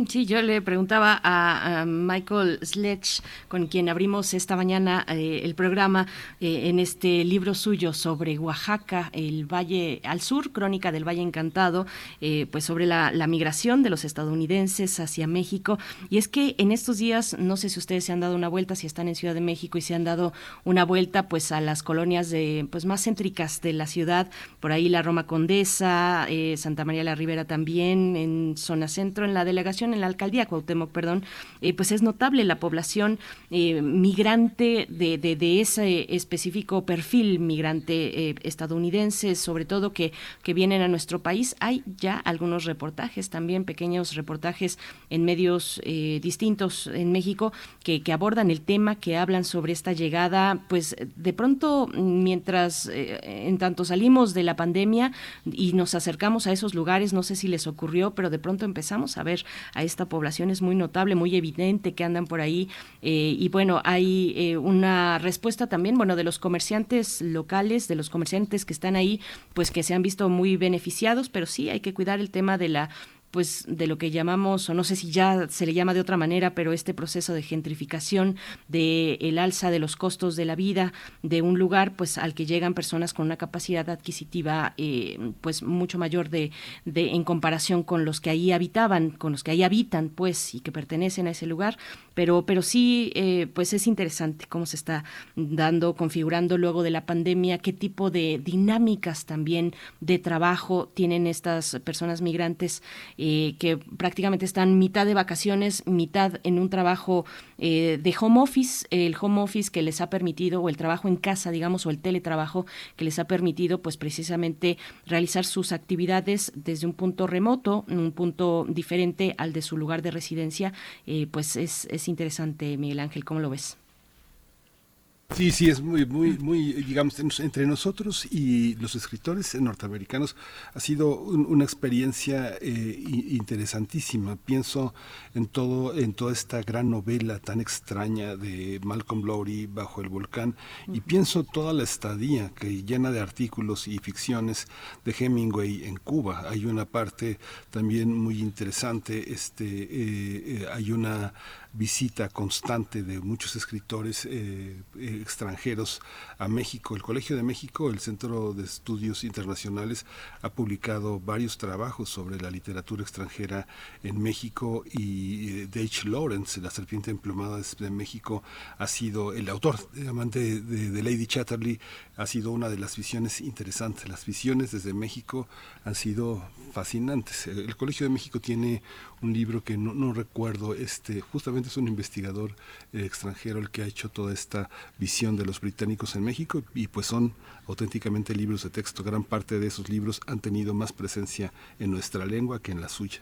sí, yo le preguntaba a, Michael Sledge, con quien abrimos esta mañana eh, el programa, eh, en este libro suyo sobre Oaxaca, el Valle al Sur, Crónica del Valle Encantado, eh, pues sobre la, la, migración de los estadounidenses hacia México. Y es que en estos días, no sé si ustedes se han dado una vuelta, si están en Ciudad de México y se han dado una vuelta pues a las colonias de, pues, más céntricas de la ciudad, por ahí la Roma Condesa, eh, Santa María la Ribera también, en zona centro, en la delegación, en la alcaldía Cuauhtémoc, perdón, eh, pues es notable la población eh, migrante de, de, ese específico perfil migrante estadounidense, sobre todo que, que vienen a nuestro país. Hay ya algunos reportajes también, pequeños reportajes en medios distintos en México que, que abordan el tema, que hablan sobre esta llegada, pues de pronto, mientras, en tanto salimos de la pandemia y nos acercamos a esos lugares, no sé si les ocurrió, pero de pronto empezamos a ver a esta población, es muy notable, muy evidente que andan por ahí. Eh, y bueno, hay eh, una respuesta también, bueno, de los comerciantes locales, de los comerciantes que están ahí, pues que se han visto muy beneficiados, pero sí hay que cuidar el tema de la pues de lo que llamamos, o no sé si ya se le llama de otra manera, pero este proceso de gentrificación, de el alza de los costos de la vida de un lugar, pues al que llegan personas con una capacidad adquisitiva, eh, pues mucho mayor de, de, en comparación con los que ahí habitaban, con los que ahí habitan, pues, y que pertenecen a ese lugar, pero, pero sí, eh, pues es interesante cómo se está dando, configurando luego de la pandemia, qué tipo de dinámicas también de trabajo tienen estas personas migrantes eh, que prácticamente están mitad de vacaciones, mitad en un trabajo eh, de home office, el home office que les ha permitido, o el trabajo en casa, digamos, o el teletrabajo que les ha permitido, pues precisamente realizar sus actividades desde un punto remoto, un punto diferente al de su lugar de residencia, pues es, es interesante, Miguel Ángel, ¿cómo lo ves? Sí, sí, es muy, muy, muy, digamos, entre nosotros y los escritores norteamericanos ha sido una experiencia eh, interesantísima. Pienso en todo, en toda esta gran novela tan extraña de Malcolm Lowry bajo el volcán y pienso toda la estadía que llena de artículos y ficciones de Hemingway en Cuba. Hay una parte también muy interesante, este, eh, eh, hay una visita constante de muchos escritores eh, eh, extranjeros a México. El Colegio de México, el Centro de Estudios Internacionales, ha publicado varios trabajos sobre la literatura extranjera en México y eh, H. Lawrence, La Serpiente Emplumada de México, ha sido el autor, amante de, de Lady Chatterley, ha sido una de las visiones interesantes. Las visiones desde México han sido fascinantes. El Colegio de México tiene un libro que no, recuerdo, este, justamente es un investigador eh, extranjero el que ha hecho toda esta visión de los británicos en México y pues son auténticamente libros de texto. Gran parte de esos libros han tenido más presencia en nuestra lengua que en la suya.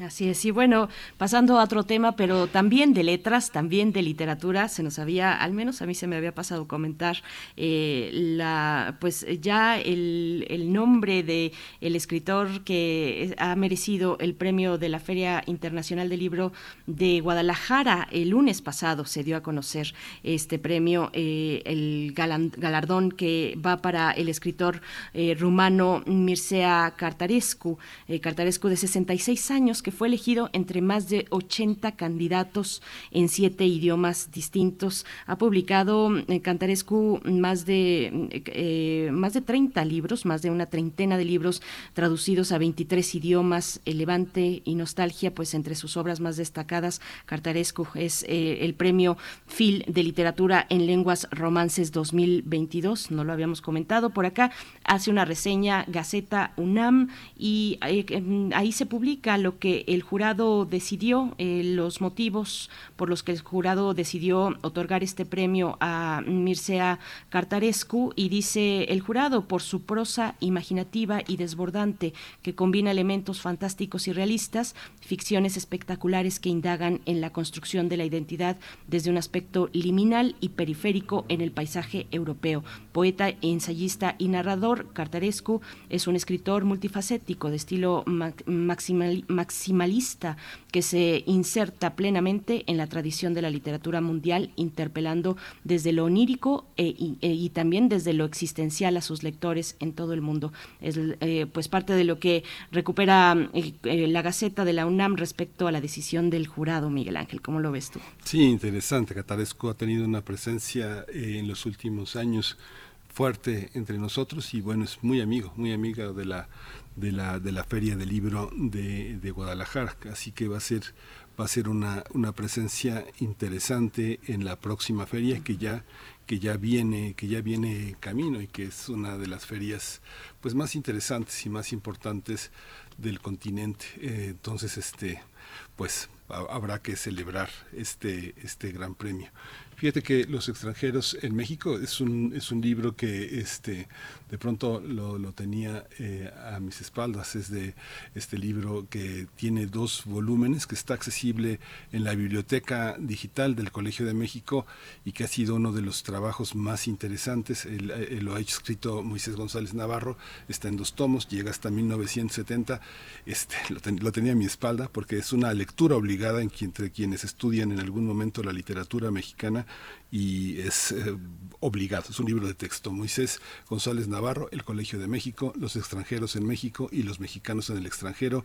Así es, y bueno, pasando a otro tema, pero también de letras, también de literatura, se nos había, al menos a mí se me había pasado comentar, eh, la, pues ya el, el, nombre de el escritor que ha merecido el premio de la Feria Internacional del Libro de Guadalajara el lunes pasado se dio a conocer este premio, eh, el galardón que va para el escritor eh, rumano Mircea Cartarescu, Cartarescu de 66 años que fue elegido entre más de 80 candidatos en siete idiomas distintos. Ha publicado eh, Cantarescu más de, eh, más de 30 libros, más de una treintena de libros traducidos a 23 idiomas. El Levante y Nostalgia, pues entre sus obras más destacadas, Cartarescu es eh, el premio Phil de Literatura en Lenguas Romances 2022. No lo habíamos comentado por acá. Hace una reseña Gaceta UNAM y ahí se publica lo que el jurado decidió, eh, los motivos por los que el jurado decidió otorgar este premio a Mircea Cartarescu y dice el jurado por su prosa imaginativa y desbordante que combina elementos fantásticos y realistas, ficciones espectaculares que indagan en la construcción de la identidad desde un aspecto liminal y periférico en el paisaje europeo. Poeta, ensayista y narrador, Cartarescu es un escritor multifacético de estilo maximal maximalista que se inserta plenamente en la tradición de la literatura mundial, interpelando desde lo onírico e, e, y también desde lo existencial a sus lectores en todo el mundo. Es eh, pues parte de lo que recupera eh, eh, la Gaceta de la UNAM respecto a la decisión del jurado, Miguel Ángel. ¿Cómo lo ves tú? Sí, interesante. Cataresco ha tenido una presencia en los últimos años fuerte entre nosotros y bueno, es muy amigo, muy amiga de la de la, de la Feria del Libro de, de Guadalajara. Así que va a ser, va a ser una, una presencia interesante en la próxima feria que ya que ya viene que ya viene camino y que es una de las ferias pues más interesantes y más importantes del continente eh, entonces este pues habrá que celebrar este este gran premio Fíjate que Los extranjeros en México es un, es un libro que este, de pronto lo, lo tenía eh, a mis espaldas. Es de este libro que tiene dos volúmenes, que está accesible en la biblioteca digital del Colegio de México y que ha sido uno de los trabajos más interesantes. lo ha escrito Moisés González Navarro, está en dos tomos, llega hasta 1970. Este, lo, lo tenía a mi espalda porque es una lectura obligada entre quienes estudian en algún momento la literatura mexicana y es eh, obligado, es un libro de texto. Moisés González Navarro, El Colegio de México, Los extranjeros en México y los mexicanos en el extranjero,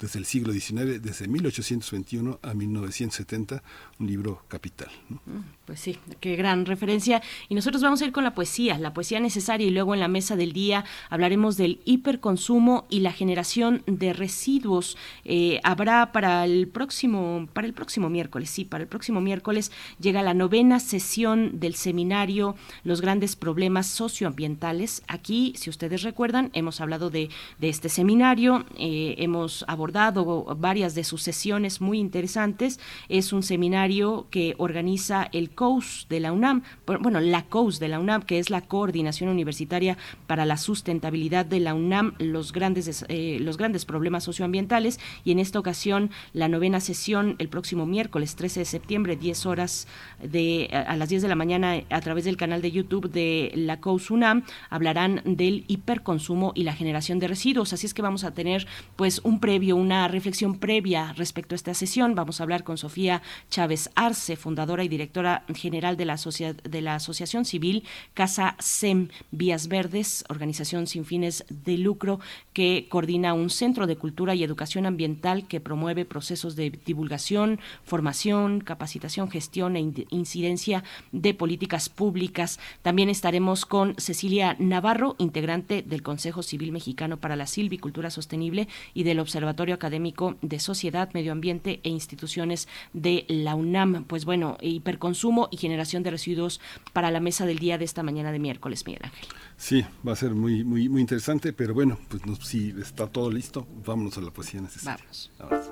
desde el siglo XIX, desde 1821 a 1970, un libro capital. Mm, pues sí, qué gran referencia. Y nosotros vamos a ir con la poesía, la poesía necesaria, y luego en la mesa del día hablaremos del hiperconsumo y la generación de residuos. Eh, habrá para el próximo, para el próximo miércoles, sí, para el próximo miércoles llega la novena sesión del seminario Los grandes problemas socioambientales. Aquí, si ustedes recuerdan, hemos hablado de, este seminario, eh, hemos abordado abordado varias de sus sesiones muy interesantes. Es un seminario que organiza el COUS de la UNAM, bueno, la COUS de la UNAM, que es la Coordinación Universitaria para la Sustentabilidad de la UNAM, los grandes, eh, los grandes problemas socioambientales. Y en esta ocasión, la novena sesión, el próximo miércoles 13 de septiembre, 10 horas de, a las 10 de la mañana, a través del canal de YouTube de la COUS UNAM, hablarán del hiperconsumo y la generación de residuos. Así es que vamos a tener pues un previo una reflexión previa respecto a esta sesión. Vamos a hablar con Sofía Chávez Arce, fundadora y directora general de la, de la Asociación Civil Casa SEM Vías Verdes, organización sin fines de lucro que coordina un centro de cultura y educación ambiental que promueve procesos de divulgación, formación, capacitación, gestión e incidencia de políticas públicas. También estaremos con Cecilia Navarro, integrante del Consejo Civil Mexicano para la Silvicultura Sostenible y del Observatorio Académico de Sociedad, Medio Ambiente e Instituciones de la UNAM. Pues bueno, hiperconsumo y generación de residuos para la mesa del día de esta mañana de miércoles, Miguel Ángel. Sí, va a ser muy, muy, muy interesante, pero bueno, pues si está todo listo, vámonos a la poesía necesaria. Vamos.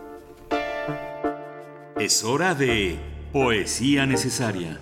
Es hora de poesía necesaria.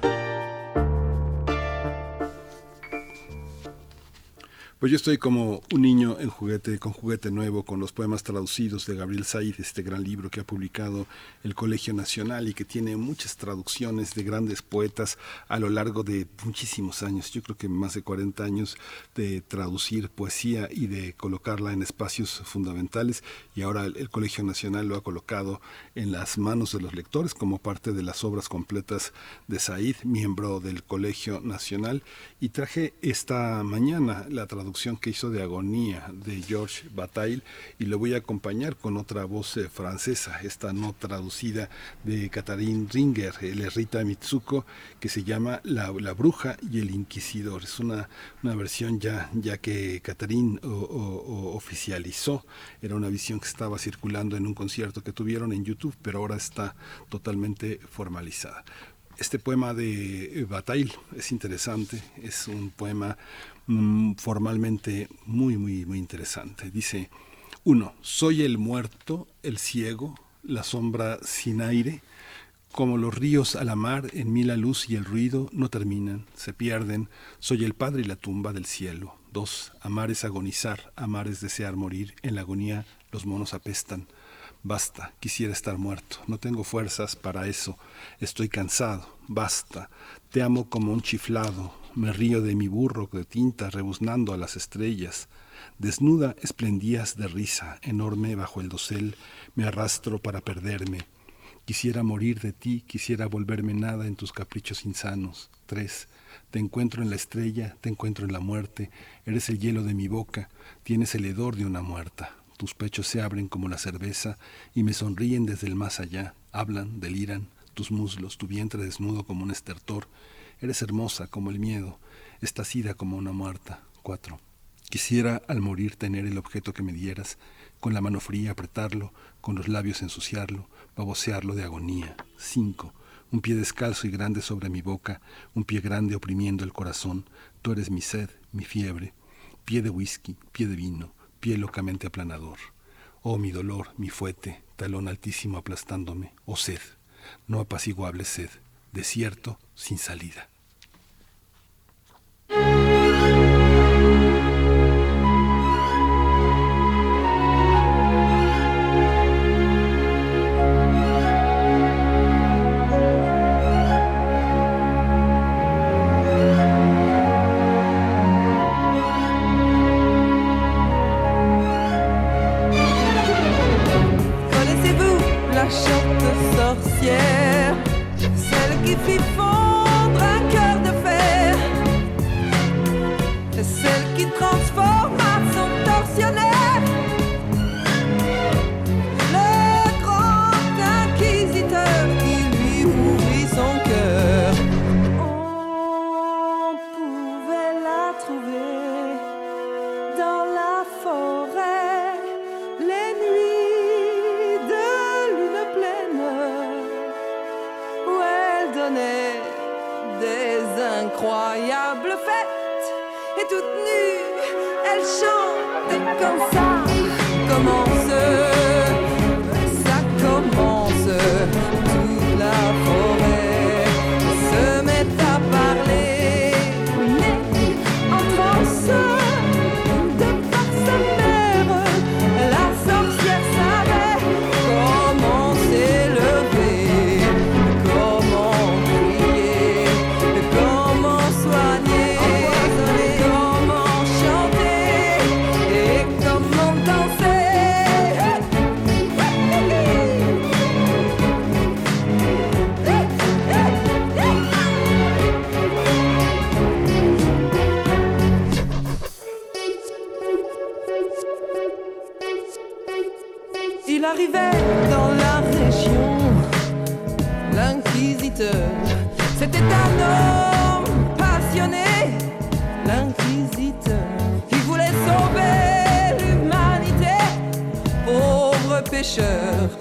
Pues yo estoy como un niño en juguete, con juguete nuevo, con los poemas traducidos de Gabriel Said, este gran libro que ha publicado el Colegio Nacional y que tiene muchas traducciones de grandes poetas a lo largo de muchísimos años. Yo creo que más de 40 años de traducir poesía y de colocarla en espacios fundamentales y ahora el, Colegio Nacional lo ha colocado en las manos de los lectores como parte de las obras completas de Said, miembro del Colegio Nacional. Y traje esta mañana la traducción que hizo de Agonía de George Bataille y lo voy a acompañar con otra voz eh, francesa, esta no traducida de Catherine Ringer, el Rita Mitsuko, que se llama La, Bruja y el Inquisidor. Es una, una versión ya, ya que Catherine oficializó, era una visión que estaba circulando en un concierto que tuvieron en YouTube, pero ahora está totalmente formalizada este poema de Bataille es interesante, es un poema Mm, formalmente muy, muy, muy interesante. Dice, uno, soy el muerto, el ciego, la sombra sin aire, como los ríos a la mar, en mí la luz y el ruido no terminan, se pierden, soy el padre y la tumba del cielo. Dos, amar es agonizar, amar es desear morir, en la agonía los monos apestan. Basta, quisiera estar muerto, no tengo fuerzas para eso, estoy cansado, basta, te amo como un chiflado, me río de mi burro de tinta rebuznando a las estrellas. Desnuda esplendías de risa, enorme bajo el dosel, me arrastro para perderme. Quisiera morir de ti, quisiera volverme nada en tus caprichos insanos. Tres. Te encuentro en la estrella, te encuentro en la muerte, eres el hielo de mi boca, tienes el hedor de una muerta. Tus pechos se abren como la cerveza y me sonríen desde el más allá, hablan, deliran, tus muslos, tu vientre desnudo como un estertor, Eres hermosa como el miedo, estás como una muerta. 4. Quisiera al morir tener el objeto que me dieras, con la mano fría apretarlo, con los labios ensuciarlo, babosearlo de agonía. 5. Un pie descalzo y grande sobre mi boca, un pie grande oprimiendo el corazón. Tú eres mi sed, mi fiebre. Pie de whisky, pie de vino, pie locamente aplanador. Oh, mi dolor, mi fuete, talón altísimo aplastándome. Oh, sed, no apaciguable sed. Desierto sin salida. if elle chante comme ça. Comment se pécheurs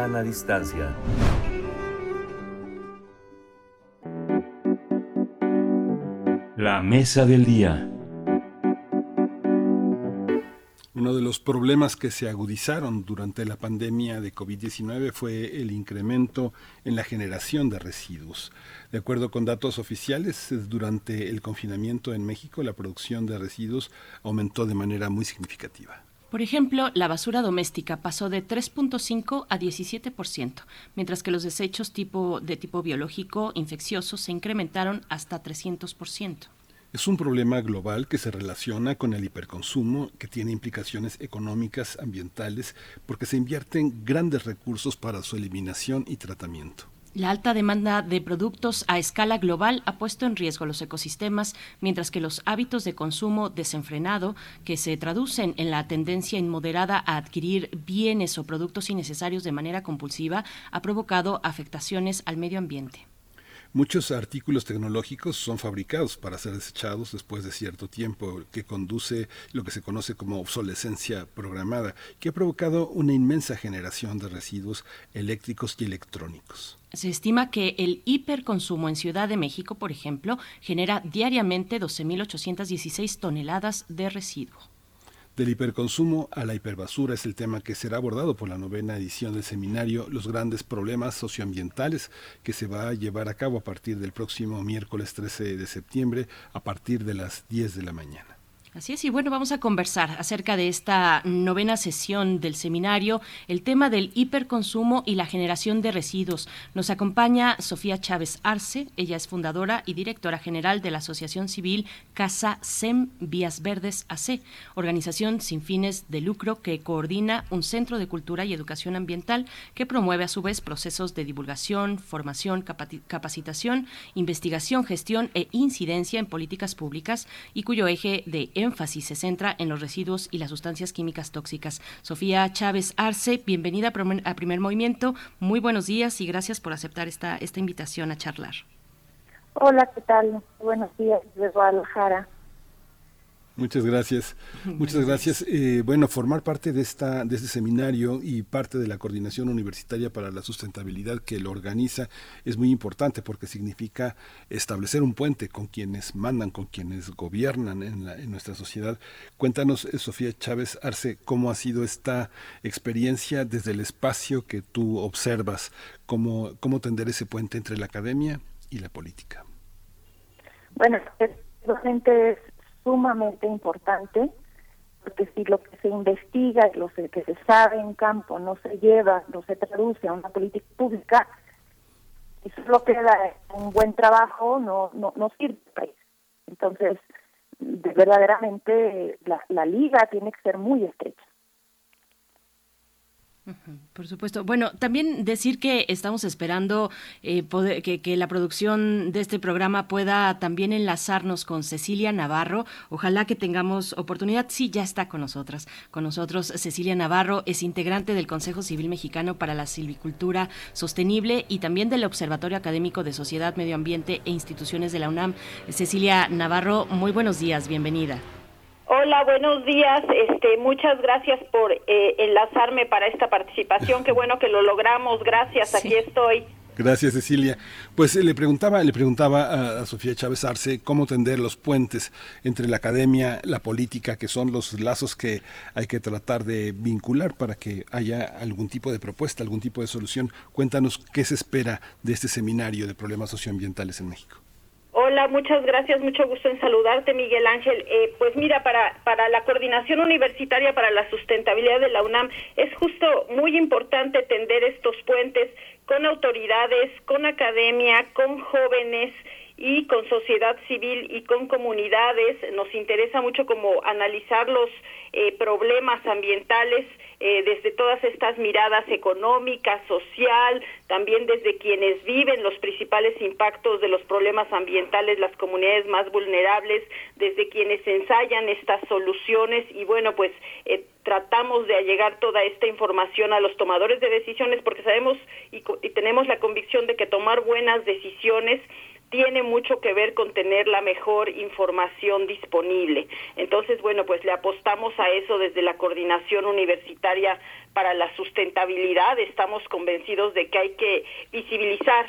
sana distancia. La mesa del día. Uno de los problemas que se agudizaron durante la pandemia de COVID-19 fue el incremento en la generación de residuos. De acuerdo con datos oficiales, durante el confinamiento en México la producción de residuos aumentó de manera muy significativa. Por ejemplo, la basura doméstica pasó de 3.5 a 17%, mientras que los desechos tipo, de tipo biológico infeccioso se incrementaron hasta 300%. Es un problema global que se relaciona con el hiperconsumo, que tiene implicaciones económicas, ambientales, porque se invierten grandes recursos para su eliminación y tratamiento. La alta demanda de productos a escala global ha puesto en riesgo los ecosistemas, mientras que los hábitos de consumo desenfrenado, que se traducen en la tendencia inmoderada a adquirir bienes o productos innecesarios de manera compulsiva, ha provocado afectaciones al medio ambiente. Muchos artículos tecnológicos son fabricados para ser desechados después de cierto tiempo, que conduce lo que se conoce como obsolescencia programada, que ha provocado una inmensa generación de residuos eléctricos y electrónicos. Se estima que el hiperconsumo en Ciudad de México, por ejemplo, genera diariamente 12.816 toneladas de residuos. Del hiperconsumo a la hiperbasura es el tema que será abordado por la novena edición del seminario Los grandes problemas socioambientales que se va a llevar a cabo a partir del próximo miércoles 13 de septiembre a partir de las 10 de la mañana. Así es, y bueno, vamos a conversar acerca de esta novena sesión del seminario, el tema del hiperconsumo y la generación de residuos. Nos acompaña Sofía Chávez Arce, ella es fundadora y directora general de la Asociación Civil Casa SEM Vías Verdes AC, organización sin fines de lucro que coordina un centro de cultura y educación ambiental que promueve a su vez procesos de divulgación, formación, capacitación, investigación, gestión e incidencia en políticas públicas y cuyo eje de énfasis se centra en los residuos y las sustancias químicas tóxicas. Sofía Chávez Arce, bienvenida a Primer Movimiento. Muy buenos días y gracias por aceptar esta, esta invitación a charlar. Hola, ¿qué tal? Buenos días desde Guadalajara. Muchas gracias. *laughs* Muchas gracias. Eh, bueno, formar parte de esta de este seminario y parte de la coordinación universitaria para la sustentabilidad que lo organiza es muy importante porque significa establecer un puente con quienes mandan, con quienes gobiernan en, en nuestra sociedad. Cuéntanos, eh, Sofía Chávez Arce, cómo ha sido esta experiencia desde el espacio que tú observas, cómo cómo tender ese puente entre la academia y la política. Bueno, realmente es sumamente importante, porque si lo que se investiga y lo que se sabe en campo no se lleva, no se traduce a una política pública, y solo queda un buen trabajo, no, no, no sirve país. Entonces, de, verdaderamente la, la liga tiene que ser muy estrecha. Por supuesto. Bueno, también decir que estamos esperando eh, que, la producción de este programa pueda también enlazarnos con Cecilia Navarro. Ojalá que tengamos oportunidad. Sí, ya está con nosotras. Con nosotros Cecilia Navarro es integrante del Consejo Civil Mexicano para la Silvicultura Sostenible y también del Observatorio Académico de Sociedad, Medio Ambiente e Instituciones de la UNAM. Cecilia Navarro, muy buenos días. Bienvenida. Hola, buenos días. Este, muchas gracias por eh, enlazarme para esta participación. Qué bueno que lo logramos. Gracias. Aquí estoy. Gracias, Cecilia. Pues eh, le preguntaba, le preguntaba a, Sofía Chávez Arce cómo tender los puentes entre la academia, la política, que son los lazos que hay que tratar de vincular para que haya algún tipo de propuesta, algún tipo de solución. Cuéntanos qué se espera de este seminario de problemas socioambientales en México. Hola, muchas gracias, mucho gusto en saludarte, Miguel Ángel. Eh, pues mira, para, para la Coordinación Universitaria para la Sustentabilidad de la UNAM es justo muy importante tender estos puentes con autoridades, con academia, con jóvenes y con sociedad civil y con comunidades. Nos interesa mucho como analizar los eh, problemas ambientales eh, desde todas estas miradas económicas, social, también desde quienes viven los principales impactos de los problemas ambientales, las comunidades más vulnerables, desde quienes ensayan estas soluciones. Y bueno, pues eh, tratamos de allegar toda esta información a los tomadores de decisiones porque sabemos y tenemos la convicción de que tomar buenas decisiones tiene mucho que ver con tener la mejor información disponible. Entonces, bueno, pues le apostamos a eso desde la coordinación universitaria para la sustentabilidad. Estamos convencidos de que hay que visibilizar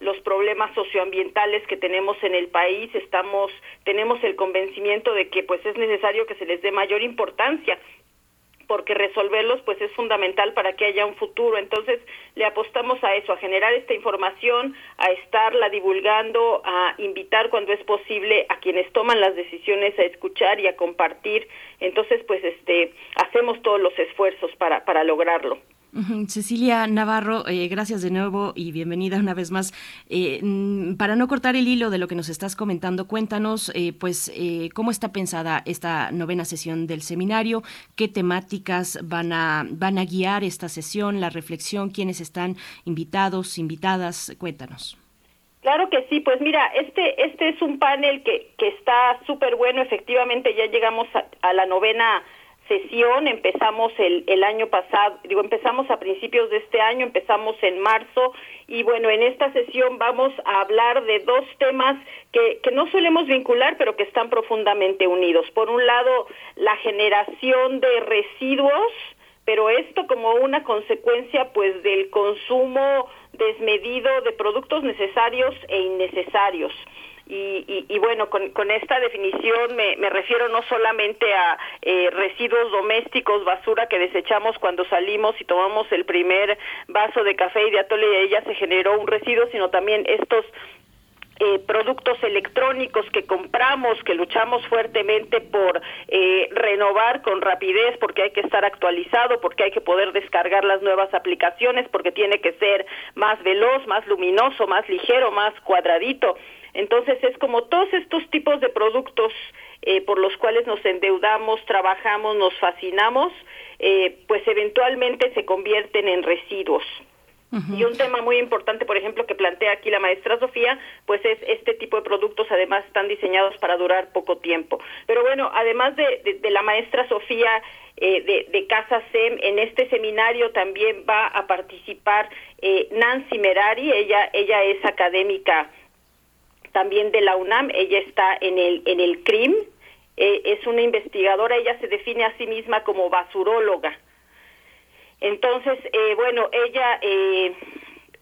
los problemas socioambientales que tenemos en el país, estamos tenemos el convencimiento de que pues es necesario que se les dé mayor importancia porque resolverlos pues es fundamental para que haya un futuro. Entonces le apostamos a eso, a generar esta información, a estarla divulgando, a invitar cuando es posible a quienes toman las decisiones a escuchar y a compartir. Entonces pues este hacemos todos los esfuerzos para para lograrlo. Cecilia Navarro, eh, gracias de nuevo y bienvenida una vez más. Eh, mm, para no cortar el hilo de lo que nos estás comentando, cuéntanos, eh, pues, cómo está pensada esta novena sesión del seminario, qué temáticas van a van a guiar esta sesión, la reflexión, quiénes están invitados, invitadas, cuéntanos. Claro que sí, pues mira, este este es un panel que que está súper bueno, efectivamente ya llegamos a la novena sesión, empezamos el, el año pasado, digo, empezamos a principios de este año, empezamos en marzo y bueno, en esta sesión vamos a hablar de dos temas que, que no solemos vincular, pero que están profundamente unidos. Por un lado, la generación de residuos, pero esto como una consecuencia pues del consumo desmedido de productos necesarios e innecesarios. Y, y, bueno, con, con, esta definición me, me, refiero no solamente a eh, residuos domésticos, basura que desechamos cuando salimos y tomamos el primer vaso de café y de atole y ella se generó un residuo, sino también estos eh, productos electrónicos que compramos, que luchamos fuertemente por eh, renovar con rapidez, porque hay que estar actualizado, porque hay que poder descargar las nuevas aplicaciones, porque tiene que ser más veloz, más luminoso, más ligero, más cuadradito. Entonces es como todos estos tipos de productos eh, por los cuales nos endeudamos, trabajamos, nos fascinamos, eh, pues eventualmente se convierten en residuos. Y un tema muy importante, por ejemplo, que plantea aquí la maestra Sofía, pues es este tipo de productos además están diseñados para durar poco tiempo. Pero bueno, además de, de, la maestra Sofía eh, de, de, Casa SEM, en este seminario también va a participar eh, Nancy Merari, ella, ella es académica también de la UNAM, ella está en el, en el CRIM, eh, es una investigadora, ella se define a sí misma como basuróloga. Entonces, eh, bueno, ella eh,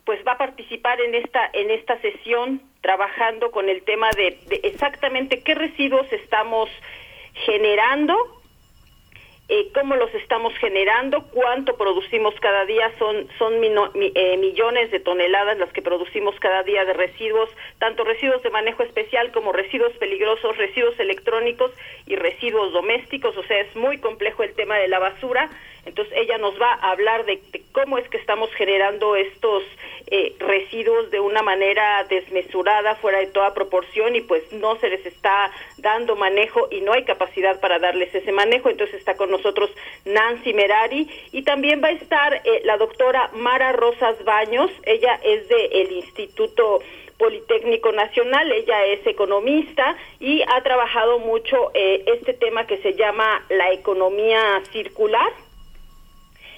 pues va a participar en esta, en esta sesión trabajando con el tema de exactamente qué residuos estamos generando eh, cómo los estamos generando, cuánto producimos cada día, son, son eh, millones de toneladas las que producimos cada día de residuos, tanto residuos de manejo especial como residuos peligrosos, residuos electrónicos y residuos domésticos, o sea, es muy complejo el tema de la basura, entonces ella nos va a hablar de, cómo es que estamos generando estos eh, residuos de una manera desmesurada, fuera de toda proporción y pues no se les está dando manejo y no hay capacidad para darles ese manejo, entonces está con nosotros Nancy Merari. Y también va a estar eh, la doctora Mara Rosas Baños, ella es del el Instituto Politécnico Nacional, ella es economista y ha trabajado mucho eh, este tema que se llama la economía circular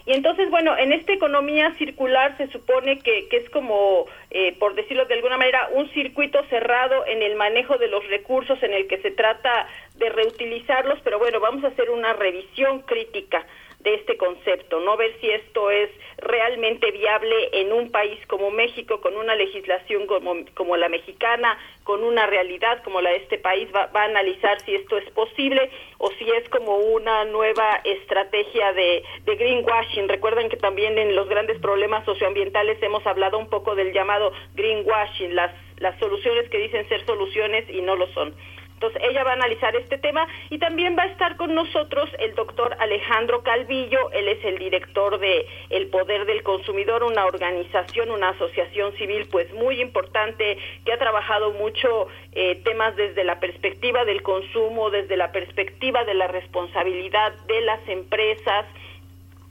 y entonces, bueno, en esta economía circular se supone que, que es como, eh, por decirlo de alguna manera, un circuito cerrado en el manejo de los recursos en el que se trata de reutilizarlos, pero bueno, vamos a hacer una revisión crítica de este concepto, no ver si esto es realmente viable en un país como México, con una legislación como, como la mexicana, con una realidad como la de este país, va, va, a analizar si esto es posible o si es como una nueva estrategia de, de greenwashing. Recuerden que también en los grandes problemas socioambientales hemos hablado un poco del llamado greenwashing, las, las soluciones que dicen ser soluciones y no lo son. Entonces, ella va a analizar este tema y también va a estar con nosotros el doctor Alejandro Calvillo, él es el director de El Poder del Consumidor, una organización, una asociación civil pues muy importante que ha trabajado mucho eh, temas desde la perspectiva del consumo, desde la perspectiva de la responsabilidad de las empresas,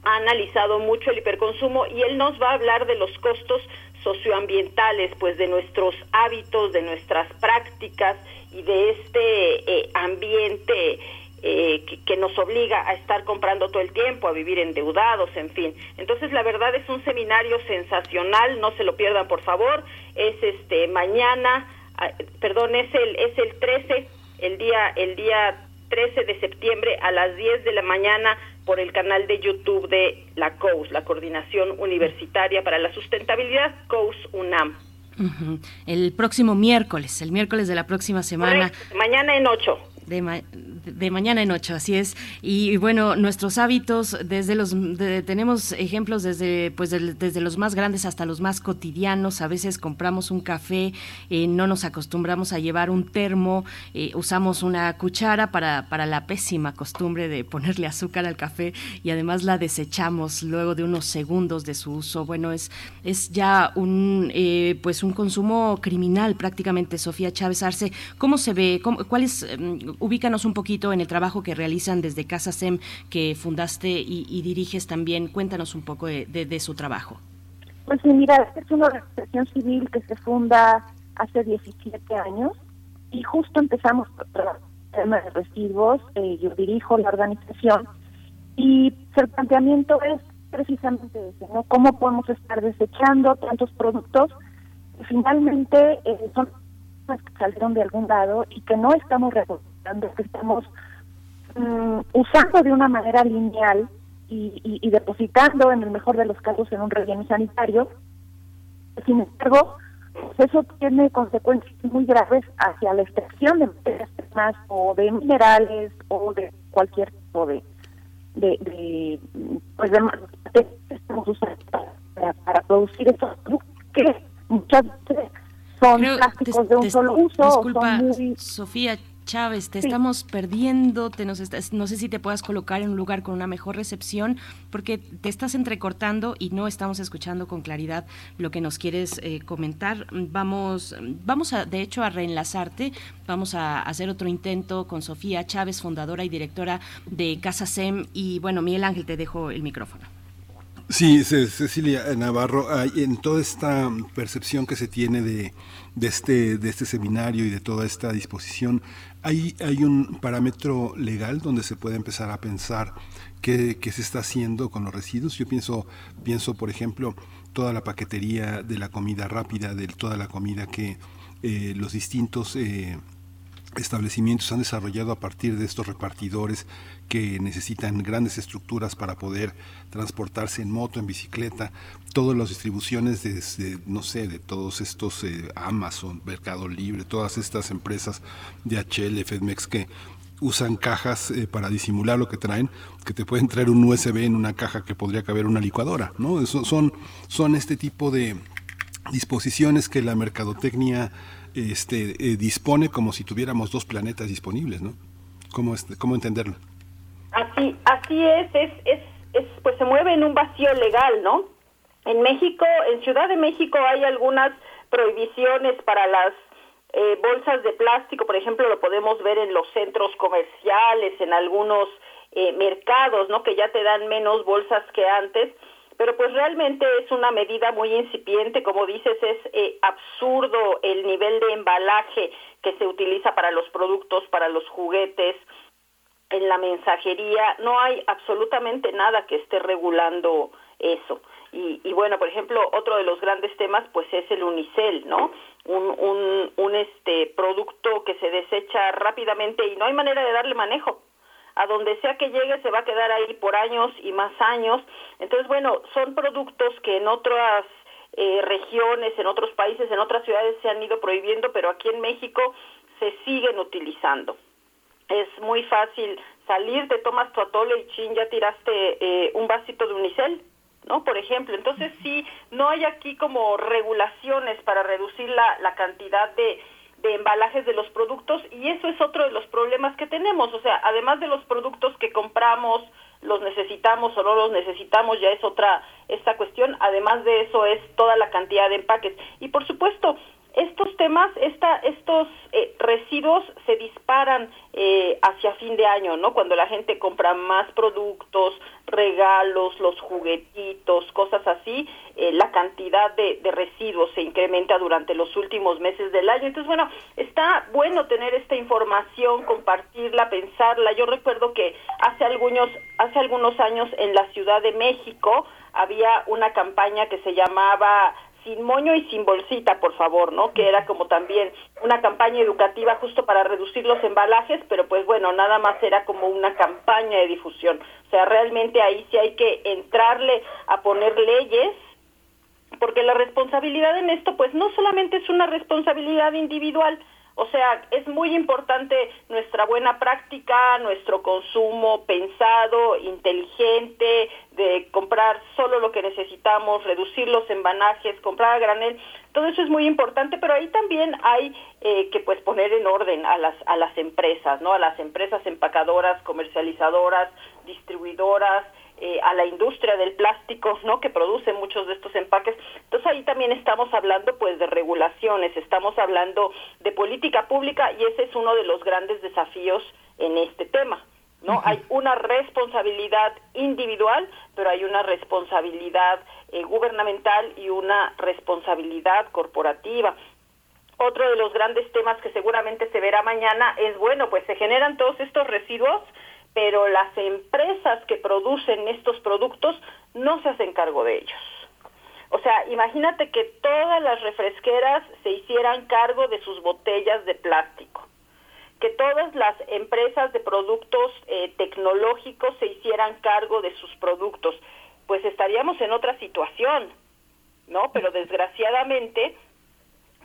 ha analizado mucho el hiperconsumo y él nos va a hablar de los costos socioambientales, pues de nuestros hábitos, de nuestras prácticas y de este eh, ambiente eh, que, nos obliga a estar comprando todo el tiempo, a vivir endeudados, en fin. Entonces, la verdad es un seminario sensacional, no se lo pierdan, por favor. Es este mañana, ah, perdón, es el es el 13, el día el día 13 de septiembre a las 10 de la mañana por el canal de YouTube de la COUS, la Coordinación Universitaria para la Sustentabilidad, COUS UNAM. El próximo miércoles, el miércoles de la próxima semana. Mañana en 8. De, mañana en ocho, así es. Y, bueno, nuestros hábitos, desde los tenemos ejemplos desde pues desde los más grandes hasta los más cotidianos. A veces compramos un café, eh, no nos acostumbramos a llevar un termo, eh, usamos una cuchara para, para la pésima costumbre de ponerle azúcar al café y además la desechamos luego de unos segundos de su uso. Bueno, es, es ya un eh, pues un consumo criminal prácticamente. Sofía Chávez Arce, ¿cómo se ve? ¿Cuáles em, ubícanos un poquito en el trabajo que realizan desde Casa SEM que fundaste y, diriges también. Cuéntanos un poco de, su trabajo. Pues sí, mira, es una organización civil que se funda hace 17 años y justo empezamos el tema de residuos. Eh, yo dirijo la organización y el planteamiento es precisamente ese, ¿no? ¿Cómo podemos estar desechando tantos productos que finalmente eh, son que salieron de algún lado y que no estamos recordando, que estamos mm, usando de una manera lineal y, depositando en el mejor de los casos en un relleno sanitario. Sin embargo, pues eso tiene consecuencias muy graves hacia la extracción de materias primas o de minerales o de cualquier tipo de de, pues de, que estamos usando para, para producir esos productos que muchas veces son plásticos de un solo uso. Disculpa, Sofía Chávez, te estamos perdiendo, te nos no sé si te puedas colocar en un lugar con una mejor recepción, porque te estás entrecortando y no estamos escuchando con claridad lo que nos quieres eh, comentar. Vamos, vamos a, de hecho, a reenlazarte, vamos a hacer otro intento con Sofía Chávez, fundadora y directora de Casa SEM, y bueno, Miguel Ángel, te dejo el micrófono. Sí, Cecilia Navarro, en toda esta percepción que se tiene de, de, este, de este seminario y de toda esta disposición, ¿hay, ¿hay un parámetro legal donde se puede empezar a pensar qué, qué, se está haciendo con los residuos? Yo pienso, pienso, por ejemplo, toda la paquetería de la comida rápida, de toda la comida que eh, los distintos... Eh, establecimientos han desarrollado a partir de estos repartidores que necesitan grandes estructuras para poder transportarse en moto, en bicicleta, todas las distribuciones de, no sé, de todos estos eh, Amazon, Mercado Libre, todas estas empresas de HL, FedMex que usan cajas eh, para disimular lo que traen, que te pueden traer un USB en una caja que podría caber una licuadora, ¿no? son, son este tipo de disposiciones que la mercadotecnia este, eh, dispone como si tuviéramos dos planetas disponibles, ¿no? ¿Cómo, cómo entenderlo? Así, así es, es, es, pues se mueve en un vacío legal, ¿no? En México, en Ciudad de México hay algunas prohibiciones para las eh, bolsas de plástico, por ejemplo, lo podemos ver en los centros comerciales, en algunos eh, mercados, ¿no? Que ya te dan menos bolsas que antes pero pues realmente es una medida muy incipiente, como dices, es eh, absurdo el nivel de embalaje que se utiliza para los productos, para los juguetes, en la mensajería, no hay absolutamente nada que esté regulando eso. Y, y, bueno, por ejemplo, otro de los grandes temas pues es el unicel, ¿no? Un, un, un este producto que se desecha rápidamente y no hay manera de darle manejo a donde sea que llegue se va a quedar ahí por años y más años. Entonces, bueno, son productos que en otras eh, regiones, en otros países, en otras ciudades se han ido prohibiendo, pero aquí en México se siguen utilizando. Es muy fácil salir, te tomas tu atole y chin, ya tiraste eh, un vasito de unicel, ¿no? Por ejemplo, entonces sí, no hay aquí como regulaciones para reducir la, la cantidad de de embalajes de los productos y eso es otro de los problemas que tenemos, o sea, además de los productos que compramos, los necesitamos o no los necesitamos, ya es otra esta cuestión, además de eso es toda la cantidad de empaques. Y por supuesto estos temas, esta, estos eh, residuos se disparan eh, hacia fin de año, ¿no? Cuando la gente compra más productos, regalos, los juguetitos, cosas así, eh, la cantidad de, de, residuos se incrementa durante los últimos meses del año. Entonces, bueno, está bueno tener esta información, compartirla, pensarla. Yo recuerdo que hace algunos, hace algunos años en la Ciudad de México había una campaña que se llamaba sin moño y sin bolsita, por favor, ¿no? Que era como también una campaña educativa justo para reducir los embalajes, pero pues bueno, nada más era como una campaña de difusión. O sea, realmente ahí sí hay que entrarle a poner leyes, porque la responsabilidad en esto pues no solamente es una responsabilidad individual, O sea, es muy importante nuestra buena práctica, nuestro consumo pensado, inteligente, de comprar solo lo que necesitamos, reducir los embanajes, comprar a granel. Todo eso es muy importante, pero ahí también hay eh, que pues poner en orden a las a las empresas, ¿no? A las empresas empacadoras, comercializadoras, distribuidoras, eh, a la industria del plástico, ¿no? Que produce muchos de estos empaques. Entonces ahí también estamos hablando, pues, de regulaciones, estamos hablando de política pública y ese es uno de los grandes desafíos en este tema. ¿no? Hay una responsabilidad individual, pero hay una responsabilidad eh, gubernamental y una responsabilidad corporativa. Otro de los grandes temas que seguramente se verá mañana es, bueno, pues se generan todos estos residuos, pero las empresas que producen estos productos no se hacen cargo de ellos. O sea, imagínate que todas las refresqueras se hicieran cargo de sus botellas de plástico, que todas las empresas de productos eh, tecnológicos se hicieran cargo de sus productos, pues estaríamos en otra situación, ¿no? Pero desgraciadamente,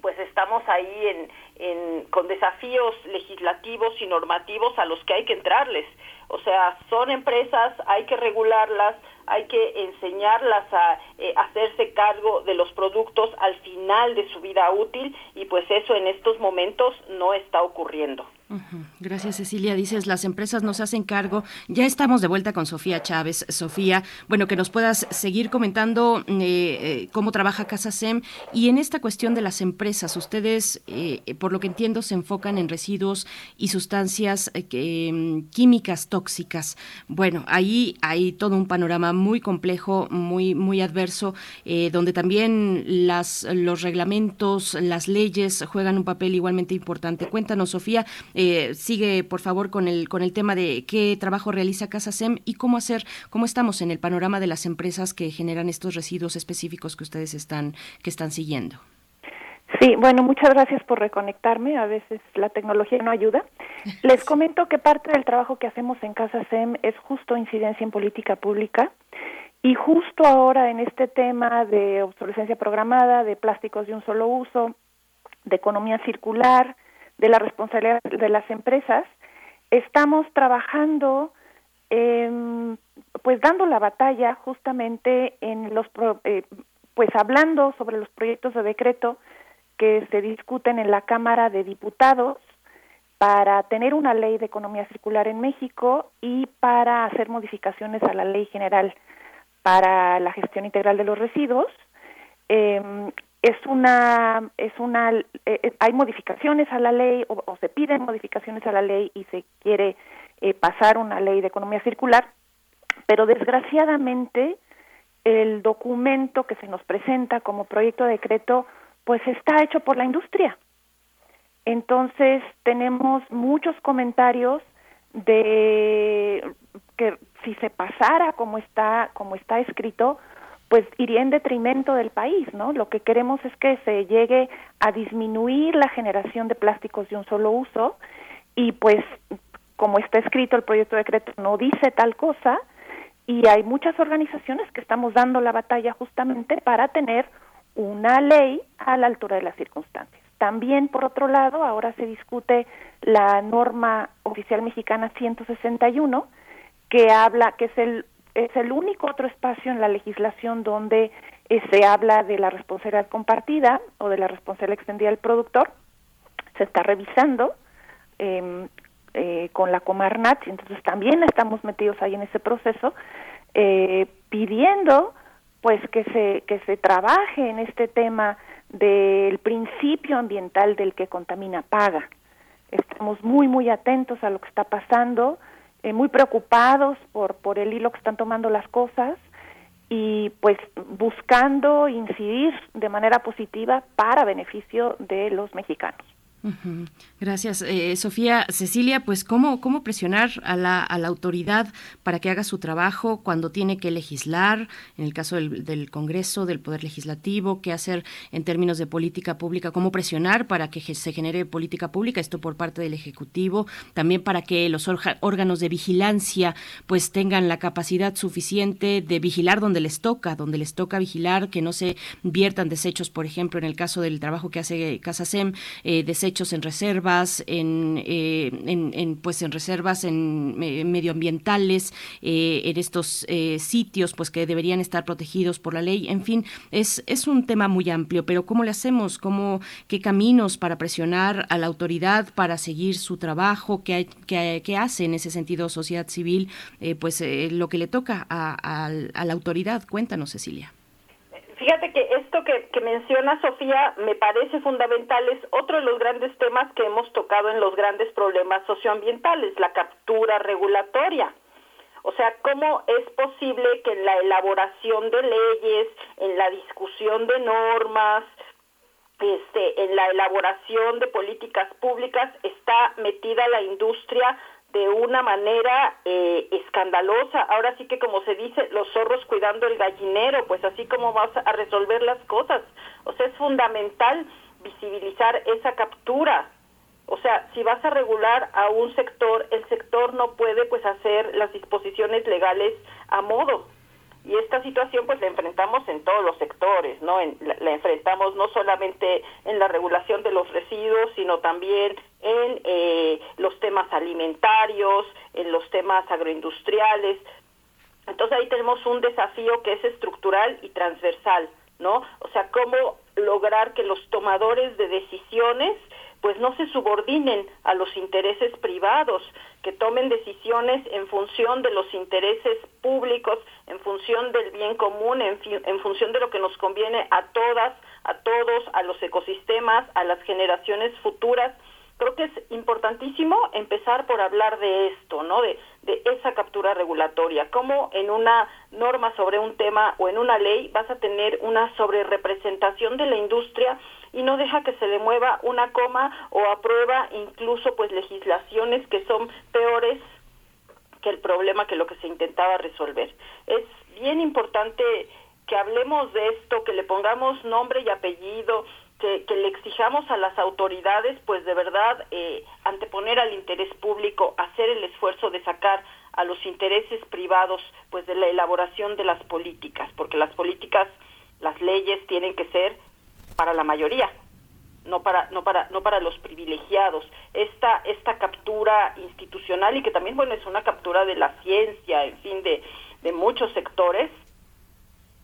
pues estamos ahí en, con desafíos legislativos y normativos a los que hay que entrarles. O sea, son empresas, hay que regularlas, hay que enseñarlas a eh, hacerse cargo de los productos al final de su vida útil y pues eso en estos momentos no está ocurriendo. Gracias, Cecilia. Dices, las empresas nos hacen cargo. Ya estamos de vuelta con Sofía Chávez. Sofía, bueno, que nos puedas seguir comentando eh, eh, cómo trabaja Casa SEM y en esta cuestión de las empresas. Ustedes, eh, por lo que entiendo, se enfocan en residuos y sustancias mm, químicas tóxicas. Bueno, ahí hay todo un panorama muy complejo, muy, muy adverso, donde también las, los reglamentos, las leyes juegan un papel igualmente importante. Cuéntanos, Sofía eh, sigue, por favor, con el, con el tema de qué trabajo realiza Casa SEM y cómo hacer, cómo estamos en el panorama de las empresas que generan estos residuos específicos que ustedes están, que están siguiendo. Sí, bueno, muchas gracias por reconectarme. A veces la tecnología no ayuda. Les *laughs* comento que parte del trabajo que hacemos en Casa SEM es justo incidencia en política pública. Y justo ahora en este tema de obsolescencia programada, de plásticos de un solo uso, de economía circular, de la responsabilidad de las empresas, estamos trabajando, pues dando la batalla justamente en los, eh, pues hablando sobre los proyectos de decreto que se discuten en la Cámara de Diputados para tener una ley de economía circular en México y para hacer modificaciones a la ley general para la gestión integral de los residuos. Eh, es una es una eh, eh, hay modificaciones a la ley o, se piden modificaciones a la ley y se quiere eh, pasar una ley de economía circular pero desgraciadamente el documento que se nos presenta como proyecto de decreto pues está hecho por la industria. Entonces tenemos muchos comentarios de que si se pasara como está como está escrito pues iría en detrimento del país, ¿no? Lo que queremos es que se llegue a disminuir la generación de plásticos de un solo uso y pues como está escrito el proyecto de decreto no dice tal cosa y hay muchas organizaciones que estamos dando la batalla justamente para tener una ley a la altura de las circunstancias. También, por otro lado, ahora se discute la norma oficial mexicana 161, que habla, que es el es el único otro espacio en la legislación donde eh, se habla de la responsabilidad compartida o de la responsabilidad extendida del productor. Se está revisando em, eh, con la Comarnat, entonces también estamos metidos ahí en ese proceso, eh, pidiendo pues que se que se trabaje en este tema del principio ambiental del que contamina paga. Estamos muy muy atentos a lo que está pasando eh, muy preocupados por, por el hilo que están tomando las cosas y pues buscando incidir de manera positiva para beneficio de los mexicanos. Gracias, eh, Sofía. Cecilia, pues ¿cómo, cómo presionar a la, a la autoridad para que haga su trabajo cuando tiene que legislar, en el caso del, Congreso, del Poder Legislativo, qué hacer en términos de política pública, cómo presionar para que se genere política pública, esto por parte del Ejecutivo, también para que los órganos de vigilancia pues tengan la capacidad suficiente de vigilar donde les toca, donde les toca vigilar, que no se viertan desechos, por ejemplo, en el caso del trabajo que hace Casasem, eh, desechos desechos en reservas, en, en, pues en reservas en medioambientales, en estos sitios pues que deberían estar protegidos por la ley. En fin, es, es un tema muy amplio, pero ¿cómo le hacemos? ¿Cómo, ¿Qué caminos para presionar a la autoridad para seguir su trabajo? ¿Qué, qué, hace en ese sentido sociedad civil? pues lo que le toca a la autoridad. Cuéntanos, Cecilia. Fíjate que esto que, menciona Sofía me parece fundamental, es otro de los grandes temas que hemos tocado en los grandes problemas socioambientales, la captura regulatoria. O sea, ¿cómo es posible que en la elaboración de leyes, en la discusión de normas, este, en la elaboración de políticas públicas está metida la industria de una manera eh, escandalosa. Ahora sí que como se dice, los zorros cuidando el gallinero, pues así como vas a resolver las cosas. O sea, es fundamental visibilizar esa captura. O sea, si vas a regular a un sector, el sector no puede pues hacer las disposiciones legales a modo y esta situación pues la enfrentamos en todos los sectores, ¿no? En, la, enfrentamos no solamente en la regulación de los residuos, sino también en eh, los temas alimentarios, en los temas agroindustriales. Entonces ahí tenemos un desafío que es estructural y transversal, ¿no? O sea, cómo lograr que los tomadores de decisiones pues no se subordinen a los intereses privados, que tomen decisiones en función de los intereses públicos, en función del bien común, en, en función de lo que nos conviene a todas, a todos, a los ecosistemas, a las generaciones futuras. Creo que es importantísimo empezar por hablar de esto, ¿no? De, de esa captura regulatoria. Cómo en una norma sobre un tema o en una ley vas a tener una sobrerepresentación de la industria y no deja que se le mueva una coma o aprueba incluso pues legislaciones que son peores que el problema que lo que se intentaba resolver. Es bien importante que hablemos de esto, que le pongamos nombre y apellido, que, le exijamos a las autoridades, pues de verdad, eh, anteponer al interés público, hacer el esfuerzo de sacar a los intereses privados, pues de la elaboración de las políticas, porque las políticas, las leyes tienen que ser para la mayoría, no para no para no para los privilegiados. Esta esta captura institucional y que también bueno es una captura de la ciencia, en fin, de de muchos sectores.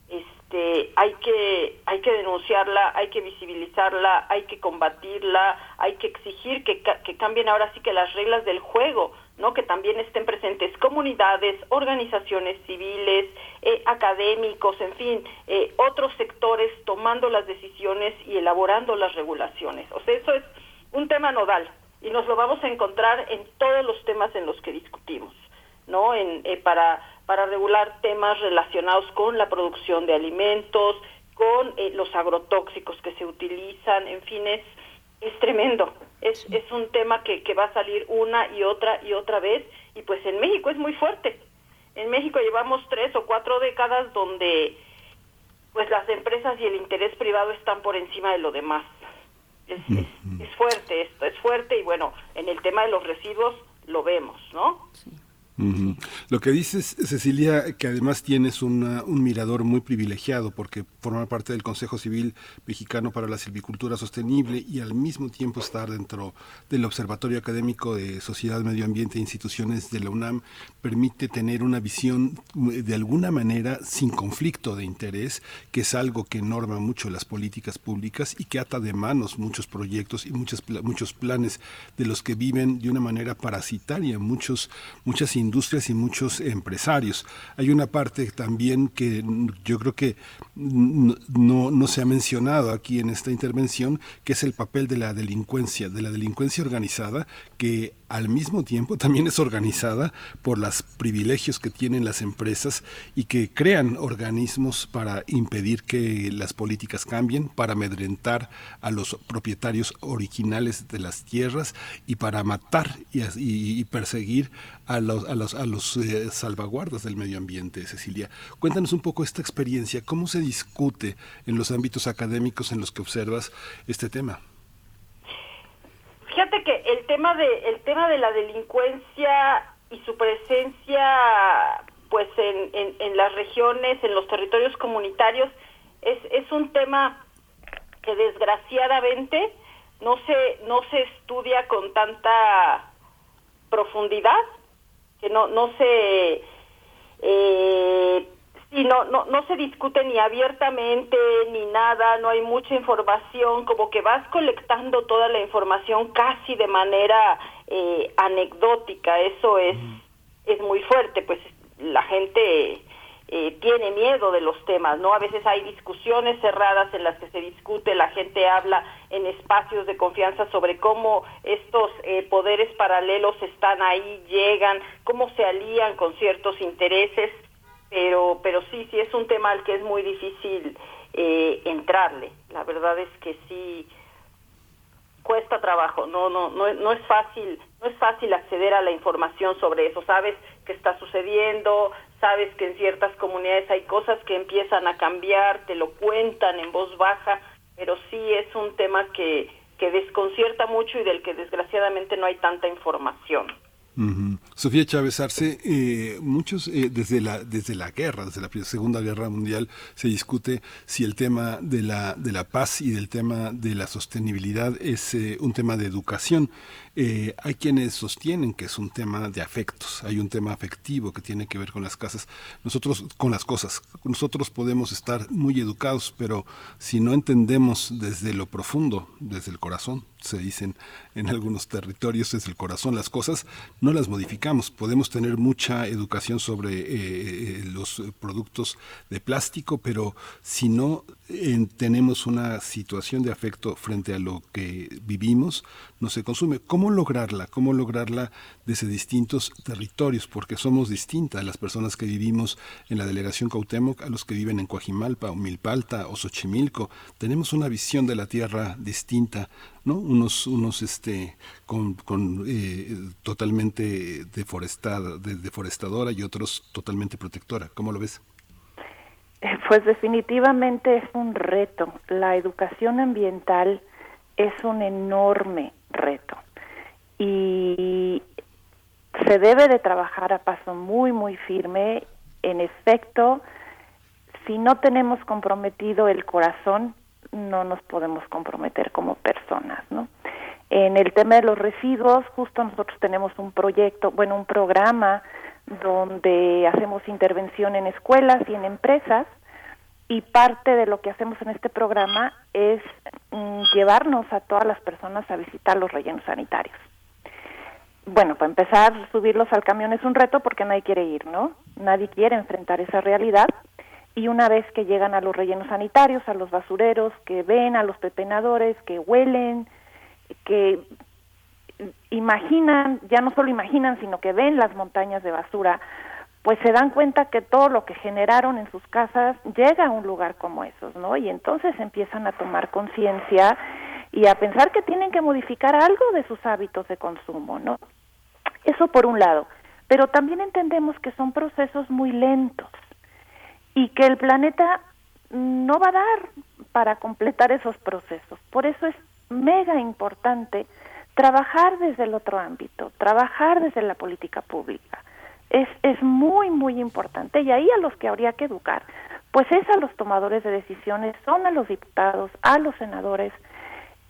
Este, hay que hay que denunciarla, hay que visibilizarla, hay que combatirla, hay que exigir que, que cambien ahora sí que las reglas del juego ¿no? que también estén presentes comunidades, organizaciones civiles, eh, académicos, en fin, eh, otros sectores tomando las decisiones y elaborando las regulaciones. O sea, eso es un tema nodal y nos lo vamos a encontrar en todos los temas en los que discutimos, ¿no? En, eh, para, para regular temas relacionados con la producción de alimentos, con los agrotóxicos que se utilizan, en fin, es, es tremendo es, es un tema que, que va a salir una y otra y otra vez y pues en México es muy fuerte. En México llevamos tres o cuatro décadas donde pues las empresas y el interés privado están por encima de lo demás. Es, es, es, fuerte esto, es fuerte y bueno, en el tema de los residuos lo vemos, ¿no? Lo que dices, Cecilia, que además tienes un mirador muy privilegiado porque formar parte del Consejo Civil Mexicano para la Silvicultura Sostenible y al mismo tiempo estar dentro del Observatorio Académico de Sociedad, Medio Ambiente e Instituciones de la UNAM permite tener una visión de alguna manera sin conflicto de interés, que es algo que norma mucho las políticas públicas y que ata de manos muchos proyectos y muchos, muchos planes de los que viven de una manera parasitaria muchos, muchas industrias y muchos empresarios. Hay una parte también que yo creo que no, no se ha mencionado aquí en esta intervención, que es el papel de la delincuencia, de la delincuencia organizada, que al mismo tiempo *laughs* también es organizada por los privilegios que tienen las empresas y que crean organismos para impedir que las políticas cambien, para amedrentar a los propietarios originales de las tierras y para matar y, perseguir a los, a a los eh, salvaguardas del medio ambiente, Cecilia. Cuéntanos un poco esta experiencia, cómo se discute en los ámbitos académicos en los que observas este tema. Fíjate que el tema de el tema de la delincuencia y su presencia pues en, en, las regiones, en los territorios comunitarios, es, es un tema que desgraciadamente no se no se estudia con tanta profundidad, que no no se eh, sí, no, no, no se discute ni abiertamente ni nada, no hay mucha información, como que vas colectando toda la información casi de manera eh, anecdótica, eso es, es muy fuerte, pues la gente eh, tiene miedo de los temas, ¿no? A veces hay discusiones cerradas en las que se discute, la gente habla en espacios de confianza sobre cómo estos eh, poderes paralelos están ahí, llegan, cómo se alían con ciertos intereses, pero, pero sí, sí es un tema al que es muy difícil eh, entrarle. La verdad es que sí cuesta trabajo, no, no, no, no es fácil, no es fácil acceder a la información sobre eso. Sabes qué está sucediendo, sabes que en ciertas comunidades hay cosas que empiezan a cambiar, te lo cuentan en voz baja, pero sí es un tema que, que desconcierta mucho y del que desgraciadamente no hay tanta información. Sofía Chávez Arce, eh, muchos eh, desde la desde la guerra, desde la Segunda Guerra Mundial, se discute si el tema de la de la paz y del tema de la sostenibilidad es eh, un tema de educación. Hay quienes sostienen que es un tema de afectos, hay un tema afectivo que tiene que ver con las casas, nosotros con las cosas. Nosotros podemos estar muy educados, pero si no entendemos desde lo profundo, desde el corazón, se dicen en algunos territorios desde el corazón las cosas, no las modificamos. Podemos tener mucha educación sobre eh, eh, los productos de plástico, pero si no tenemos una situación de afecto frente a lo que vivimos, no se consume. ¿Cómo lograrla? ¿Cómo lograrla desde distintos territorios? Porque somos distintas las personas que vivimos en la delegación Cautemoc a los que viven en Coajimalpa o Milpalta o Xochimilco. Tenemos una visión de la tierra distinta, ¿no? Unos, este, con eh, totalmente deforestada, deforestadora y otros totalmente protectora. ¿Cómo lo ves? Pues definitivamente es un reto. La educación ambiental es un enorme reto y se debe de trabajar a paso muy, muy firme. En efecto, si no tenemos comprometido el corazón, no nos podemos comprometer como personas, ¿no? En el tema de los residuos, justo nosotros tenemos un proyecto, bueno, un programa donde hacemos intervención en escuelas y en empresas y parte de lo que hacemos en este programa es mm, llevarnos a todas las personas a visitar los rellenos sanitarios. Bueno, para empezar, subirlos al camión es un reto porque nadie quiere ir, ¿no? Nadie quiere enfrentar esa realidad y una vez que llegan a los rellenos sanitarios, a los basureros, que ven a los pepenadores, que huelen, que imaginan, ya no solo imaginan, sino que ven las montañas de basura, pues se dan cuenta que todo lo que generaron en sus casas llega a un lugar como esos, ¿no? Y entonces empiezan a tomar conciencia y a pensar que tienen que modificar algo de sus hábitos de consumo, ¿no? Eso por un lado. Pero también entendemos que son procesos muy lentos y que el planeta no va a dar para completar esos procesos. Por eso es mega importante trabajar desde el otro ámbito, trabajar desde la política pública. Es, es muy, muy importante y ahí a los que habría que educar, pues es a los tomadores de decisiones, son a los diputados, a los senadores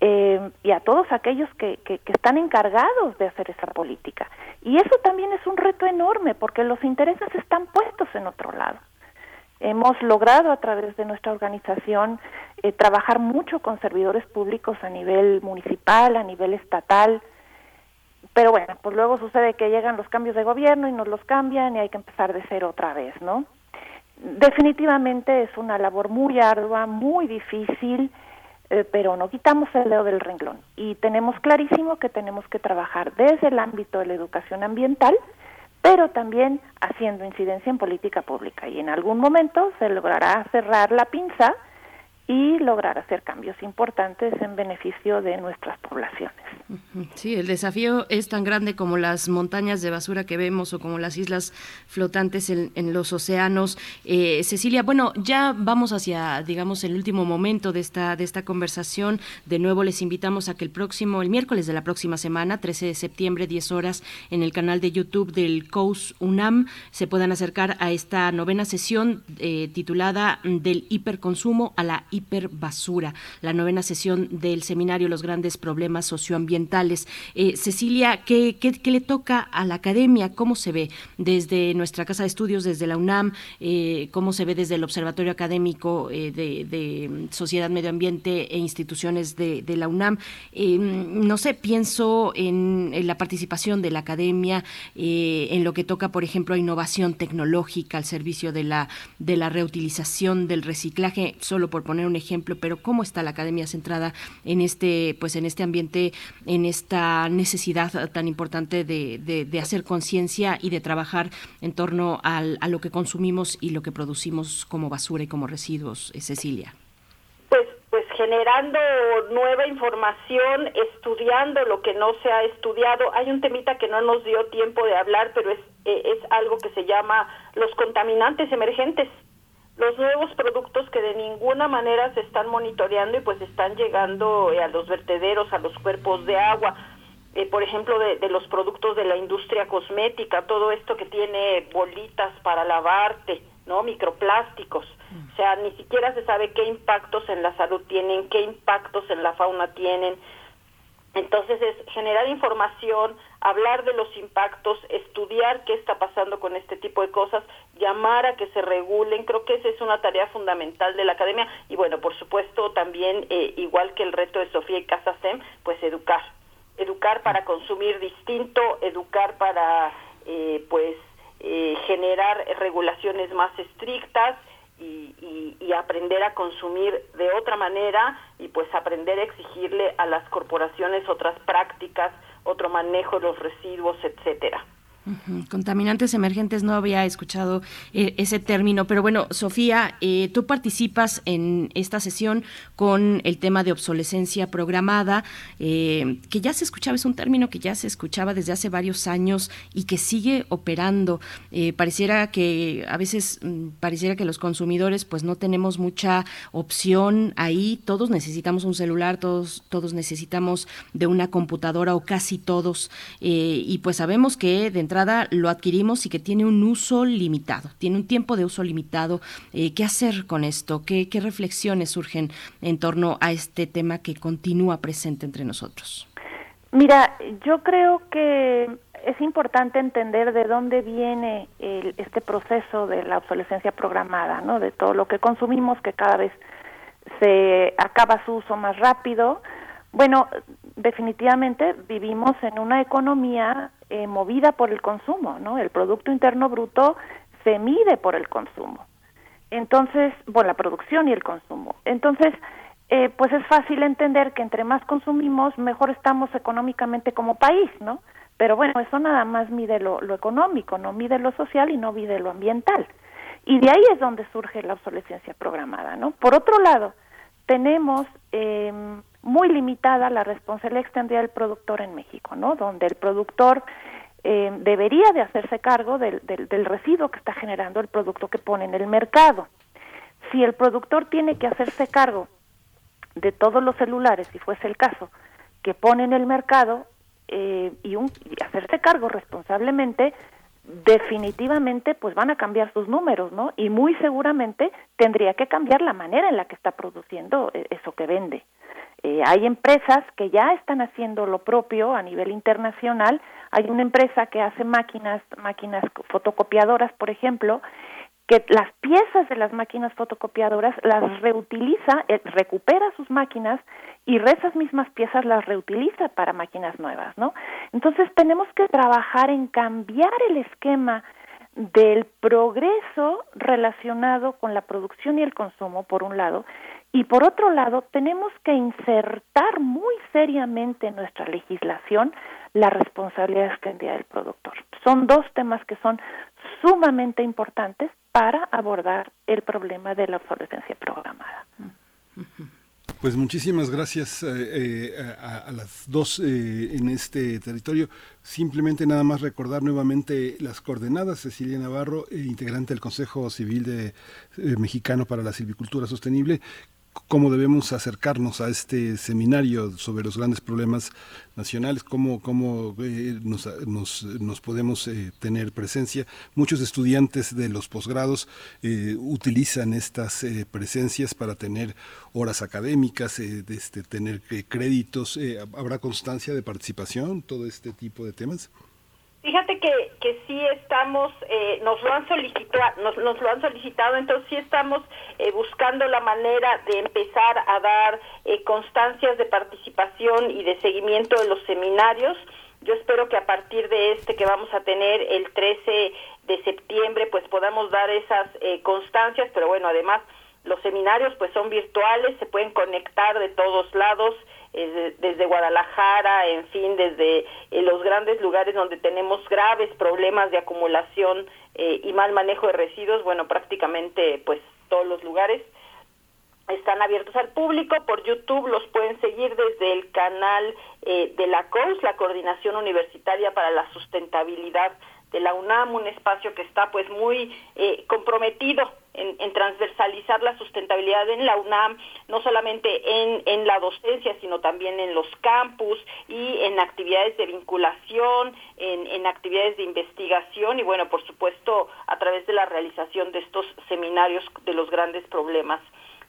eh, y a todos aquellos que, que, que están encargados de hacer esa política. Y eso también es un reto enorme porque los intereses están puestos en otro lado. Hemos logrado a través de nuestra organización eh, trabajar mucho con servidores públicos a nivel municipal, a nivel estatal, pero bueno, pues luego sucede que llegan los cambios de gobierno y nos los cambian y hay que empezar de cero otra vez, ¿no? Definitivamente es una labor muy ardua, muy difícil, eh, pero no quitamos el dedo del renglón y tenemos clarísimo que tenemos que trabajar desde el ámbito de la educación ambiental, pero también haciendo incidencia en política pública. Y en algún momento se logrará cerrar la pinza y lograr hacer cambios importantes en beneficio de nuestras poblaciones. Sí, el desafío es tan grande como las montañas de basura que vemos o como las islas flotantes en, los océanos. Eh, Cecilia, bueno, ya vamos hacia, digamos, el último momento de esta de esta conversación. De nuevo les invitamos a que el próximo, el miércoles de la próxima semana, 13 de septiembre, 10 horas, en el canal de YouTube del COUS UNAM, se puedan acercar a esta novena sesión eh, titulada Del hiperconsumo a la hiperbasura, la novena sesión del seminario Los grandes problemas socioambientales. Eh, Cecilia, ¿qué, ¿qué, le toca a la academia? ¿Cómo se ve desde nuestra casa de estudios, desde la UNAM? Eh, ¿Cómo se ve desde el Observatorio Académico eh, de, Sociedad, Medio Ambiente e Instituciones de, la UNAM? no sé, pienso en, la participación de la academia, en lo que toca, por ejemplo, a innovación tecnológica al servicio de la, de la reutilización, del reciclaje, solo por poner un ejemplo, pero ¿cómo está la academia centrada en este, pues en este ambiente, en esta necesidad tan importante de, de, hacer conciencia y de trabajar en torno al, a lo que consumimos y lo que producimos como basura y como residuos, eh, Cecilia? Pues, pues generando nueva información, estudiando lo que no se ha estudiado. Hay un temita que no nos dio tiempo de hablar, pero es, eh, es algo que se llama los contaminantes emergentes los nuevos productos que de ninguna manera se están monitoreando y pues están llegando eh, a los vertederos, a los cuerpos de agua. Eh, por ejemplo, de, de, los productos de la industria cosmética, todo esto que tiene bolitas para lavarte, ¿no? Microplásticos. O sea, ni siquiera se sabe qué impactos en la salud tienen, qué impactos en la fauna tienen. Entonces es generar información, hablar de los impactos, estudiar qué está pasando con este tipo de cosas, llamar a que se regulen, creo que esa es una tarea fundamental de la academia. Y bueno, por supuesto también, eh, igual que el reto de Sofía y Casasem, pues educar, educar para consumir distinto, educar para eh, pues eh, generar regulaciones más estrictas, y, y, aprender a consumir de otra manera y pues aprender a exigirle a las corporaciones otras prácticas, otro manejo de los residuos, etcétera. Contaminantes emergentes, no había escuchado eh, ese término, pero bueno, Sofía, eh, tú participas en esta sesión con el tema de obsolescencia programada, eh, que ya se escuchaba, es un término que ya se escuchaba desde hace varios años y que sigue operando. pareciera que a veces mm, pareciera que los consumidores pues no tenemos mucha opción ahí, todos necesitamos un celular, todos, todos necesitamos de una computadora o casi todos, y pues sabemos que lo adquirimos y que tiene un uso limitado, tiene un tiempo de uso limitado. Eh, ¿Qué hacer con esto? ¿Qué, ¿Qué reflexiones surgen en torno a este tema que continúa presente entre nosotros? Mira, yo creo que es importante entender de dónde viene el, este proceso de la obsolescencia programada, ¿no? De todo lo que consumimos que cada vez se acaba su uso más rápido. Bueno, definitivamente vivimos en una economía eh, movida por el consumo, ¿no? El Producto Interno Bruto se mide por el consumo. Entonces, bueno, la producción y el consumo. Entonces, eh, pues es fácil entender que entre más consumimos, mejor estamos económicamente como país, ¿no? Pero bueno, eso nada más mide lo, económico, no mide lo social y no mide lo ambiental. Y de ahí es donde surge la obsolescencia programada, ¿no? Por otro lado, tenemos eh, muy limitada la responsabilidad extendida del productor en México, ¿no? Donde el productor eh, debería de hacerse cargo del, del, residuo que está generando el producto que pone en el mercado. Si el productor tiene que hacerse cargo de todos los celulares, si fuese el caso, que pone en el mercado eh, y, y hacerse cargo responsablemente, definitivamente pues van a cambiar sus números, ¿no? Y muy seguramente tendría que cambiar la manera en la que está produciendo eh, eso que vende. Eh, hay empresas que ya están haciendo lo propio a nivel internacional. Hay una empresa que hace máquinas, máquinas fotocopiadoras, por ejemplo, que las piezas de las máquinas fotocopiadoras las reutiliza, eh, recupera sus máquinas y esas mismas piezas las reutiliza para máquinas nuevas, ¿no? Entonces tenemos que trabajar en cambiar el esquema del progreso relacionado con la producción y el consumo, por un lado, y por otro lado, tenemos que insertar muy seriamente en nuestra legislación la responsabilidad extendida del productor. Son dos temas que son sumamente importantes para abordar el problema de la obsolescencia programada. Pues muchísimas gracias eh, eh, a, las dos eh, en este territorio. Simplemente nada más recordar nuevamente las coordenadas. Cecilia Navarro, integrante del Consejo Civil de, Mexicano para la Silvicultura Sostenible, cómo debemos acercarnos a este seminario sobre los grandes problemas nacionales, cómo, cómo eh, nos, nos, podemos eh, tener presencia. Muchos estudiantes de los posgrados eh, utilizan estas presencias para tener horas académicas, este, tener créditos. ¿Habrá constancia de participación, todo este tipo de temas? Fíjate que, que sí estamos, eh, nos lo han solicitado, nos, nos, lo han solicitado, entonces sí estamos eh, buscando la manera de empezar a dar eh, constancias de participación y de seguimiento de los seminarios. Yo espero que a partir de este que vamos a tener el 13 de septiembre, pues podamos dar esas constancias, pero bueno, además los seminarios pues son virtuales, se pueden conectar de todos lados desde Guadalajara, en fin, desde eh, los grandes lugares donde tenemos graves problemas de acumulación eh, y mal manejo de residuos, bueno, prácticamente pues todos los lugares están abiertos al público, por YouTube los pueden seguir desde el canal eh, de la COUS, la Coordinación Universitaria para la Sustentabilidad de la UNAM, un espacio que está pues muy eh, comprometido en, transversalizar la sustentabilidad en la UNAM, no solamente en, en la docencia, sino también en los campus y en actividades de vinculación, en, en actividades de investigación y bueno, por supuesto, a través de la realización de estos seminarios de los grandes problemas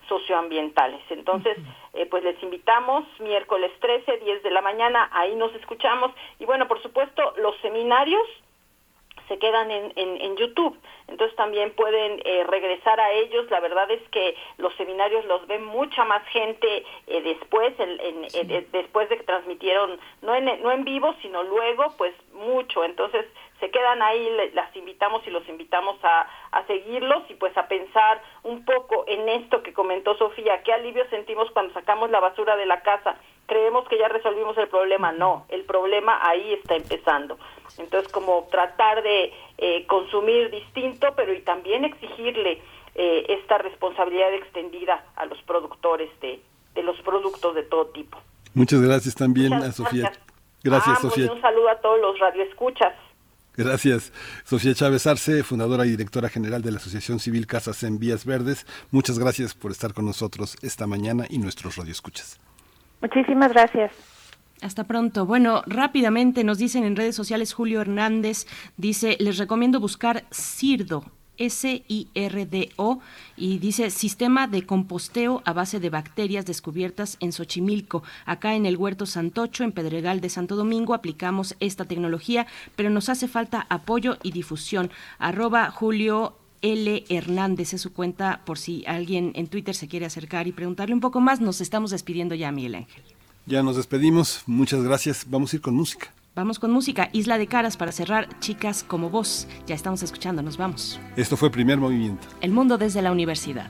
socioambientales. Entonces, eh, pues les invitamos miércoles 13, 10 de la mañana, ahí nos escuchamos y bueno, por supuesto, los seminarios se quedan en, en, YouTube. Entonces también pueden eh, regresar a ellos. La verdad es que los seminarios los ven mucha más gente eh, después, en, eh, después de que transmitieron, no en, no en vivo, sino luego, pues mucho. Entonces se quedan ahí, las invitamos y los invitamos a, a seguirlos y pues a pensar un poco en esto que comentó Sofía, qué alivio sentimos cuando sacamos la basura de la casa creemos que ya resolvimos el problema. No, el problema ahí está empezando. Entonces, como tratar de eh, consumir distinto, pero y también exigirle eh, esta responsabilidad extendida a los productores de, de, los productos de todo tipo. Muchas gracias también a Sofía. Gracias, Sofía. Un saludo a todos los radioescuchas. Gracias. Sofía Chávez Arce, fundadora y directora general de la Asociación Civil Casas en Vías Verdes. Muchas gracias por estar con nosotros esta mañana y nuestros radioescuchas. Muchísimas gracias. Hasta pronto. Bueno, rápidamente nos dicen en redes sociales Julio Hernández dice, les recomiendo buscar CIRDO, S-I-R-D-O, y dice Sistema de composteo a base de bacterias descubiertas en Xochimilco. Acá en el Huerto Santocho, en Pedregal de Santo Domingo, aplicamos esta tecnología, pero nos hace falta apoyo y difusión. Arroba Julio L. Hernández es su cuenta por si alguien en Twitter se quiere acercar y preguntarle un poco más. Nos estamos despidiendo ya, Miguel Ángel. Ya nos despedimos. Muchas gracias. Vamos a ir con música. Vamos con música. Isla de Caras para cerrar. Chicas como vos. Ya estamos escuchando. Nos vamos. Esto fue Primer Movimiento. El mundo desde la universidad.